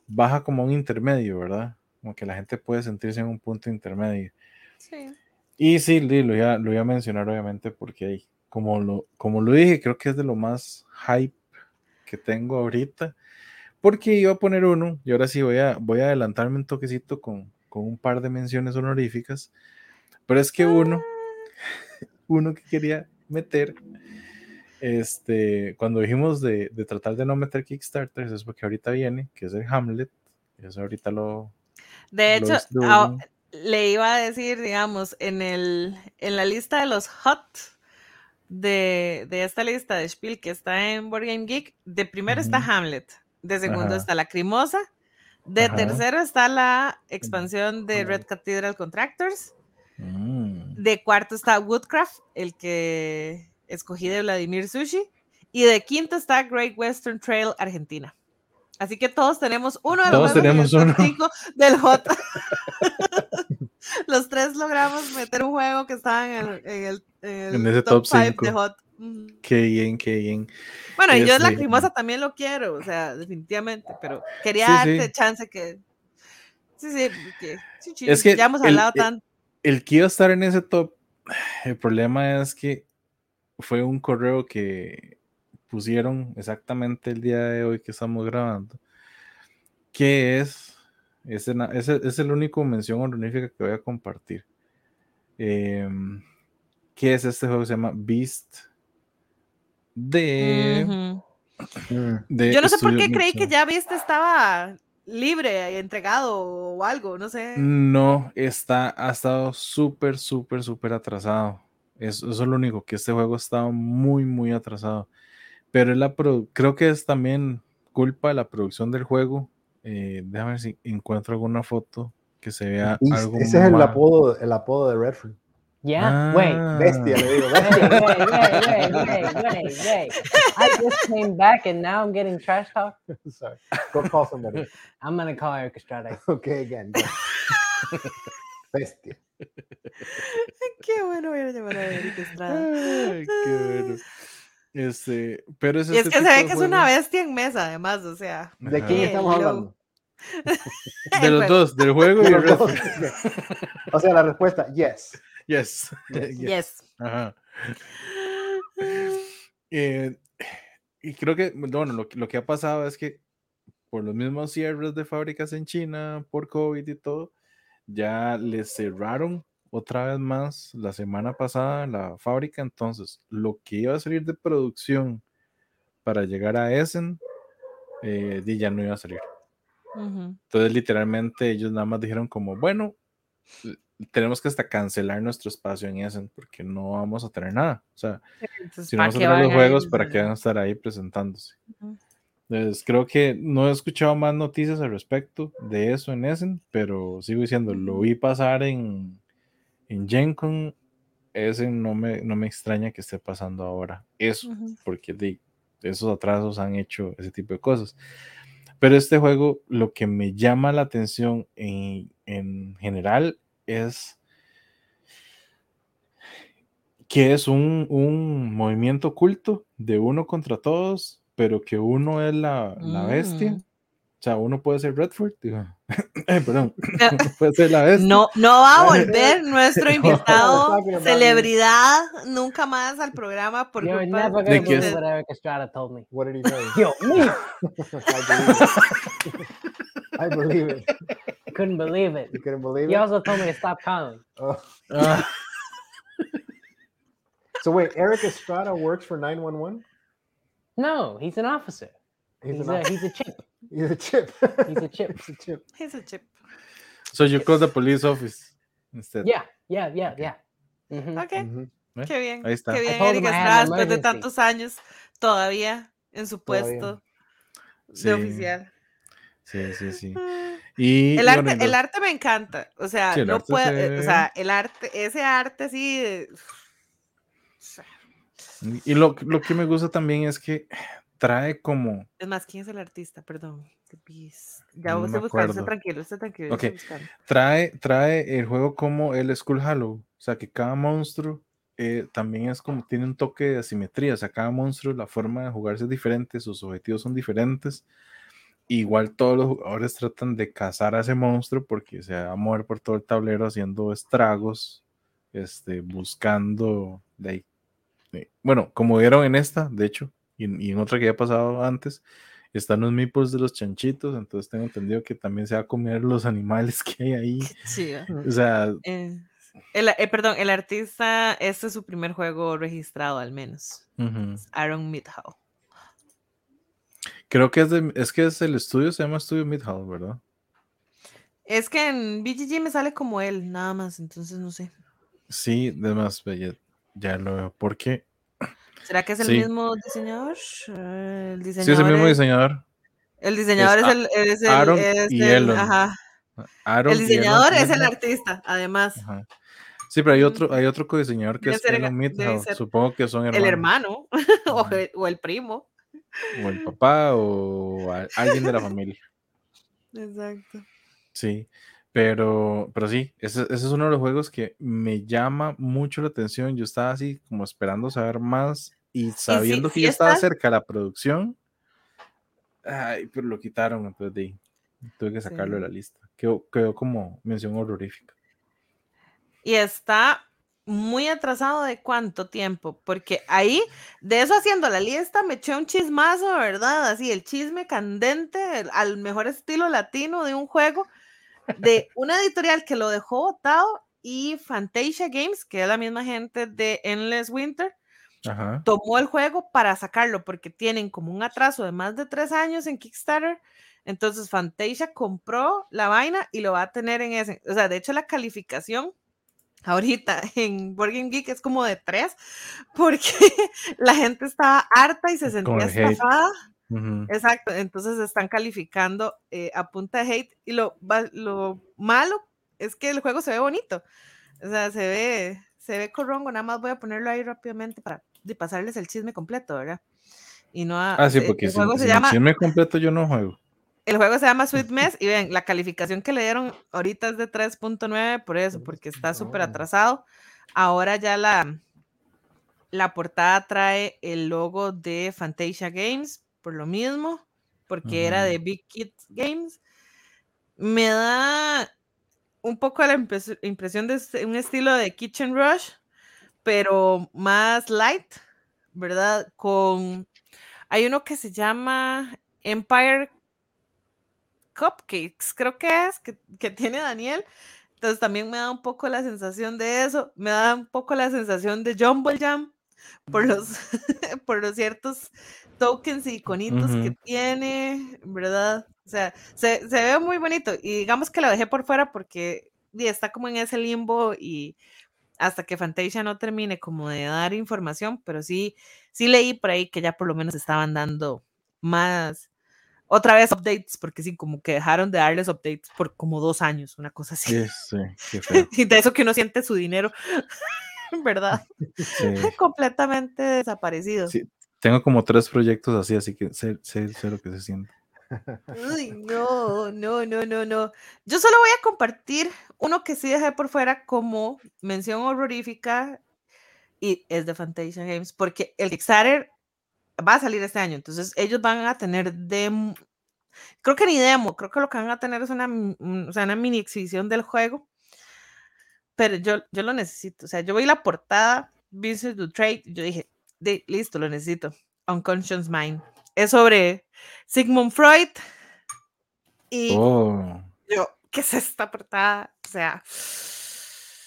baja como un intermedio, ¿verdad? Como que la gente puede sentirse en un punto intermedio. Sí. Y sí, lo iba, lo iba a mencionar obviamente porque ahí, como lo, como lo dije, creo que es de lo más hype que tengo ahorita. Porque iba a poner uno, y ahora sí voy a, voy a adelantarme un toquecito con, con un par de menciones honoríficas. Pero es que uno, (laughs) uno que quería meter, este, cuando dijimos de, de tratar de no meter Kickstarters, es porque ahorita viene, que es el Hamlet. Eso ahorita lo. De hecho, distribuyen. ah, le iba a decir, digamos, en, el, en la lista de los hot de, de esta lista de Spiel que está en Board Game Geek, de primero está. Hamlet, de segundo Ajá. está Lacrimosa, de Ajá. tercero está la expansión de. Red Cathedral Contractors Mm. De cuarto está Woodcraft, el que escogí de Vladimir Sushi. Y de quinto está Great Western Trail Argentina. Así que todos tenemos uno de los Todos tenemos uno. del J. (laughs) (laughs) los tres logramos meter un juego que estaba en el, en el, en el En ese top five cinco. de Hot. Qué bien, qué bien. Bueno, y yo en la Este, crimosa también lo quiero, o sea, definitivamente, pero quería Sí, darte sí. chance que. Sí, sí, porque sí, sí, Es que ya hemos el- hablado el- tanto. El que iba a estar en ese top, (sighs) el problema es que fue un correo que pusieron exactamente el día de hoy que estamos grabando, que es, ese, na- ese es el único mención honorífica que voy a compartir. Em, ¿Qué es este juego? Se llama Beast de... De Yo no sé por qué creí que ya viste estaba libre, entregado o algo, no sé. No, está, ha estado súper, súper, súper atrasado. Eso, eso es lo único, que este juego está muy, muy atrasado. Pero la creo que es también culpa de la producción del juego. Eh, déjame ver si encuentro alguna foto que se vea Beast, algo Ese es el apodo, el apodo de Redford. Yeah. Wait. Ah, Bestia, le digo. Wait, Bestia. wait, wait, wait, wait, wait, wait. I just came back and now I'm getting trash talk. Sorry. Go call somebody. (laughs) I'm gonna call Eric Estrada. (laughs) Okay, again. (laughs) Bestia. Qué bueno voy a llamar a Eric Estrada. Ay, qué bueno. Este, pero es Y es este que se ve que es una bestia en mesa, además, o sea. ¿De quién estamos hablando? De los dos, del juego y el resto. O sea, la respuesta, yes. (laughs) Yes. Yes. Ajá. (laughs) Eh, (sighs) y creo que, bueno, lo, que- lo que ha pasado es que por los mismos cierres de fábricas en China, por COVID y todo, ya les cerraron otra vez más la semana pasada la fábrica. Entonces, lo que iba a salir de producción para llegar a Essen, eh, ya no iba a salir. Entonces, literalmente, ellos nada más dijeron como, bueno, tenemos que hasta cancelar nuestro espacio en Essen porque no vamos a tener nada. O sea, Entonces, si ¿para no vamos a tener los juegos, ir? ¿para qué van a estar ahí presentándose? Ujú. Entonces, creo que no he escuchado más noticias al respecto de eso en Essen, pero sigo diciendo, lo vi pasar en, en Gen Con, Essen no me, no me extraña que esté pasando ahora eso, Ujú. porque di, esos atrasos han hecho ese tipo de cosas. Pero este juego, lo que me llama la atención en, en general es que es un, un movimiento oculto de uno contra todos, pero que uno es la, la bestia. Mm. O sea, uno puede ser Redford, digo. Eh, (coughs) (coughs) perdón, puede ser la bestia. No, no va a (laughs) volver nuestro (laughs) invitado, celebridad, nunca más al programa por You're culpa ¿De believe es? what Eric Estrada told me. What did he tell you? Yo, me, (laughs) I believe it. I believe it. I couldn't believe it. You couldn't believe it. He it? also told me to stop calling. (laughs) Oh. Ah, (laughs) So wait, Eric Estrada works for 911? No, he's an officer. He's, He's, an a, officer. (laughs) he's a chip. He's a chip. He's a chip. He's a chip. He's a chip. so you call the police office instead. Yeah, yeah, yeah, yeah. Mhm. Ok, Mhm. ¿Eh? qué bien. Ahí está. Qué bien, Eric him I had Estrada, an después de tantos años, todavía en su Todavía. puesto Sí. oficial. Sí, sí, sí. Ah. Y, El arte, el arte me encanta. O sea, Sí, no se eh, o sea, el arte, ese arte así de- sea, y lo, lo que me gusta también es que trae como Es más, ¿quién es el artista? Perdón. Ya No vos estoy buscando, tranquilo, esté tranquilo. Ok. estoy buscando. trae, trae el juego como el Skull Hollow. O sea, que cada monstruo eh, también es como tiene un toque de asimetría. O sea, cada monstruo, la forma de jugarse es diferente, sus objetivos son diferentes. Igual todos los jugadores tratan de cazar a ese monstruo porque se va a mover por todo el tablero haciendo estragos, este, buscando de ahí. eh, Bueno, como vieron en esta, de hecho, y en, y en otra que ya ha pasado antes, están los meeples de los chanchitos, entonces tengo entendido que también se va a comer los animales (laughs) que hay ahí. Sí. O sea, Eh, el, eh, perdón, el artista, este es su primer juego registrado al menos. ujú. Aaron Midhow. Creo que es, de- es que es el estudio, se llama Estudio Midhouse, ¿verdad? Es que en BGG me sale como él, nada más, entonces no sé. Sí, además, ya, ya lo veo. Porque ¿Será que es el Sí. mismo diseñador? El sí, diseñador, es el mismo es, diseñador. el diseñador es, el, es el, Aaron es y el- ajá. Aaron El y diseñador es el artista, además. Ajá. Sí, pero hay otro, hay otro co-diseñador que Debe es Elon ser Supongo que son El hermanos. hermano (laughs) o, el, o el primo. O el papá o alguien de la (laughs) familia. Exacto. Sí, pero, pero sí, ese, ese es uno de los juegos que me llama mucho la atención. Yo estaba así como esperando saber más y sabiendo que ya estaba cerca la producción. Ay, pero lo quitaron, entonces de tuve que sacarlo de la lista. Quedó, quedó como mención horrorífica. Y está muy atrasado de cuánto tiempo, porque ahí, de eso haciendo la lista, me eché un chismazo, ¿verdad? Así, el chisme candente, el- al mejor estilo latino de un juego, de una editorial que lo dejó botado y Fantasia Games, que es la misma gente de Endless Winter, Ajá. tomó el juego para sacarlo porque tienen como un atraso de más de tres años en Kickstarter. Entonces Fantasia compró la vaina y lo va a tener en ese. O sea, de hecho la calificación ahorita (laughs) en Board Game Geek es como de tres porque (laughs) la gente estaba harta y se sentía estafada. Exacto, entonces están calificando eh, a punta de hate y lo, lo malo es que el juego se ve bonito. O sea, se ve, se ve corrongo, nada más voy a ponerlo ahí rápidamente para de pasarles el chisme completo, ¿verdad? Y no a- Ah, sí, eh, porque el si, juego si se llama chisme completo yo no juego. El juego se llama Sweet (laughs) Mess y ven, la calificación que le dieron ahorita es de 3.9 por eso, porque está súper atrasado. Ahora ya la, la portada trae el logo de Fantasia Games, por lo mismo, porque era de Big Kids Games. Me da un poco la impres- impresión de este- un estilo de Kitchen Rush, pero más light, ¿verdad? Con... Hay uno que se llama Empire Cupcakes, creo que es, que, que tiene Daniel. Entonces también me da un poco la sensación de eso, me da un poco la sensación de Jumble Jam por los, (laughs) por los ciertos tokens y iconitos que tiene, ¿verdad? O sea, se, se ve muy bonito y digamos que lo dejé por fuera porque está como en ese limbo y hasta que Fantasia no termine como de dar información, pero sí, sí leí por ahí que ya por lo menos estaban dando más, otra vez updates, porque sí, como que dejaron de darles updates por como dos años, una cosa así. Sí, sí, (laughs) feo. Y de eso que uno siente su dinero, (laughs) ¿verdad? Sí. (laughs) Completamente desaparecido. Sí, Tengo como tres proyectos así, así que sé, sé- sé lo que se siente. Uy, no, no, no, no, no. Yo solo voy a compartir uno que sí dejé por fuera como mención horrorífica y es de Fantasia Games, porque el Kickstarter va a salir este año, entonces ellos van a tener demo, creo que ni demo, creo que lo que van a tener es una, o sea, una mini exhibición del juego, pero yo, yo lo necesito, o sea, yo vi la portada, Vincent to Trade, yo dije, de, listo, lo necesito, Unconscious Mind, es sobre Sigmund Freud y Oh, yo, ¿qué es esta portada? O sea,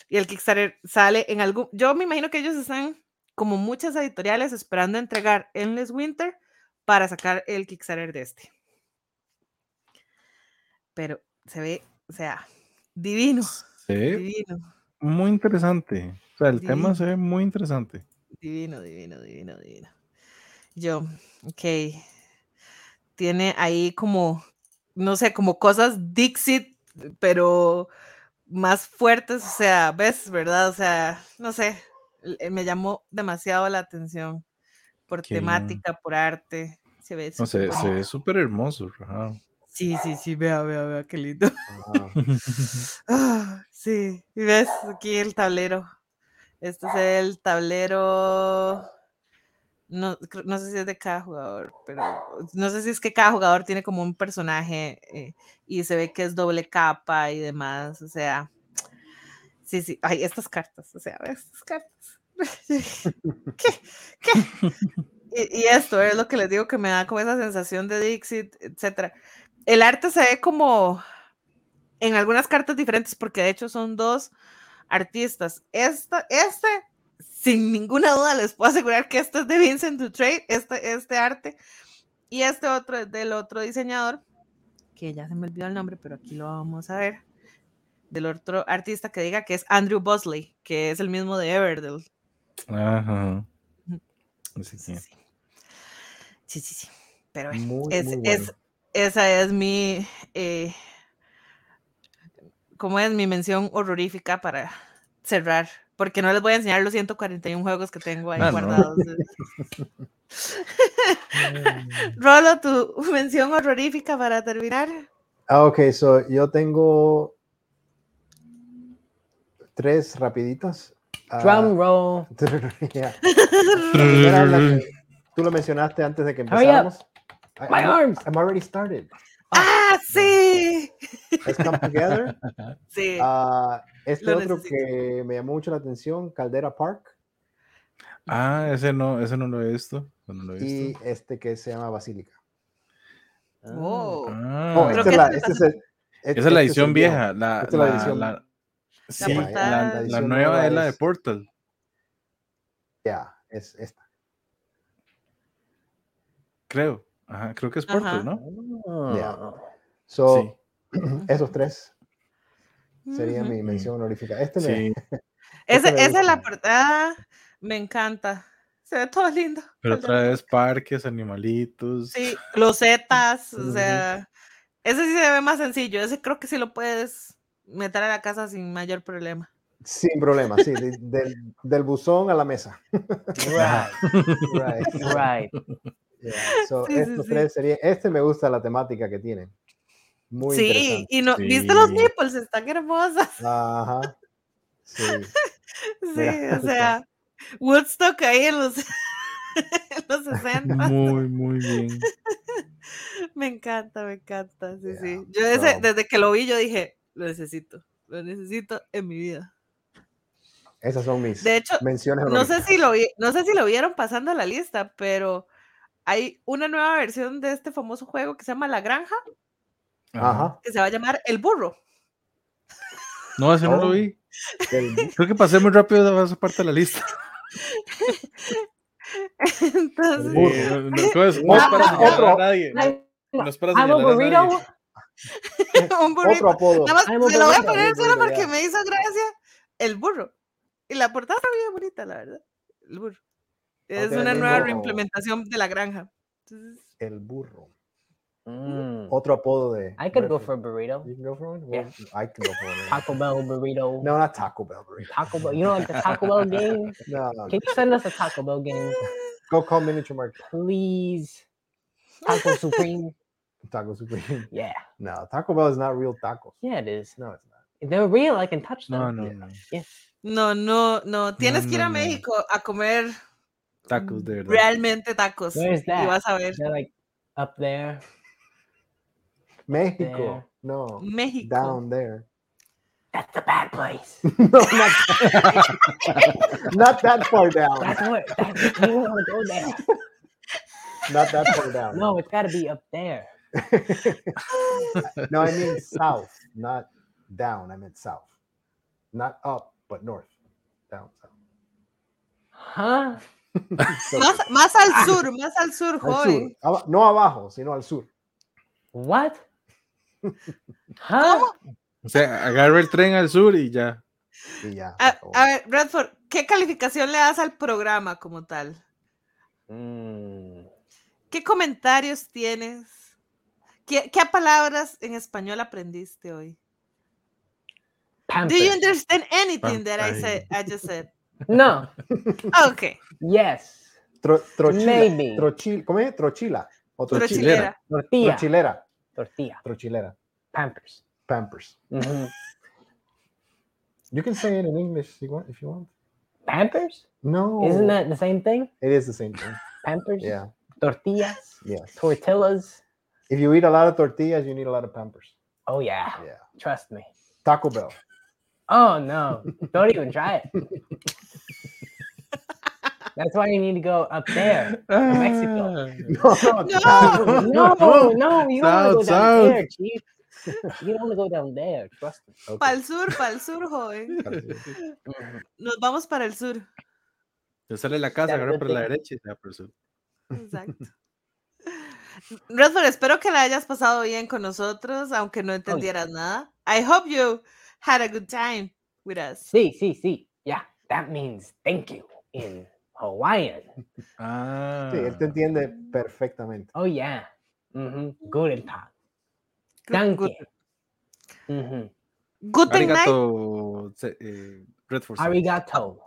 y el Kickstarter sale en algún, yo me imagino que ellos están como muchas editoriales esperando entregar Endless Winter para sacar el Kickstarter de este. Pero se ve, o sea, divino, divino, muy interesante. O sea, el tema se ve muy interesante. divino, divino, divino, divino. Yo, ok, tiene ahí como, no sé, como cosas Dixit, pero más fuertes, o sea, ¿ves? ¿Verdad? O sea, no sé, me llamó demasiado la atención por Qué bien. temática, por arte. Se ve No súper se ve bonito. súper hermoso. Sí, sí, sí, vea, vea, vea, qué lindo. (laughs) Ah, sí, y ves aquí el tablero. Este es el tablero. No, no sé si es de cada jugador, pero no sé si es que cada jugador tiene como un personaje eh, y se ve que es doble capa y demás. O sea, sí, sí. Ay, estas cartas, o sea. Estas cartas. (laughs) ¿Qué? ¿Qué? Y, y esto es lo que les digo que me da como esa sensación de Dixit, etcétera. El arte se ve como en algunas cartas diferentes, porque de hecho son dos artistas. Esta, este, sin ninguna duda, les puedo asegurar que este es de Vincent Dutrade, este, este arte, y este otro es del otro diseñador, que ya se me olvidó el nombre, pero aquí lo vamos a ver, del otro artista que diga que es Andrew Bosley, que es el mismo de Everdell. Ajá. Así Sí, sí. Sí, sí, sí. Pero bueno, Muy, es, muy es- bueno. esa es mi, eh, como es mi mención horrorífica para cerrar, porque no les voy a enseñar los 141 juegos que tengo ahí Ah, no. guardados. (laughs) Rolo, tu mención horrorífica para terminar. Ah, ok, so yo tengo tres rapiditas. Ah, Drum roll. (laughs) yeah. Es la que tú lo mencionaste antes de que empezáramos. I- My I'm- arms. I'm already started. ¡Ah, sí! Let's come together. (laughs) Sí. Ah, este Lo otro necesito. que me llamó mucho la atención, Caldera Park, Ah, ese no, ese no lo he visto. No lo he y visto. este que se llama Basílica. Oh. Ah, Oh, esta es la, este este es el- esa es este la es edición el viejo. vieja. La, Esta es la la- edición- la- sí, portada- la, la la edición nueva nueva es la de Portal. Ya, es esta. Creo. Ajá, creo que es Ajá. Portal, ¿no? Oh. So, (clears throat) esos tres serían Ujú. mi mención honorífica. Este me, Sí, (laughs) Ese, Este me esa es la portada. Me encanta. Se ve todo lindo. (laughs) pero otra vez parques, animalitos. Sí, los Zetas, (laughs) o sea, ese sí se ve más sencillo. Ese creo que sí lo puedes meter a la casa sin mayor problema. sin problema, sí, de- del, del buzón a la mesa. Right. Right. Right. Yeah, (laughs) so Sí, sí, estos sí. tres serían. Este me gusta la temática que tiene. Muy sí, interesante. y no, ¿viste los nipples? Están hermosas. Ajá. Sí. (laughs) Sí, Mira, o sea, Woodstock ahí en los, (laughs) en los 60. Muy, muy bien. Me encanta, me encanta. Sí, Yeah, sí. Yo ese, so- desde que lo vi, yo dije, lo necesito, lo necesito en mi vida. Esas son mis De hecho, menciones. No sé si lo vi, no sé si lo vieron pasando la lista, pero hay una nueva versión de este famoso juego que se llama La Granja, Ajá. que se va a llamar El Burro. No, ese no Oh. lo vi. El- Creo que pasé muy rápido esa parte de la lista. Entonces. Sí, no, no, no Ah, a nadie. No a a nadie. (laughs) un burrito. Otro apodo. Nada más se lo voy a poner solo porque me hizo gracia el burro. Y la portada está bien bonita, la verdad. El burro. Es Ok, una nueva reimplementación de la granja. Entonces, El burro. Mm. Otro apodo de. I could go for a burrito. You can go for one? Yeah. I can go for one. Taco Bell burrito. No, not Taco Bell burrito. Taco Bell. You know, like the Taco Bell (laughs) game. No, no. Can you send us a Taco Bell game, Go call Miniature Market. please? Taco Supreme. Taco Supreme. Yeah. No, Taco Bell is not real tacos. Yeah, it is. No, it's not. If they're real, I can touch them. No, no, Yeah. no. no, no, no. Tienes que ir no, a no. México a comer Tacos de verdad. realmente tacos. Where's Y that? vas a ver. They're like up there. Mexico. There. No. México. Down there. That's the bad place. (laughs) no, not, not that far down. That's what. That's, you don't want to go there. (laughs) Not that far down. No, it's got to be up there. (laughs) no, I mean south, not down. I meant south. Not up, but north. Down, south. Huh? So, (laughs) Más, más al sur, más al sur, joven. no abajo, sino al sur. What? (laughs) Huh? O sea, agarra el tren al sur y ya. Y ya. A, ver, Redford, ¿qué calificación le das al programa como tal? Mm. ¿Qué comentarios tienes? ¿Qué, qué palabras en español aprendiste hoy? Do you understand anything that I said? I just said. No. Okay. Yes. Tro- trochila. Maybe. Trochil, ¿Cómo es? Trochila. O Trochilera. Tortilla. Trochilera. Tortilla. Trochilera. Pampers. Pampers. Mhm. (laughs) You can say it in English if you want. If you want. Pampers? No. Isn't that the same thing? It is the same thing. Pampers? Yeah. Tortillas? Yes. Tortillas? If you eat a lot of tortillas, you need a lot of Pampers. Oh, yeah. Yeah. Trust me. Taco Bell. Oh, no. Don't even try it. (laughs) That's why you need to go up there. Mexico. No, no, No. No, no, you don't want to go down there, chief. You don't want to go down there. Trust me. Okay. Para el sur, para el sur, joven. Mhm. Nos vamos para el sur. Se sale la casa, Ya, agarra por la derecha y se va por el sur. Exacto. Redford, espero que la hayas pasado bien con nosotros, aunque no entendieras nada. I hope you had a good time with us. Sí, sí, sí. Yeah, that means thank you in Hawaiian. Ah. Sí, él te entiende perfectamente. Oh, yeah. Mm-hmm. Guten Tag. Good- Danke. good- Mhm. Guten night. Arigato. se- eh, Redford. Arigato.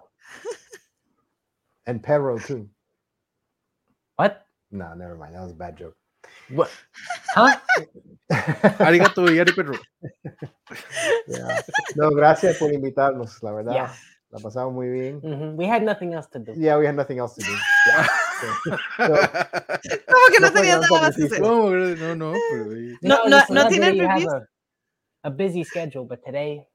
And Perro too. What? No, never mind. That was a bad joke. What? Huh? (laughs) Arigato y Ari Perro. Yeah. (laughs) No, gracias por invitarnos, la verdad. Yeah. La pasamos muy bien. Mhm. We had nothing else to do. Yeah, we had nothing else to do. (laughs) Yeah. So- so, ¿Cómo que no No fue tenía gran nada más que hacer? sacrificio. No, no, pero ahí- No, no- no tienen celebrity, have? A, a busy schedule, but today,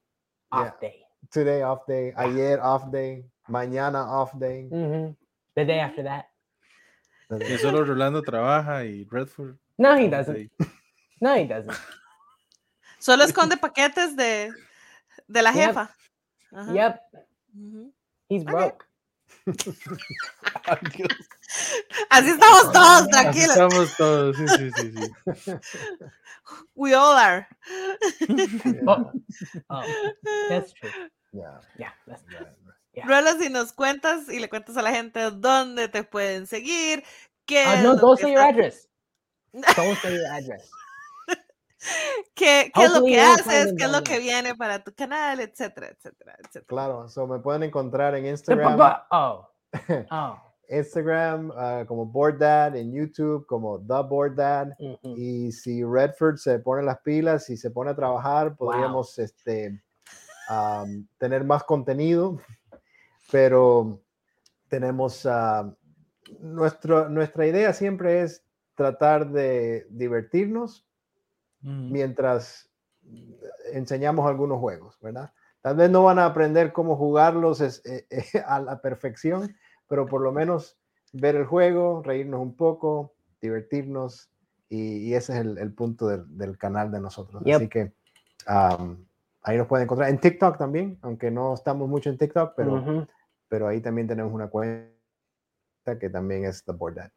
off Yeah. day. today off day, ayer off day, mañana off day. hmm The day after that. Que solo Rolando trabaja y Redford. No, he doesn't. No, he doesn't. (laughs) Solo esconde paquetes de, de la Yep. jefa. Ajá. Yep, he's Okay. broke. (laughs) Ay, Dios. Así estamos todos, Así tranquilos. Estamos todos, sí, sí, sí, sí. (laughs) We all are. Oh, oh, that's true. Yeah, Yeah, that's true. right. Yeah. Ruelo, si nos cuentas y le cuentas a la gente dónde te pueden seguir, qué, Uh, no, que say your address. (laughs) Don't say your address. (laughs) qué, qué es lo que haces, qué es lo que viene para tu canal, etcétera, etcétera, etcétera. Claro, so me pueden encontrar en Instagram, Oh, (laughs) oh. Instagram ah, como Board Dad, en YouTube como The Board Dad. mhm. Y si Redford se pone las pilas y se pone a trabajar, podríamos este, am, tener más contenido, pero tenemos ah, nuestro, nuestra idea siempre es tratar de divertirnos Ujú. mientras enseñamos algunos juegos, ¿verdad? Tal vez no van a aprender cómo jugarlos es- eh, eh, (laughs) a la perfección, pero por lo menos ver el juego, reírnos un poco, divertirnos, y, y ese es el, el punto del, del canal de nosotros. Yep. Así que am, ahí nos pueden encontrar. En TikTok también, aunque no estamos mucho en TikTok, pero. Pero ahí también tenemos una cuenta que también es The Board Dad.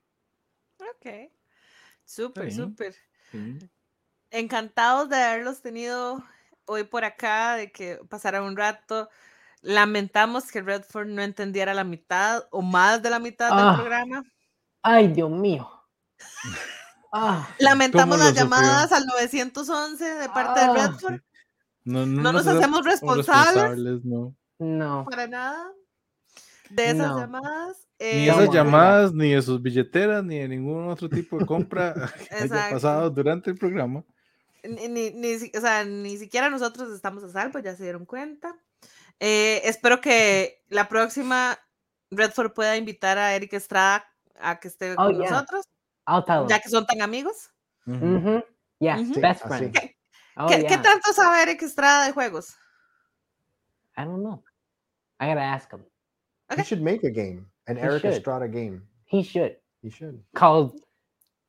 Ok. Súper, súper. Sí. Encantados de haberlos tenido hoy por acá, de que pasara un rato. Lamentamos que Redford no entendiera la mitad o más de la mitad Ah. del programa. Ay, Dios mío. (laughs) Ah, Lamentamos las sufrió? llamadas al 911 de parte Ah. de Redford. No, No nos hacemos responsables. no. no. Para nada de esas No. llamadas. Ni Eh, esas a ver. llamadas, ni de sus billeteras, ni de ningún otro tipo de compra (laughs) que haya pasado durante el programa. ni, ni, ni o sea, ni siquiera nosotros estamos a salvo, ya se dieron cuenta. Eh, espero que la próxima Redford pueda invitar a Eric Estrada a que esté Oh, con yeah. nosotros, ya que son tan amigos. Ujú. Mhm. Yeah, Ujú. best Sí, friend. así. Oh, ¿Qué, qué yeah. tanto sabe Eric Estrada de juegos? I don't know. I gotta ask him. He Okay. should make a game, an He Eric should. Estrada game. He should. He should. Called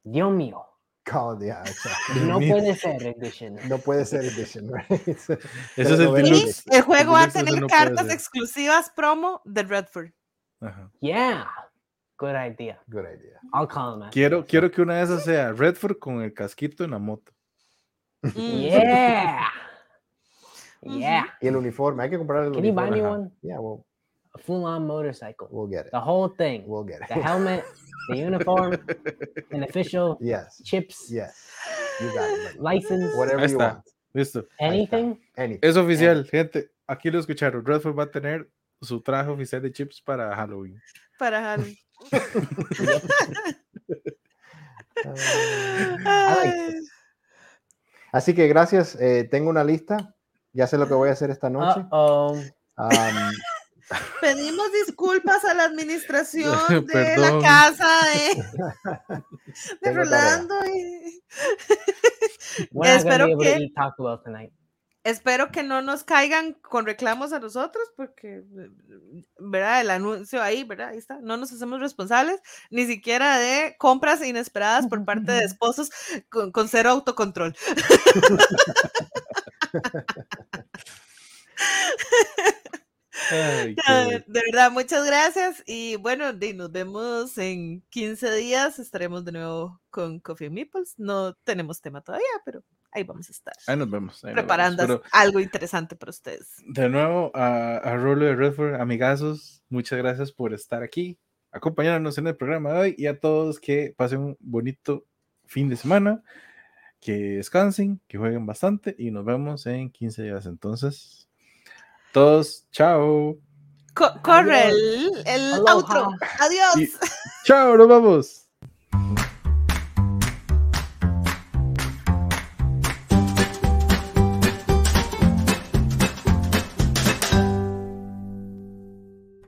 Dios mío. Call, yeah, exactly. (laughs) No puede ser edition. No puede ser edition, (laughs) right? Ese es el Y el juego va a tener no cartas exclusivas promo de Redford. Ajá. Yeah. Good idea. Good idea. I'll call him. Quiero, quiero que una de esas sea Redford con el casquito en la moto. Mm. (laughs) Yeah. Yeah. Y el uniforme, hay que comprar el Can you buy uniforme. me one? Yeah, we'll, A full on motorcycle. we'll get it. The whole thing. We'll get it. The helmet, the (laughs) uniform, an official yes, chips, yes. You got it. license, Whatever you want. Listo. anything. Anything. Es oficial, gente. Aquí lo escucharon. Redford va a tener su traje oficial de chips para Halloween. Para (laughs) Halloween. Like Así que gracias. eh, tengo una lista. Ya sé lo que voy a hacer esta noche. Uh-oh. Am, Pedimos disculpas a la administración (laughs) de la casa de, (laughs) Rolando. y- (laughs) Espero que-. Espero que no nos caigan con reclamos a nosotros, porque, ¿verdad? El anuncio ahí, ¿verdad? Ahí está. No nos hacemos responsables, ni siquiera de compras inesperadas por parte de esposos con, con cero autocontrol. Ay, Ya, qué- De verdad, muchas gracias. Y bueno, nos vemos en 15 días. Estaremos de nuevo con Coffee and Meeples. No tenemos tema todavía, pero ahí vamos a estar. Ahí nos vemos. ahí nos vemos. preparando Pero algo interesante para ustedes. de nuevo a, a Rolo de Redford, amigazos, muchas gracias por estar aquí, acompañarnos en el programa de hoy y a todos que pasen un bonito fin de semana, que descansen, que jueguen bastante y nos vemos en 15 días. Entonces, Todos, chao. Co- corre el, el outro. Adiós. Y- chao, nos vamos.